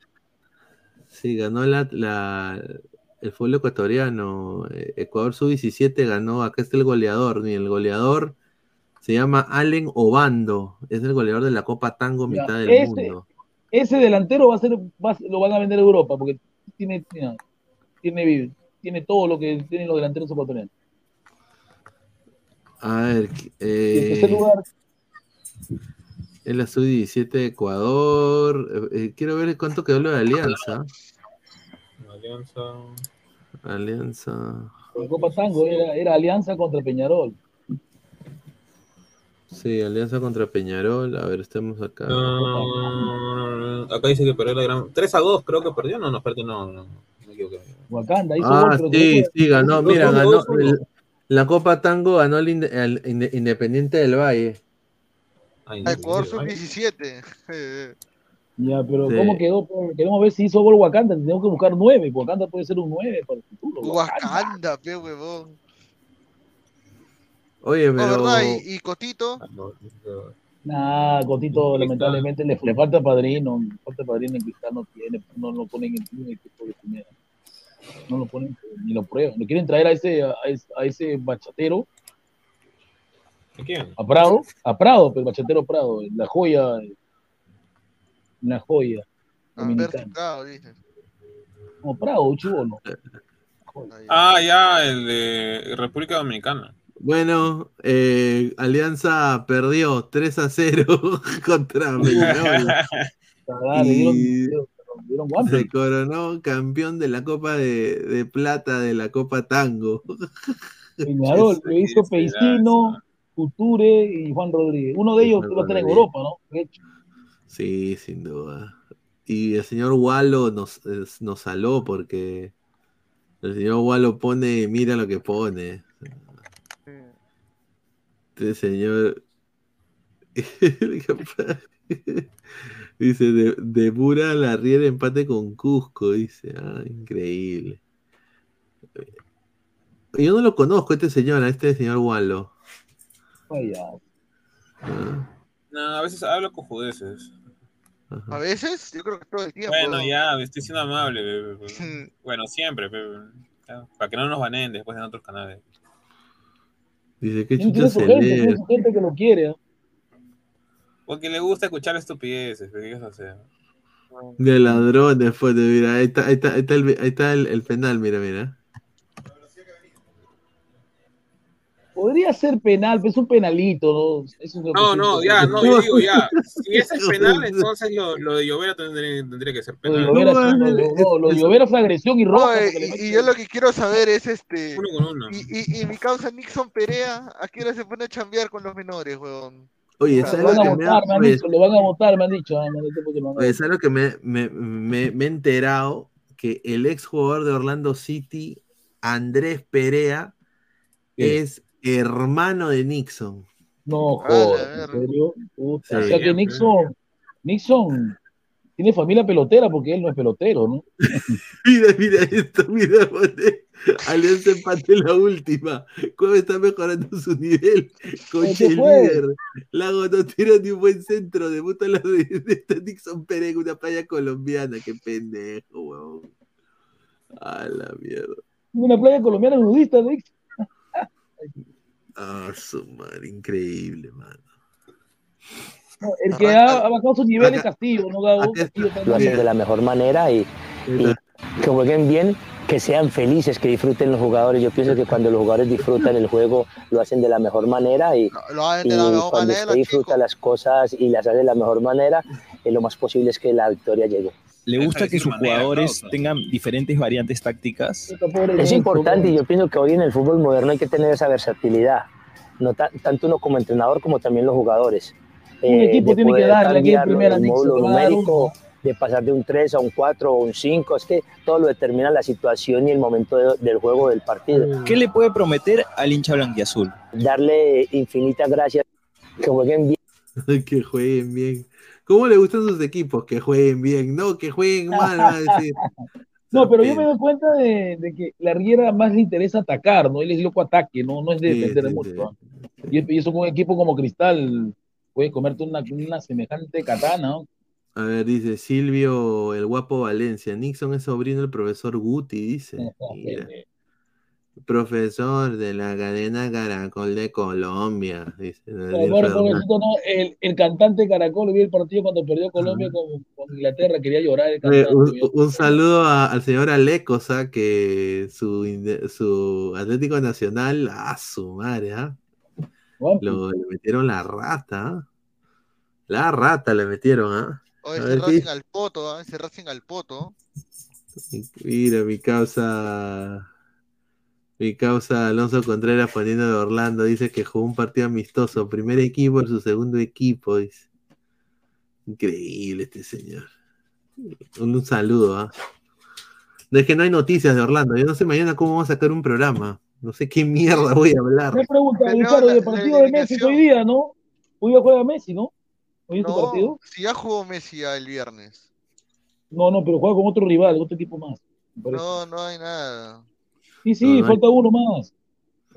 Sí, ganó la, la, el fútbol ecuatoriano. eh, Ecuador sub-17 ganó, acá está el goleador, ni el goleador se llama Allen Obando, es el goleador de la Copa Tango mitad del ese- mundo. Ese delantero va a ser, va a- lo van a vender a Europa porque tiene, tiene, tiene todo lo que tienen los delanteros ecuatorianos. A ver, Y en tercer eh, lugar, es la sub-17 de Ecuador. eh, eh, quiero ver cuánto quedó lo de Alianza. Alianza. Alianza. la Copa Tango era, era Alianza contra Peñarol. Sí, Alianza contra Peñarol. A ver, estamos acá. Ah, acá dice que perdió la gran. 3 a 2, creo que perdió. No, no, perdió, no, no. Me equivoqué. Wakanda hizo Ah, gol, sí, sí, ganó. Mira, ganó. el- la Copa Tango ganó el, el Inde- Independiente del Valle. Ay, A Ecuador sub-17. Eh, Ya, pero Sí. ¿cómo quedó? Queremos ver si hizo gol Wakanda. Tenemos que buscar nueve. Wakanda puede ser un nueve para el futuro. Wakanda, pe, huevón. Oye, No, pero. ¿verdad? Y, y Cotito, Nah, Cotito, lamentablemente le, le falta padrino. Le falta padrino en Cristal, no tiene. No lo ponen en ningún equipo de primera. No lo ponen ni lo prueban. Lo quieren traer a ese, a ese, a ese bachatero, ¿De quién? a Prado, a Prado, pero el bachatero Prado, la joya. La joya. a Dominicana. claro, dices. No, Prado, chivolo. Ah, ya, el de República Dominicana. Bueno, eh, Alianza perdió 3 a 0 contra y guante. se coronó campeón de la Copa de, de Plata de la Copa Tango. Peñarol, lo hizo Peicino, Future y Juan Rodríguez. Uno de ellos va a estar en Europa, ¿no? De hecho. Sí, sin duda. Y el señor Walo nos, nos saló porque el señor Walo pone, mira lo que pone. Este señor dice de, de Bura la Riera empate con Cusco, dice, ah, increíble. Yo no lo conozco, este señor, a este señor Walo. Ah, No, a veces hablo con judeces. A veces, yo creo que todo el tiempo. Bueno, ya, estoy siendo amable. Bueno, siempre, para que no nos baneen después en otros canales. Dice, ¿qué Tiene chucha se gente, lee? tiene su gente que lo quiere. ¿eh? Porque le gusta escuchar estupideces, pe, ¿qué vas a hacer? De ladrones, pues, mira, ahí está, ahí está, ahí está, el, ahí está el, el penal, mira, mira. Podría ser penal, pero es un penalito, ¿no? Eso es lo que No, no, ya, no, yo digo ya. Si ese es penal, entonces lo, lo de Llovera tendría, tendría que ser Lo de penal. Llovera, no, no, no, lo de Llovera fue agresión y roja. No, eh, y, yo lo que quiero saber es este. Uno con uno. Y, y, y mi causa Nixon Perea, ¿a qué hora se pone a chambear con los menores, weón? Oye, Lo ¿sabes Lo van lo a que me da? votar, me han Oye, dicho, lo van a votar, me han dicho. ah. ¿sabes lo que me, me, me, me he enterado? Que el ex jugador de Orlando City, Andrés Perea, ¿Qué? es hermano de Nixon. No, joder, ¿en verga. serio? Puta, Sí. o sea que Nixon, Nixon tiene familia pelotera porque él no es pelotero, ¿no? Mira, mira esto, mira, pone, Alianza empate la última. Cueva está mejorando su nivel. Coche líder. Lago no tira ni un buen centro. Debuta la de, de esta Nixon Pérez en una playa colombiana. Qué pendejo, weón. A la mierda. Una playa colombiana nudista, Nixon. Ah, su madre, increíble, mano. No, el que ha, ha bajado su nivel es Castillo, ¿no, Gabo? lo hacen de la mejor manera y, y que jueguen bien, que sean felices, que disfruten los jugadores. Yo pienso que cuando los jugadores disfrutan el juego, lo hacen de la mejor manera y, Lo hacen y de la mejor cuando manera, usted disfruta las cosas y las hace de la mejor manera, eh, lo más posible es que la victoria llegue. ¿Le gusta que sus jugadores tengan diferentes variantes tácticas? Es importante y yo pienso que hoy en el fútbol moderno hay que tener esa versatilidad, no ta- tanto uno como entrenador como también los jugadores. Un Eh, equipo de tiene que darle aquí en primera, numérico, de pasar de un 3 a un 4 o un 5, es que todo lo determina la situación y el momento de- del juego del partido. ¿Qué le puede prometer al hincha blanquiazul? Darle infinitas gracias, que jueguen bien. que jueguen bien. ¿Cómo le gustan sus equipos? Que jueguen bien. No, que jueguen mal, va a decir. No, pero yo me doy cuenta de, de que la Riera más le interesa atacar, ¿no? Él es loco ataque, ¿no? No es de defender sí, mucho. sí. ¿no? Y, y eso con un equipo como Cristal puede comerte una, una semejante katana, ¿no? A ver, dice Silvio, el guapo Valencia. Nixon es sobrino del profesor Guti, dice. Mira. Profesor de la cadena Caracol de Colombia, dice. No, el, el cantante Caracol vi el partido cuando perdió Colombia con, con Inglaterra, quería llorar el Eh, cantante. un, un saludo a- al señor Alecosa, que su, su Atlético Nacional, a su madre, ¿ah? Lo, le metieron la rata, ¿ah? La rata le metieron, ¿ah? Oye, A ese ver, ¿qué Racing al poto, ¿ah? ese Racing al poto. Mira, mi causa. Mi causa Alonso Contreras poniendo de Orlando dice que jugó un partido amistoso, primer equipo en su segundo equipo. Dice. Increíble este señor. Un, un saludo, ¿ah? No es que no hay noticias de Orlando. Yo no sé mañana cómo vamos a sacar un programa. No sé qué mierda voy a hablar. Me pregunta, Ricardo, el partido de Messi hoy día, ¿no? Hoy día juega Messi, ¿no? ¿Hoy es tu partido? No, si ya jugó Messi ya el viernes. No, no, pero juega con otro rival, otro equipo más. No, no hay nada. Sí, sí, No, falta uno más.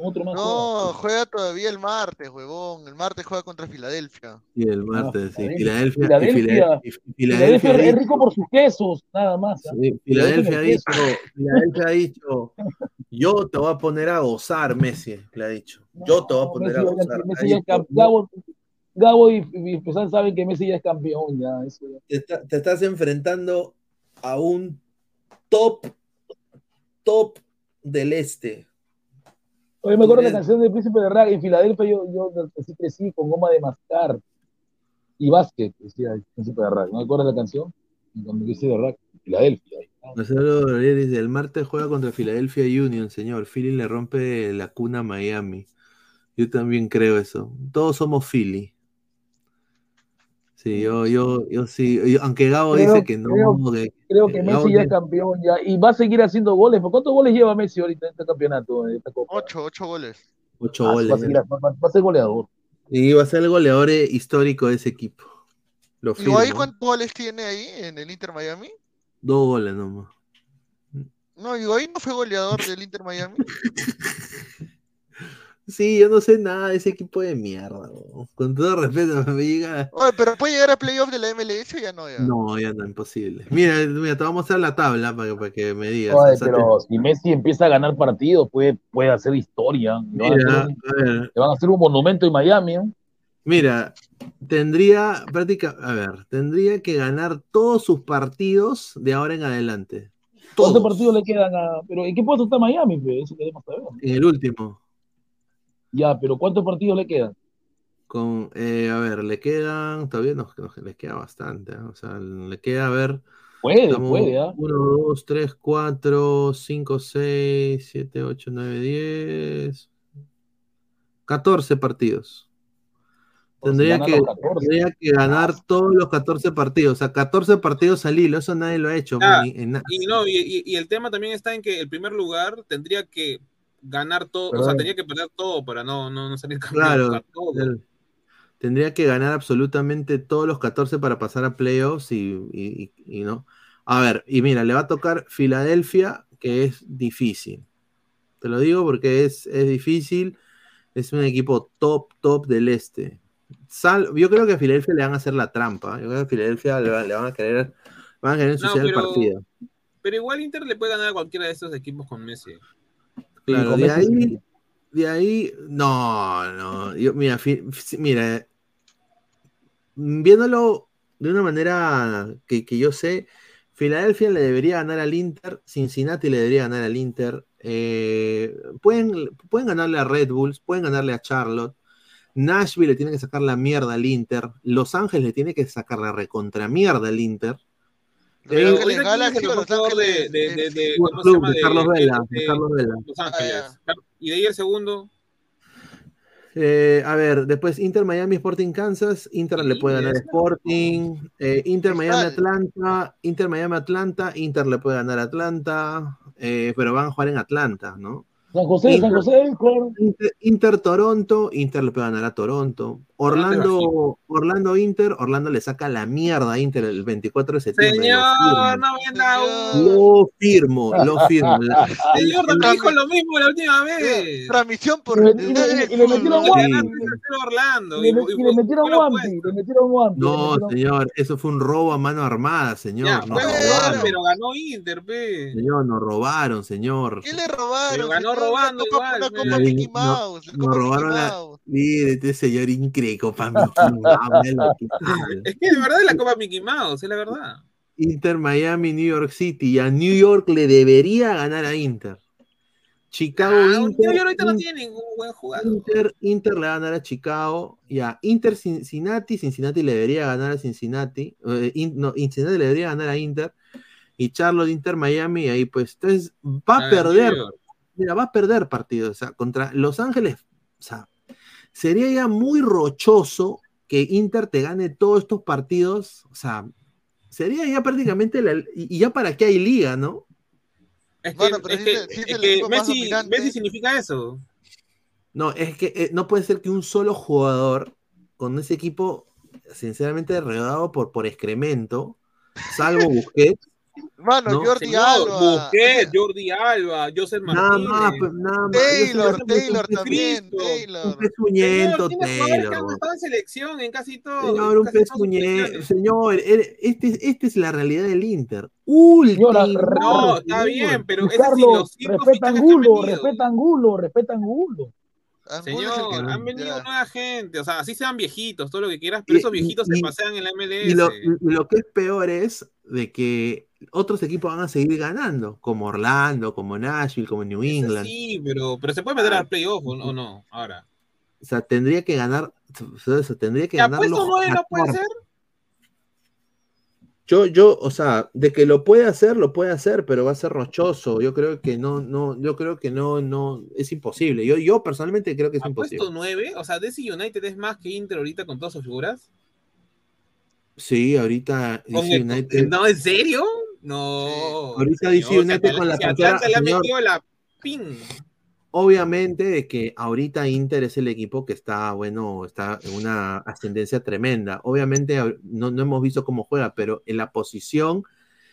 Otro más. No, juega todavía el martes, huevón. El martes juega contra Filadelfia. Y el martes, sí. Filadelfia. Filadelfia, y Filadelfia, Fila- y Filadelfia Filadelfia es rico por sus quesos, nada más. ¿ah? Sí, Filadelfia ha Filadelfia dicho, Filadelfia ha dicho, yo te voy a poner a gozar, Messi, le ha dicho. Yo te voy a poner Messi a gozar. Messi ya Gabo, Gabo y, y Pesán saben que Messi ya es campeón, ya. Eso ya. te, está- te estás enfrentando a un top, top del este. Oye, me acuerdo Bien. la canción del Príncipe de Rag en Filadelfia, yo, yo así crecí con goma de mascar y básquet, decía el Príncipe de Rag. ¿No me acuerdas la canción? El Príncipe de Rag, en Filadelfia. Marcelo Rodríguez dice, el martes juega contra Philadelphia Union, señor. Philly le rompe la cuna a Miami. Yo también creo eso. Todos somos Philly. Sí, yo, yo, yo sí. yo- aunque Gabo Creo- dice que no. creo- que- Creo que Gabo Messi ya es campeón ya y va a seguir haciendo goles. ¿Por cuántos goles lleva Messi ahorita en este campeonato? En esta Copa? Ocho, ocho goles. Ocho Ah, goles. Va a, seguir- va- a ser goleador. Y va a ser el goleador eh, histórico de ese equipo. Lo ¿Y firmo. cuántos goles tiene ahí en el Inter Miami? Dos goles nomás. No, Higuaín no fue goleador del Inter Miami. Sí, yo no sé nada de ese equipo de mierda. bro. Con todo respeto, me llega. Oye, pero puede llegar a playoff de la MLS o ya no ya. No, ya no, imposible. Mira, mira, te vamos a mostrar la tabla para que, para que me digas. Oye, O sea, pero si Messi empieza a ganar partidos, puede, puede hacer historia. Le van, Mira, a hacer un, a ver. le van a hacer un monumento en Miami. ¿eh? Mira, tendría práctica, a ver, tendría que ganar todos sus partidos de ahora en adelante. ¿Cuántos partidos le quedan a.? Pero ¿en qué puesto está Miami? pe? Eso queremos saber. En el último. Ya, pero ¿cuántos partidos le quedan? Con, eh, a ver, le quedan, todavía nos, nos- les queda bastante, ¿eh? o sea, le queda, a ver. Puede, puede, ¿ah? 1, 2, 3, 4, 5, 6, 7, 8, 9, 10. 14 partidos. Tendría que, los 14. tendría que ganar todos los 14 partidos. O sea, 14 partidos al hilo. Eso nadie lo ha hecho. Ah, ni- en na- y no, y el tema también está en que el primer lugar tendría que ganar todo, o sea, tendría que perder todo para no, no, no salir campeón. Claro. tendría que ganar absolutamente todos los 14 para pasar a playoffs y, y- y- y no. A ver, y mira, le va a tocar Filadelfia, que es difícil. Te lo digo porque es, es difícil. Es un equipo top, top del este. Sal- yo creo que a Filadelfia le van a hacer la trampa. Yo creo que a Filadelfia le, va- le van a querer, van a querer No, el partido. Pero igual Inter le puede ganar a cualquiera de estos equipos con Messi. Claro, de ahí, de ahí, no, no, yo, mira, fi- mira, viéndolo de una manera que, que yo sé, Filadelfia le debería ganar al Inter, Cincinnati le debería ganar al Inter, eh, pueden, pueden ganarle a Red Bulls, pueden ganarle a Charlotte, Nashville le tiene que sacar la mierda al Inter, Los Ángeles le tiene que sacar la recontra mierda al Inter. Pero Eh, ahorita, ¿quién es Galaxy el o mejor Los de, Ángeles, de, de, de- Fútbol ¿cómo se Club llama? de Carlos Vela, de de Carlos Vela. Los Ángeles. Y de ahí el segundo. Eh, a ver, después Inter Miami Sporting Kansas, Inter le puede ganar. Sporting, eh, Inter Miami. Atlanta, Inter Miami Atlanta, Inter le puede ganar Atlanta, eh, pero van a jugar en Atlanta, ¿no? San José, San José, Inter Toronto, Inter le puede ganar a Toronto, Orlando, Orlando Inter, Orlando le saca la mierda a Inter el 24 de septiembre. Señor, lo no venda firmo, lo firmo, lo firmo. La- el- Señor, el- también dijo lo mismo la última vez. Transmisión por Y le- y le- y le metieron. Orlando. Y le, metieron Wampi, le metieron Wampi. No, señor, eso fue un robo a mano armada, señor. Ya, nos fue robaron. pero ganó Inter, pe. Señor, nos robaron, señor. ¿Qué le robaron? Pero ganó robando igual. Copa Mickey No- Mouse. la nos robaron la. Mire, este señor increíble, Copa Mickey Mouse. Es que de verdad es la Copa Mickey Mouse, es la verdad. Inter Miami, New York City. Y a New York le debería ganar a Inter. Chicago, Ah, Inter. New York ahorita no tiene ningún buen jugador. Inter, Inter le va a ganar a Chicago. Ya, Inter Cincinnati. Cincinnati le debería ganar a Cincinnati. eh, in- no, Cincinnati le debería ganar a Inter. Y Charlotte, Inter, Miami. Y ahí pues. Entonces va a Ah, perder. Mira, va a perder partidos. O sea, contra Los Ángeles. O sea, sería ya muy rochoso que Inter te gane todos estos partidos. O sea, sería ya prácticamente. la- y, y ya para qué hay liga, ¿no? Es que, Bueno, pero es que, es que Messi, significa eso. No, es que eh, no puede ser que un solo jugador con ese equipo, sinceramente, rodeado por, por excremento, salvo Busquets, Mano, ¿no? Jordi Señor, Alba. Busquets, Jordi Alba, Joseph Nada Martínez. más, pues, nada más. Taylor, Taylor un pez- también. Taylor. Un pezuñento, Taylor. en selección en casi todo. Señor, un pezuñento. Señor, er- este, este es la realidad del Inter. Último. No, está bien, pero ese sí, Carlos, los cinco respeta Angulo, respeta Angulo, respeta Angulo. Señor, han venido ya. nueva gente, o sea, así sean viejitos, todo lo que quieras, pero Y- esos viejitos y- se pasean en la MLS. Y lo, lo que es peor es de que otros equipos van a seguir ganando, como Orlando, como Nashville, como New England. Sí, pero, pero se puede meter al playoff o, no, ahora. O sea, tendría que ganar, o sea, tendría que ¿Ya ganar los no puede 14. ser? Yo, yo, o sea, de que lo puede hacer, lo puede hacer, pero va a ser rochoso. Yo creo que no, no, yo creo que no, no, es imposible. Yo, yo personalmente creo que es imposible. ¿Puesto nueve? O sea, DC United es más que Inter ahorita con todas sus figuras. Sí, ahorita DC United. ¿No, en serio? No. Ahorita United Atal- con la si cantera, Atlanta le ha metido la pin. Obviamente de que ahorita Inter es el equipo que está, bueno, está en una ascendencia tremenda. Obviamente no, no hemos visto cómo juega, pero en la posición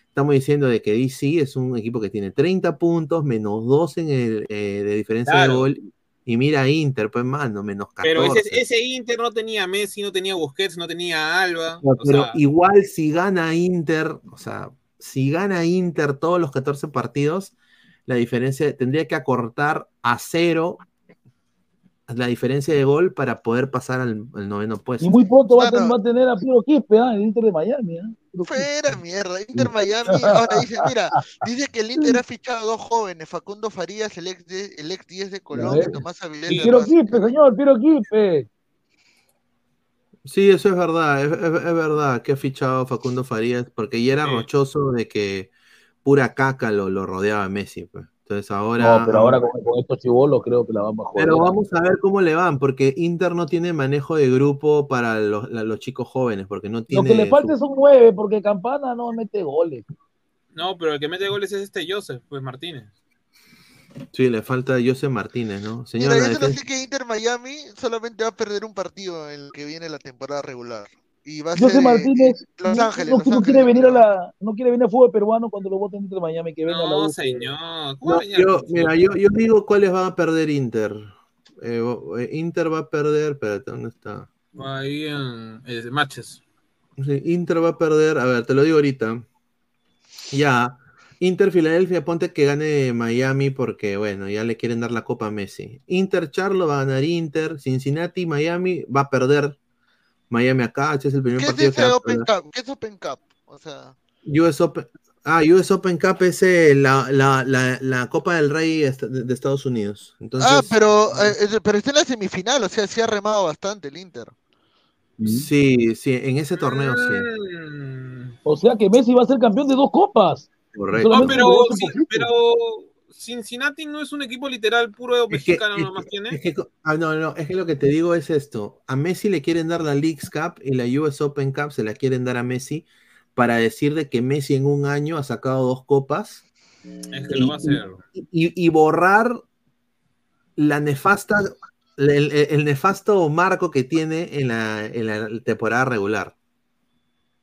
estamos diciendo de que DC es un equipo que tiene 30 puntos, menos 2 en el, eh, de diferencia de gol. Y mira a Inter, pues mano, menos 14. Pero ese, ese Inter no tenía Messi, no tenía Busquets, no tenía Alba. No, o pero sea, igual si gana Inter, o sea, si gana Inter todos los 14 partidos, la diferencia tendría que acortar a cero la diferencia de gol para poder pasar al, al noveno puesto. Y muy pronto va a, Mano. ten- va a tener a Piero Quispe, ¿ah? el Inter de Miami. ¿ah? Quispe. Fuera mierda, Inter Miami. Ahora dice, mira, dice que el Inter ha fichado a dos jóvenes, Facundo Farías, el ex, de- el ex 10 de y Tomás Avilés. Y Piero. Quispe, señor, Piero Quispe. Sí, eso es verdad, es, es- es verdad que ha fichado Facundo Farías, porque ya era Sí. rochoso de que pura caca lo, lo rodeaba a Messi. pues. Entonces ahora... No, pero ahora con, con estos chivolos creo que la vamos a. Pero vamos a ver cómo le van, porque Inter no tiene manejo de grupo para los, la- los chicos jóvenes, porque no Lo tiene... que le su- falta son nueve, porque Campana no mete goles. no, pero el que mete goles es este Joseph, pues Martínez. Sí, le falta José Martínez, ¿no? Señor, Mira, la yo solo sé que Inter Miami solamente va a perder un partido en el que viene la temporada regular. Y va a José ser Martínez Los no- Ángeles. no, Los no Ángeles. quiere venir a la, no quiere venir al fútbol peruano cuando lo voten Inter Miami, que venga a la No, U. señor. ¿Cómo No, va a yo, mira, yo, yo digo cuáles van a perder Inter. Eh, eh, Inter va a perder, espérate, ¿dónde está? Ahí en eh, matches. Sí, Inter va a perder, a ver, te lo digo ahorita. Ya, Inter Filadelfia, ponte que gane Miami porque, bueno, ya le quieren dar la copa a Messi. Inter Charlo va a ganar Inter, Cincinnati, Miami va a perder. Miami acá, este es el primer ¿Qué es partido que va a Open. Cup? ¿Qué es Open Cup? O sea, US Open, ah, US Open Cup es eh, la, la, la, la Copa del Rey est- de, Estados Unidos. Entonces, ah, pero, eh, eh, pero está en la semifinal, o sea, sí ha remado bastante el Inter. sí, sí, en ese torneo sí. O sea que Messi va a ser campeón de dos copas. Correcto. No, pero, sí, pero Cincinnati no es un equipo literal puro Es que- mexicano es nomás que- tiene. es que ah, no, no, es que lo que te digo es esto. A Messi le quieren dar la Leagues Cup y la US Open Cup se la quieren dar a Messi para decir de que Messi en un año ha sacado dos copas Es que lo va a hacer. y, y borrar la nefasta, el, el- el nefasto marco que tiene en la, en la temporada regular.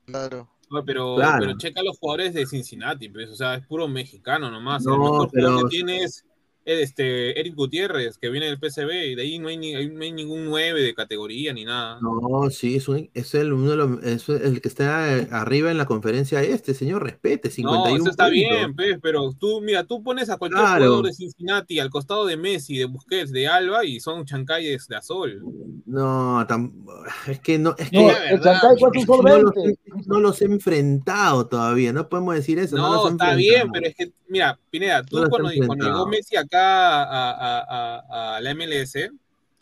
Claro. Pero, Claro. pero checa los jugadores de Cincinnati, pues, o sea, es puro mexicano nomás. No, el mejor pero- jugador que tiene es este, Eric Gutiérrez, que viene del PCB, y de ahí no hay, ni, no hay ningún 9 de categoría ni nada. No, sí, es, un- es el, uno de los- es el que está eh, arriba en la conferencia este, señor, respete, 51 No, eso está puntos. bien, pues, pero tú, mira, tú pones a cualquier Claro. jugador de Cincinnati al costado de Messi, de Busquets, de Alba, y son chancayes de azul. No, tam- es que no, es No, que el es no, los, no los he enfrentado todavía, no podemos decir eso. No, No, los he está bien, pero es que, mira, Pineda, tú cuando, llegó Messi acá a, a- a- a la MLS,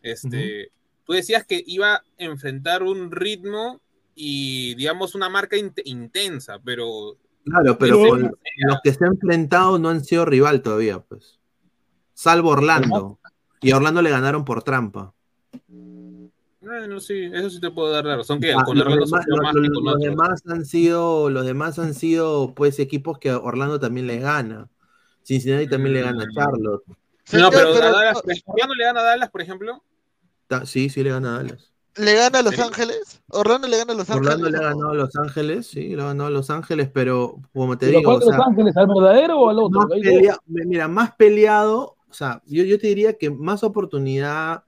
este, tú decías que iba a enfrentar un ritmo y, digamos, una marca int- intensa, pero Claro, pero Pero- con los que se ha enfrentado no han sido rival todavía, pues. Salvo Orlando. Y a Orlando le ganaron por trampa. bueno, sí, eso sí te puedo dar la razón, que Ah, con los, Orlando demás, que con los han sido, los demás han sido pues equipos que a Orlando también le gana. Cincinnati también le gana a Charlotte. No, pero, pero- a Dallas, ¿Orlando le gana a Dallas, por ejemplo? Ta- Sí, sí le gana a Dallas. ¿Le gana a Los Ángeles? ¿Orlando le gana a Los Orlando Ángeles? le ha ganado a Los Ángeles, sí, le ha ganado a Los Ángeles, pero como te ¿Pero digo, cuál o de Los sea, Ángeles? ¿Al verdadero o al otro? más pelea- mira, más peleado, o sea, yo, yo te diría que más oportunidad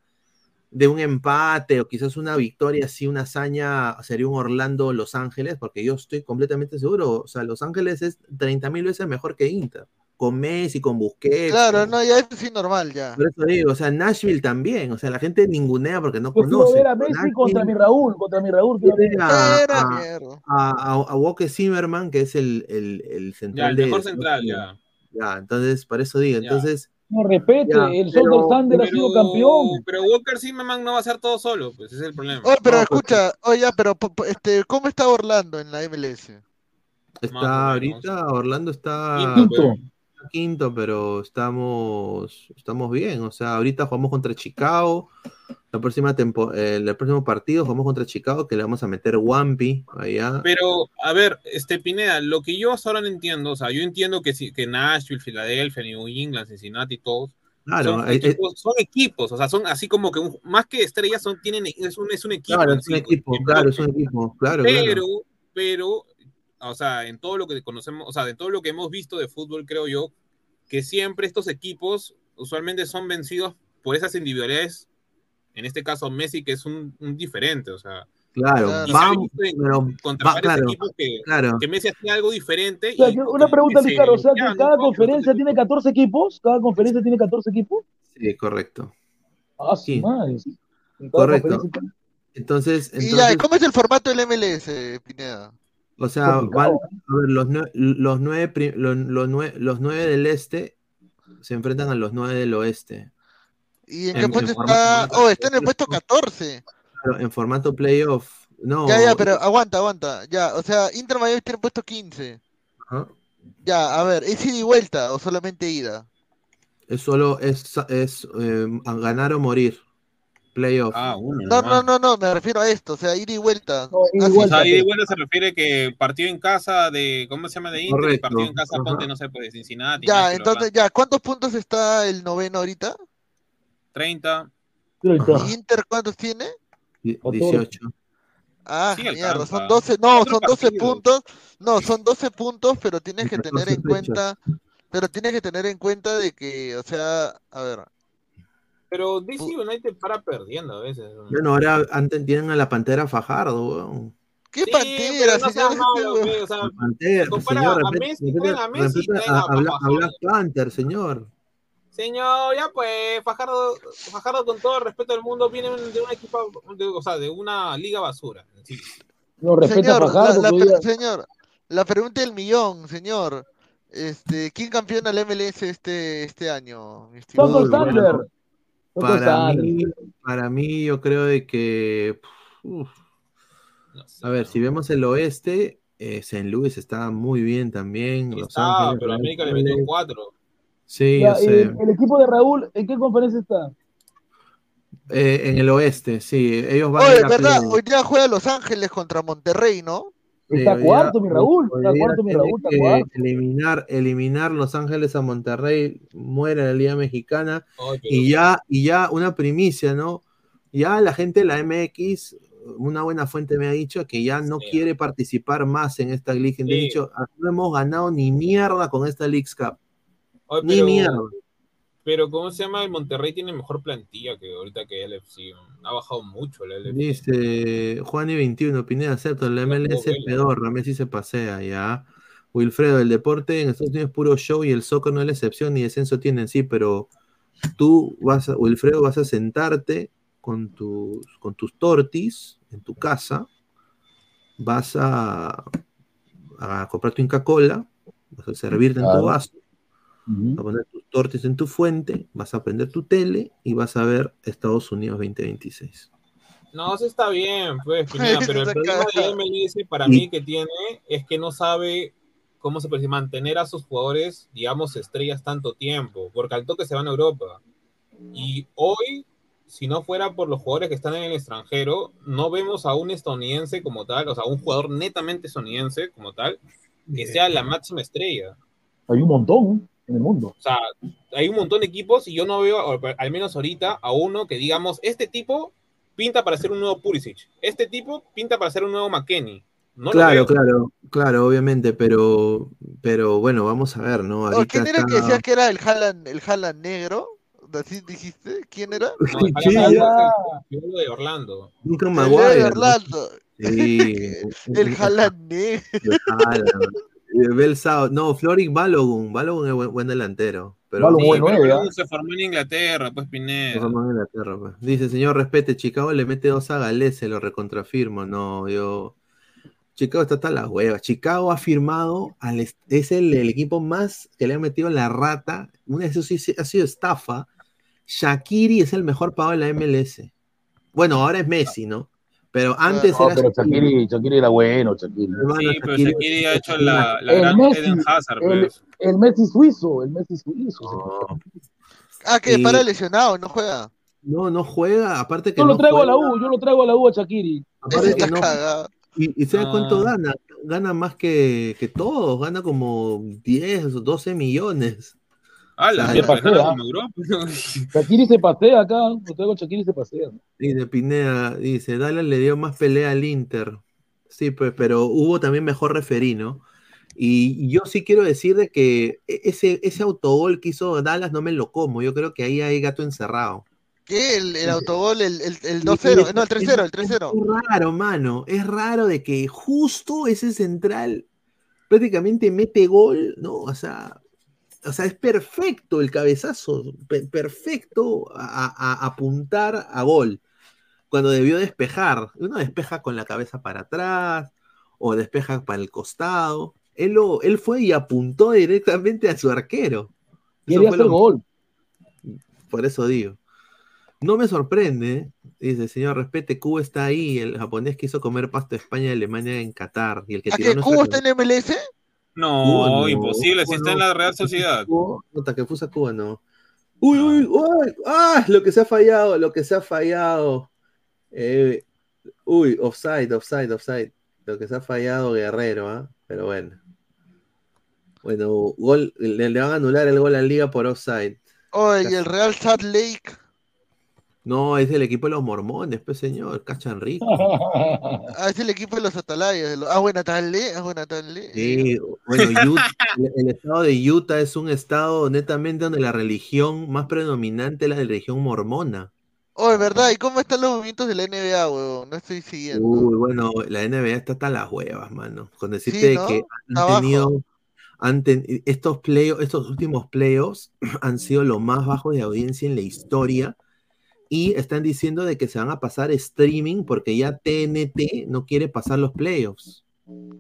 de un empate o quizás una victoria, así una hazaña, sería un Orlando-Los Ángeles, porque yo estoy completamente seguro, o sea, Los Ángeles es 30 mil veces mejor que Inter, con Messi, con Busquets. Claro, con- no, ya es sí normal ya. Por eso digo, o sea, Nashville también, o sea, la gente ningunea porque no quiero conoce. ver a Messi contra mi Raúl, contra mi Raúl. a, Era a, mierda. a, a- a Walker Zimmerman, que es el, el, el Ya, central el de... mejor central, ya. Ya, entonces, por eso digo, Ya. entonces... No respete, Ya, el Sol Sander ha sido campeón. Pero Walker Zimmerman no va a ser todo solo, pues ese es el problema. Oye, pero No, pues, escucha, oye, pero este, ¿cómo está Orlando en la MLS? Está ahorita, Orlando está Quinto, está quinto, pero estamos, estamos bien. O sea, ahorita jugamos contra Chicago. La próxima tempo, eh, el próximo partido jugamos contra Chicago, que le vamos a meter Wampi allá. Pero, a ver, este Pineda, lo que yo hasta ahora no entiendo, o sea, yo entiendo que, que Nashville, Filadelfia, New England, Cincinnati, todos, Claro, son, eh, eh, equipos, son equipos, o sea, son así como que un- más que estrellas, son, tienen, es un, es un equipo. claro, es un equipo, claro, es un equipo, claro, pero, claro. pero, o sea, en todo lo que conocemos, o sea, en todo lo que hemos visto de fútbol, creo yo, que siempre estos equipos usualmente son vencidos por esas individualidades, en este caso Messi, que es un, un diferente, o sea. Claro, vamos, pero contra va- claro, equipos que, claro. que Messi hacía algo diferente. O sea, y que una pregunta, Carlos, o sea, que cada conferencia tiene 14 equipos, cada conferencia tiene 14 equipos. Sí, correcto. Ah, Sí. Correcto. tiene- Entonces, Y ya, entonces ¿cómo es el formato del MLS, Pineda? O sea, van, a ver, los, nue- los, nueve, los, los nue- los nueve del este se enfrentan a los nueve del oeste. ¿Y en En- qué en puesto formato- está? Oh, está en el puesto 14. Claro, En formato playoff. No. Ya, ya, pero aguanta, aguanta. Ya, o sea, Inter Miami tiene puesto 15. Ajá. Ya, a ver, ¿es ida y vuelta o solamente ida? Es solo es, es eh, ganar o morir. Playoff. Ah, uno. No, no, no, no, me refiero a esto, o sea, ida y vuelta. ida y. O vuelta. sea, ida y vuelta se refiere que partido en casa de, ¿cómo se llama? De Inter, Correcto, partido en casa, ajá. ponte, no sé, pues de Cincinnati. Ya, entonces, Orlando. ya, ¿cuántos puntos está el noveno ahorita? 30. ¿Y Inter cuántos tiene? Die- 18. Ah, Sí mierda, son 12, no, son 12 partidos. puntos, no, son 12 puntos, pero tienes que En tener 14 en cuenta, pero tienes que tener en cuenta de que, o sea, a ver, Pero DC United para perdiendo a veces. ¿no? Bueno, ahora antes tienen a la Pantera Fajardo, weón. ¿qué Sí, pantera, no señor? malo, o sea, La Pantera, compara señor, a Messi, a Messi, respeta traen a- a a Bla- a Fajardo. Black Panther, señor. Señor, ya pues, Fajardo, Fajardo con todo el respeto del mundo viene de un equipo, de- o sea, de una liga basura. Sí. No respeta a Señor, Fajardo. la, la señor, la pregunta del millón, señor, este, ¿quién campeona el MLS este, este año? mi estimado? Para mí, para mí, yo creo de que. uf, No sé. a ver, si vemos el oeste, eh, St. Louis está muy bien también. Ángeles, pero América le metió cuatro. Sí, Ya, yo sé. el, el equipo de Raúl, ¿en qué conferencia está? Eh, en el oeste, sí. Ellos van Oye, a ¿verdad? Hoy día juega Los Ángeles contra Monterrey, ¿no? Está cuarto, mi Raúl. Está cuarto, mi Raúl. Está que cuarto. Eliminar, eliminar Los Ángeles a Monterrey, muere la Liga Mexicana. Pero- Y ya, y ya una primicia, ¿no? Ya la gente de la MX, una buena fuente me ha dicho que ya no Sí. quiere participar más en esta liga. Han Sí. dicho, "Ah, no hemos ganado ni mierda con esta Leagues Cup. Ay, Ni pero- mierda. Pero, ¿cómo se llama? El Monterrey tiene mejor plantilla que ahorita que el LFC. Ha bajado mucho el LFC. Dice Juan y 21, Pineda, acepto, la MLS es pedorra, Messi se pasea, ya. Wilfredo, el deporte en Estados Unidos es puro show y el soccer no es la excepción, ni descenso tienen, sí, pero tú vas a, Wilfredo, vas a sentarte con tus, con tus tortis en tu casa, vas a, a comprar tu Inca Cola, vas a servirte en tu Claro. Vas a poner tus tortis en tu fuente, vas a prender tu tele y vas a ver Estados Unidos 2026. No, eso está bien, pues, Pineda, pero el problema de MLS para mí que tiene es que no sabe cómo se puede mantener a sus jugadores, digamos, estrellas tanto tiempo, porque al toque se van a Europa. Y hoy, si no fuera por los jugadores que están en el extranjero, no vemos a un estadounidense como tal, o sea, un jugador netamente estadounidense como tal, que sea la máxima estrella. Hay un montón en el mundo. O sea, hay un montón de equipos y yo no veo, al menos ahorita, a uno que digamos, este tipo pinta para ser un nuevo Pulisic. Este tipo pinta para ser un nuevo McKenny. No claro, claro, claro, obviamente, pero, pero bueno, vamos a ver, ¿no? Ahorita ¿Quién era el que decías que era el Haaland, el Haaland negro? ¿Así dijiste? ¿Quién era? No, Sí, Haaland ya. es el de Orlando. Duncan El Maguire, de ¿no? Orlando. Sí. El Haaland negro. El Haaland. Eh, Bel Sao- No, Floric Balogun. Balogun es buen, buen delantero. Pero Sí, Sí, pero pero Balogun se formó en Inglaterra, pues Pineda. formó en Inglaterra, pues. Dice, señor, respete, Chicago le mete dos a Galés, se lo recontrafirmo. No, yo. Chicago está hasta la hueva. Chicago ha firmado, al es el, el equipo más que le ha metido la rata. Una, eso sí sí ha sido estafa. Shakiri es el mejor pagado de la MLS. Bueno, ahora es Messi, ¿no? Pero antes No, era pero Shakiri, Shakiri era bueno, Shakiri. Sí, pero Shakiri- Shakiri ha hecho la, la El gran Messi, Eden Hazard, el, pues. el Messi suizo, el Messi suizo. Ah, que Y- para lesionado, no juega. No, no juega, aparte que Yo lo no traigo a la U, yo lo traigo a la U a Shakiri. aparte que no- y, y ¿sabes cuánto No. gana? Gana más que, que todos, gana como 10 o 12 millones. Ah, la mierda, pasea. Shakiri se pasea acá, a Shakiri se pasea. Y de Pineda dice, Dallas le dio más pelea al Inter. Sí, pues, pero hubo también mejor referí, ¿no? Y yo sí quiero decir de que e- ese, ese autogol que hizo Dallas no me lo como. Yo creo que ahí hay gato encerrado. ¿Qué? El, el autogol, el, el, el Y- 2-0, y- no, el 3-0, el Es 3-0. raro, mano. Es raro de que justo ese central prácticamente mete gol, ¿no? O sea, o sea es perfecto el cabezazo, pe- perfecto a, a- a apuntar a gol. Cuando debió despejar, uno despeja con la cabeza para atrás o despeja para el costado. Él, lo- él fue y apuntó directamente a su arquero. Fue hacer lo- gol. por eso digo. No me sorprende, dice, señor, respete, Cuba está ahí, el japonés quiso comer pasto de España y Alemania en Qatar. Y el que ¿A tiró qué? nuestra ¿Cubo está en MLS? No, Cuba no, imposible, si está en la Real Sociedad. No, Takefusa Cuba no. Uy, uy, uy, ah, lo que se ha fallado, lo que se ha fallado. Eh, uy, offside, offside, offside. Lo que se ha fallado Guerrero, ¿ah? Pero bueno. Bueno, gol, le, le van a anular el gol a Liga por offside. Oye, y el Real Salt Lake. No, es el equipo de los mormones, pues señor, cachan rico. Ah, es el equipo de los atalayas. de los- Ah, buena tarde, ah, buena tarde. Sí, bueno, Utah- el, el estado de Utah es un estado netamente donde la religión más predominante es la religión mormona. Oh, es verdad, ¿y cómo están los movimientos de la NBA, huevón? No estoy siguiendo. Uy, bueno, la NBA está hasta las huevas, mano. Con decirte Sí, de ¿no? que han abajo. tenido, han ten- estos play, estos últimos playoffs han sido los más bajos de audiencia en la historia y están diciendo de que se van a pasar streaming porque ya TNT no quiere pasar los playoffs.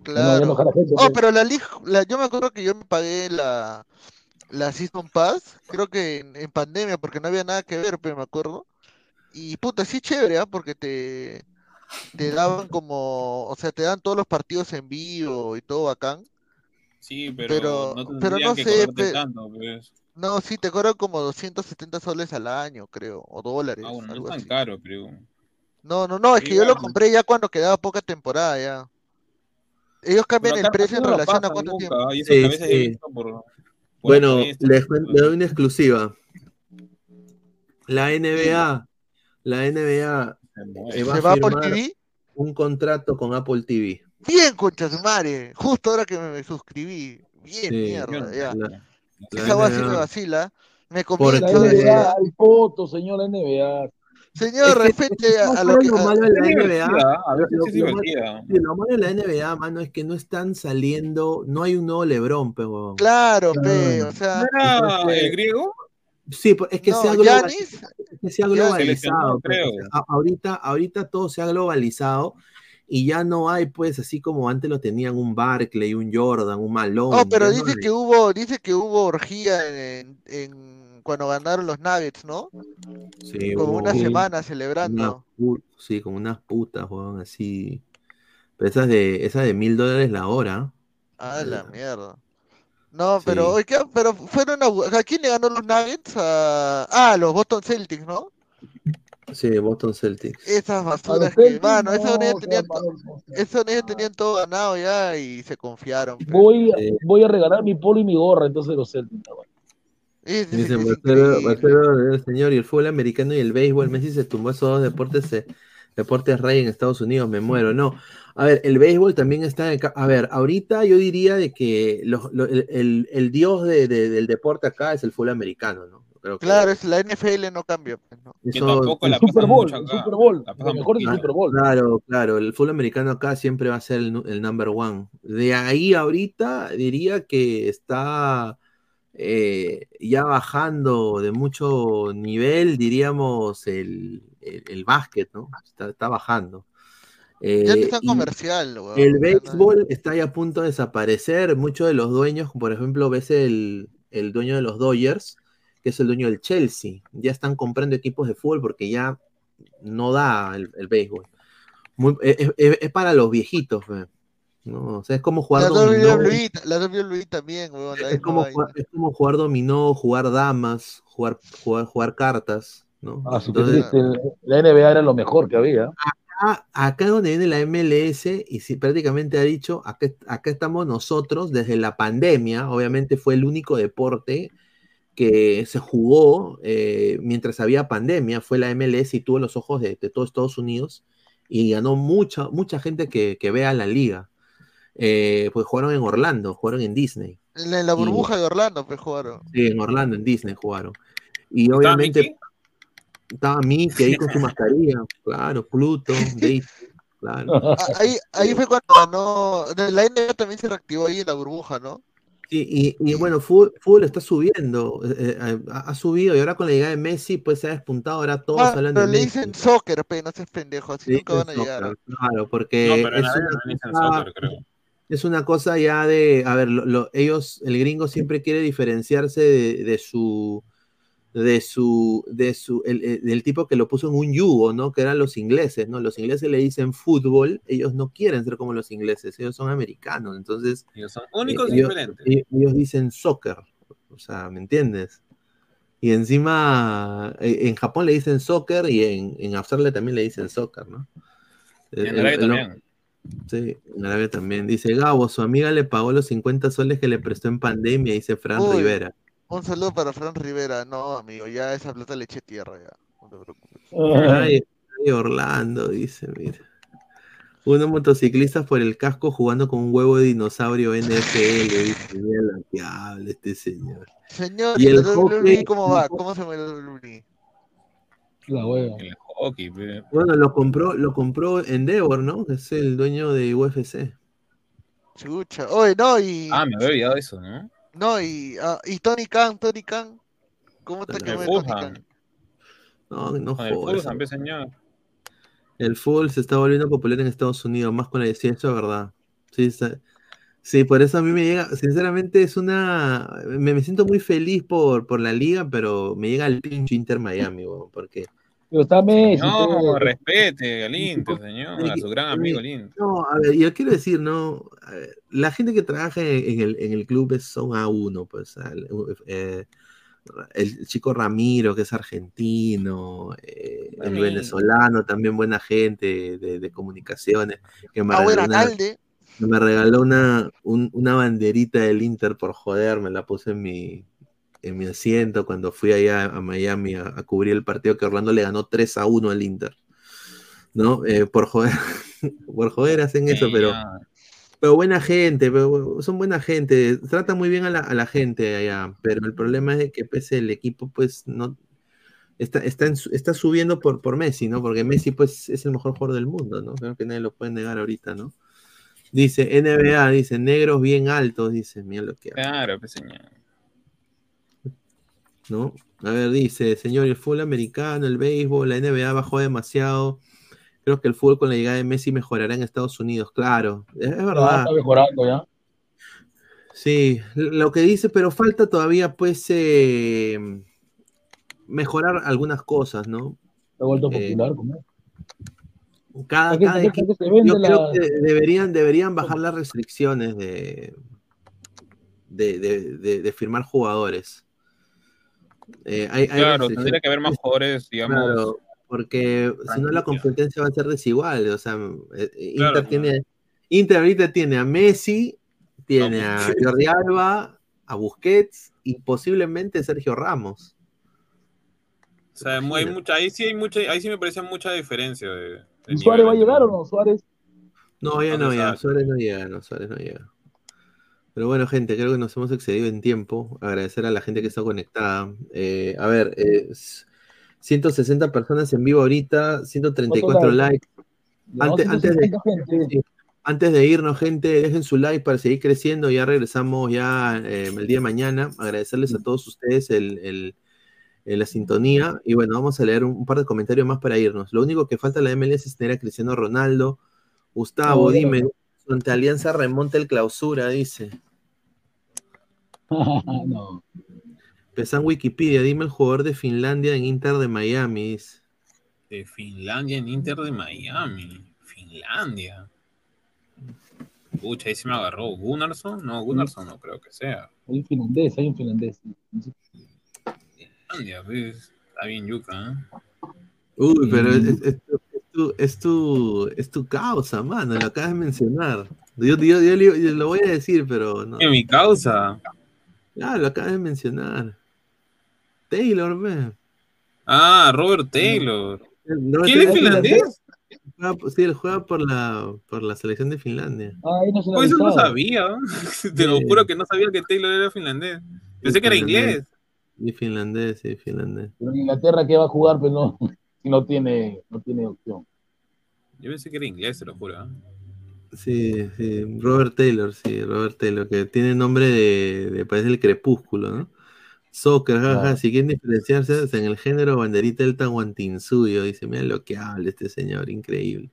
Claro. Oh, pero la la- yo me acuerdo que yo me pagué la, la Season Pass, creo que en, en pandemia, porque no había nada que ver, pero me acuerdo. Y puta, sí chévere, ¿ah? Porque te, te daban como, o sea, te dan todos los partidos en vivo y todo bacán. Sí, pero, Pero- no pero no que sé, cobrarte pe- tanto, pues. No, sí, te cobran como 270 soles al año, creo, o dólares, Ah, bueno, no algo es tan así. caro, creo. No, no, no, es que yo lo compré ya cuando quedaba poca temporada ya. Ellos cambian el precio en no relación a cuánto nunca, tiempo. y Sí, sí. visto por, por Bueno, les, por- le doy una exclusiva. La NBA, la NBA eh, va ¿Se a va a Apple firmar TV? un contrato con Apple TV. Bien, concha su madre. Justo ahora que me suscribí. Bien, Sí, mierda, ya. la Esa va a ser NBA. me vacila. Me. La NBA, hay fotos, señor la NBA. Señor, respete a, a lo que. lo malo de la NBA, a lo- malo- divertida. sí, lo malo de la NBA, mano, es que no están saliendo, no hay un nuevo LeBron, pero Claro, pe, o sea. ¿No era Entonces- el griego? Sí, pues, es que No, se ha global- Giannis, es que se ha globalizado. Creo. ahorita, ahorita todo se ha globalizado y ya no hay, pues, así como antes lo tenían un Barkley, un Jordan, un Malone. Oh, pero no dice hay. que hubo, dice que hubo orgía en, en- cuando ganaron los Nuggets, ¿no? Sí, Como hubo una un- semana una celebrando. pu- sí, como unas putas, weón, así. Pero esas de, esas de mil dólares la hora. Ah, la mierda. No, Sí. pero, pero fueron a, ¿a quién le ganó los Nuggets? A, ah, a los Boston Celtics, ¿no? Sí, Boston Celtics. Esas basuras que, mano, esas no, unidades qué tenían, tenían todo ganado ya y se confiaron. Voy, a- Sí. voy a regalar mi polo y mi gorra, entonces los Celtics. Dice Marcelo, Marcelo, señor, y el fútbol americano y el béisbol, Messi se tumbó esos dos deportes, eh, deportes rey en Estados Unidos, me muero. No, a ver, el béisbol también está, en a ver, ahorita yo diría de que los- lo- el, el- el dios de- de- del deporte acá es el fútbol americano, ¿no? Que Claro, es la NFL no cambia. pues, ¿no? eso- el Super Bowl, el Super Bowl, lo mejor Ah, Super Bowl. Claro, claro, el fútbol americano acá siempre va a ser el, nu- el number one. De ahí ahorita diría que está eh, ya bajando de mucho nivel, diríamos, el, el, el básquet, ¿no? Está, está bajando. Ya no Eh, es tan y comercial, weón. el no- béisbol está ya a punto de desaparecer. Muchos de los dueños, por ejemplo, ves el, el dueño de los Dodgers, que es el dueño del Chelsea, ya están comprando equipos de fútbol porque ya no da el, el béisbol. Muy- es, es- es para los viejitos, fe, ¿no? O sea, es como jugar La dominó. WWE, la WWE también, weón. la Es como, jugar, es como jugar dominó, jugar damas, jugar, jugar, jugar cartas, ¿no? Ah, Entonces. La NBA era lo mejor que había. acá, acá donde viene la MLS, y si prácticamente ha dicho, acá, acá estamos nosotros desde la pandemia, obviamente fue el único deporte que se jugó eh, mientras había pandemia, fue la MLS y tuvo los ojos de, de todo Estados Unidos y ganó mucha, mucha gente que, que vea la liga. Eh, pues jugaron en Orlando, jugaron en Disney. En la, en la Y- burbuja de Orlando, pues jugaron. Sí, en Orlando, en Disney jugaron. Y obviamente estaba Mickey ahí con su mascarilla, claro, Pluto, Daisy, claro. Ah, Ahí, ahí fue cuando ganó. La NBA también se reactivó ahí en la burbuja, ¿no? Sí, y, y bueno, fútbol, fútbol está subiendo, eh, eh, ha, ha subido y ahora con la llegada de Messi pues se ha despuntado, ahora todos Ah, hablan de pero le Messi. dicen soccer, pe, no seas pendejo, así Le nunca van a dicen llegar. soccer, Claro, porque No, pero es, una no dicen cosa, soccer, creo. es una cosa ya de, a ver, lo- lo- ellos, el gringo siempre quiere diferenciarse de, de su, de su, de su, el- el- del tipo que lo puso en un yugo, ¿no? Que eran los ingleses, ¿no? Los ingleses le dicen fútbol, ellos no quieren ser como los ingleses, ellos son americanos, entonces... Ellos son únicos eh, y ellos- diferentes. eh, ellos dicen soccer, o sea, ¿me entiendes? Y encima, eh, en Japón le dicen soccer y en, en Australia también le dicen soccer, ¿no? Y en El- Arabia el- también. Sí, en Arabia también. Dice Gabo, su amiga le pagó los 50 soles que le prestó en pandemia, dice Fran Uy, Rivera. Un saludo para Fran Rivera. No, amigo, ya esa plata le eché tierra ya. No te preocupes. Ay, ay, Orlando, dice, mira. Unos motociclistas por el casco jugando con un huevo de dinosaurio NFL, dice, mira lo que habla este señor. Señor, Y ¿y el hockey- cómo va? ¿Cómo se me WWE? La hueva. El hockey, pe. Bueno, lo compró, lo compró Endeavor, ¿no? Que es el dueño de UFC. Chucha. Oye, no, y. Ah, me había olvidado eso, ¿no? No, y, ah, y Tony Khan, Tony Khan. ¿Cómo te El quemé Tony. Khan? No, no Con el jodas. Fulham, pe, señor. El fútbol se está volviendo popular en Estados Unidos, más con la es verdad. Sí, está- sí, por eso a mí me llega, sinceramente es una, me, me siento muy feliz por, por la liga, pero me llega el pinche Inter Miami, weón, porque Pero está Messi. No, pe. respete al Inter, señor, a su gran amigo el Inter. No, a ver, yo quiero decir, no, a ver, la gente que trabaja en el, en el club es, son A1, pues, al- eh, el chico Ramiro, que es argentino, eh, el venezolano, también buena gente de, de comunicaciones, que me Ah, regaló bueno, una, me regaló una, un- una banderita del Inter por joder, me la puse en mi, en mi asiento cuando fui allá a Miami a, a cubrir el partido que Orlando le ganó 3 a 1 al Inter. ¿No? Eh, por joder, por joder hacen eso, pero, pero buena gente, pero son buena gente, tratan muy bien a la, a la gente allá, pero el problema es que pese el equipo, pues no está, está, en está subiendo por, por Messi, ¿no? Porque Messi, pues, es el mejor jugador del mundo, ¿no? Creo que nadie lo puede negar ahorita, ¿no? Dice NBA, dice negros bien altos, dice, mira lo que Claro, pe, señor. ¿No? A ver, dice, señor, el fútbol americano, el béisbol, la NBA bajó demasiado. Creo que el fútbol con la llegada de Messi mejorará en Estados Unidos, claro, es, verdad. está mejorando ya. Sí, lo que dice, pero falta todavía, pues, eh, mejorar algunas cosas, ¿no? Se ha vuelto Eh, popular. ¿cómo? Cada, cada que- equipo, creo deberían, deberían bajar las restricciones de, de, de- de- de firmar jugadores. Eh, hay- hay Claro, tendría que haber más jugadores, digamos. Claro, porque si no la competencia va a ser desigual. O sea, eh, eh, Claro, Inter tiene, Inter ahorita tiene a Messi, tiene a Jordi Alba a Busquets y posiblemente Sergio Ramos. O sea, mu- hay mucha, ahí sí hay mucha, ahí sí me parece mucha diferencia de, de ¿Y Suárez va a llegar o no? Suárez. No, ya No no, ya. Suárez no llega, no, Suárez no llega. Pero bueno, gente, creo que nos hemos excedido en tiempo. Agradecer a la gente que está conectada. Eh, a ver, eh, s- 160 personas en vivo ahorita, 134 ¿Cuántos likes. Antes, antes, de, 160 gente. sí, antes de irnos, gente, dejen su like para seguir creciendo. Ya regresamos ya eh, el día de mañana. Agradecerles a todos ustedes el, el- el- la sintonía. Y bueno, vamos a leer un, un par de comentarios más para irnos. Lo único que falta en la MLS es tener a Cristiano Ronaldo. Gustavo, dime, ante Alianza remonta el clausura, dice. no. Pesan Wikipedia, dime el jugador de Finlandia en Inter de Miami. dice. De Finlandia en Inter de Miami. Finlandia. Pucha, ahí se me agarró. ¿Gunnarsson? No, Gunnarsson no creo que sea. Hay un finlandés, hay un finlandés. Finlandia, pues. Está bien yuca, ¿eh? Uy, pero Mm. es, es tu, es, tu, es, tu, es tu causa, mano, lo acabas de mencionar. Yo, yo, yo, yo- yo lo voy a decir, pero no. En mi causa. Ya, lo acabas de mencionar. Taylor, ve. Ah, Robert Taylor. No, ¿Quién es finlandés? Sí, él juega por la, por la selección de Finlandia. Ah, ahí no se la Pues eso no sabía. Te lo juro que no sabía que Taylor era finlandés. Pensé que era inglés. Y finlandés, sí, finlandés. Pero en Inglaterra, ¿qué va a jugar? Pues no, si no tiene, no tiene opción. Yo pensé que era inglés, te lo juro. ¿eh? Sí, sí, Robert Taylor, sí, Robert Taylor, que tiene nombre de, de parece el crepúsculo, ¿no? Soccer, jaja, Claro. si quieren diferenciarse en el género banderita del Tahuantinsuyo, dice, mira lo que habla este señor, increíble.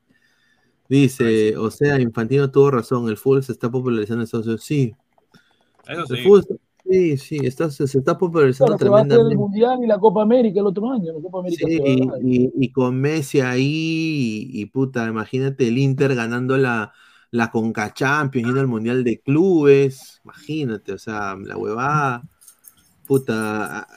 Dice, o sea, Infantino tuvo razón, el fútbol se está popularizando en Estados Unidos, sí, Eso el sí. fútbol, está- sí, sí, está, se, está popularizando Claro, que va a ser el tremendamente. Mundial y la Copa América el otro año. La Copa América Sí, y, y con Messi ahí, y, y puta, imagínate el Inter ganando la, la Conca Champions, yendo al Mundial de Clubes, imagínate, o sea, la huevada, puta,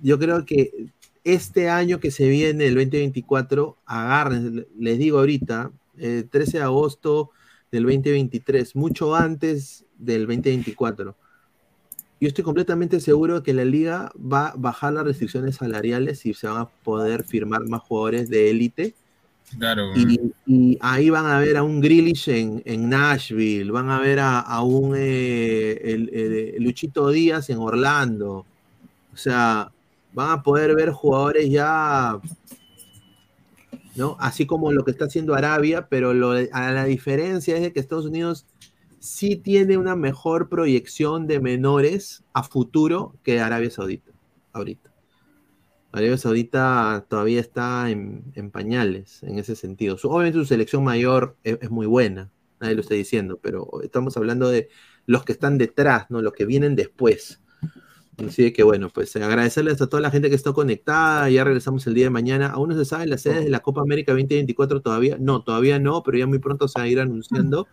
yo creo que este año que se viene, el 2024, agárrense, les digo ahorita, el 13 de agosto del 2023, mucho antes del 2024 yo estoy completamente seguro que la liga va a bajar las restricciones salariales y se van a poder firmar más jugadores de élite. Claro. Y, y ahí van a ver a un Grealish en, en Nashville, van a ver a, a un eh, el- el- Luchito Díaz en Orlando. O sea, van a poder ver jugadores ya, ¿no? Así como lo que está haciendo Arabia, pero lo, a la diferencia es de que Estados Unidos sí tiene una mejor proyección de menores a futuro que Arabia Saudita, ahorita. Arabia Saudita todavía está en, en pañales en ese sentido. Su- obviamente su selección mayor es, es muy buena, nadie lo está diciendo, pero estamos hablando de los que están detrás, ¿no? Los que vienen después. Así que bueno, pues agradecerles a toda la gente que está conectada. Ya regresamos el día de mañana. ¿Aún no se saben las sedes de la Copa América 2024 todavía? No, todavía no, pero ya muy pronto se va a ir anunciando.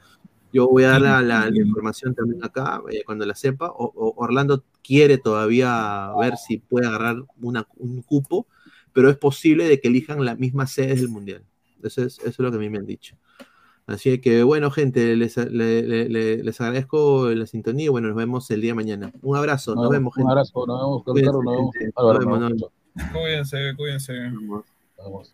Yo voy a dar la, la- la información también acá eh, cuando la sepa. O- o- Orlando quiere todavía ver si puede agarrar una- un cupo, pero es posible de que elijan las mismas sedes del Mundial. Eso es, eso es lo que a mí me han dicho. Así que bueno, gente, les, le- le- le- les agradezco la sintonía y bueno, nos vemos el día de mañana. Un abrazo, nos Un- vemos, un gente. abrazo, nos vemos, Cuídense, nos vemos. Álvaro, Nos vemos, nos nos vemos.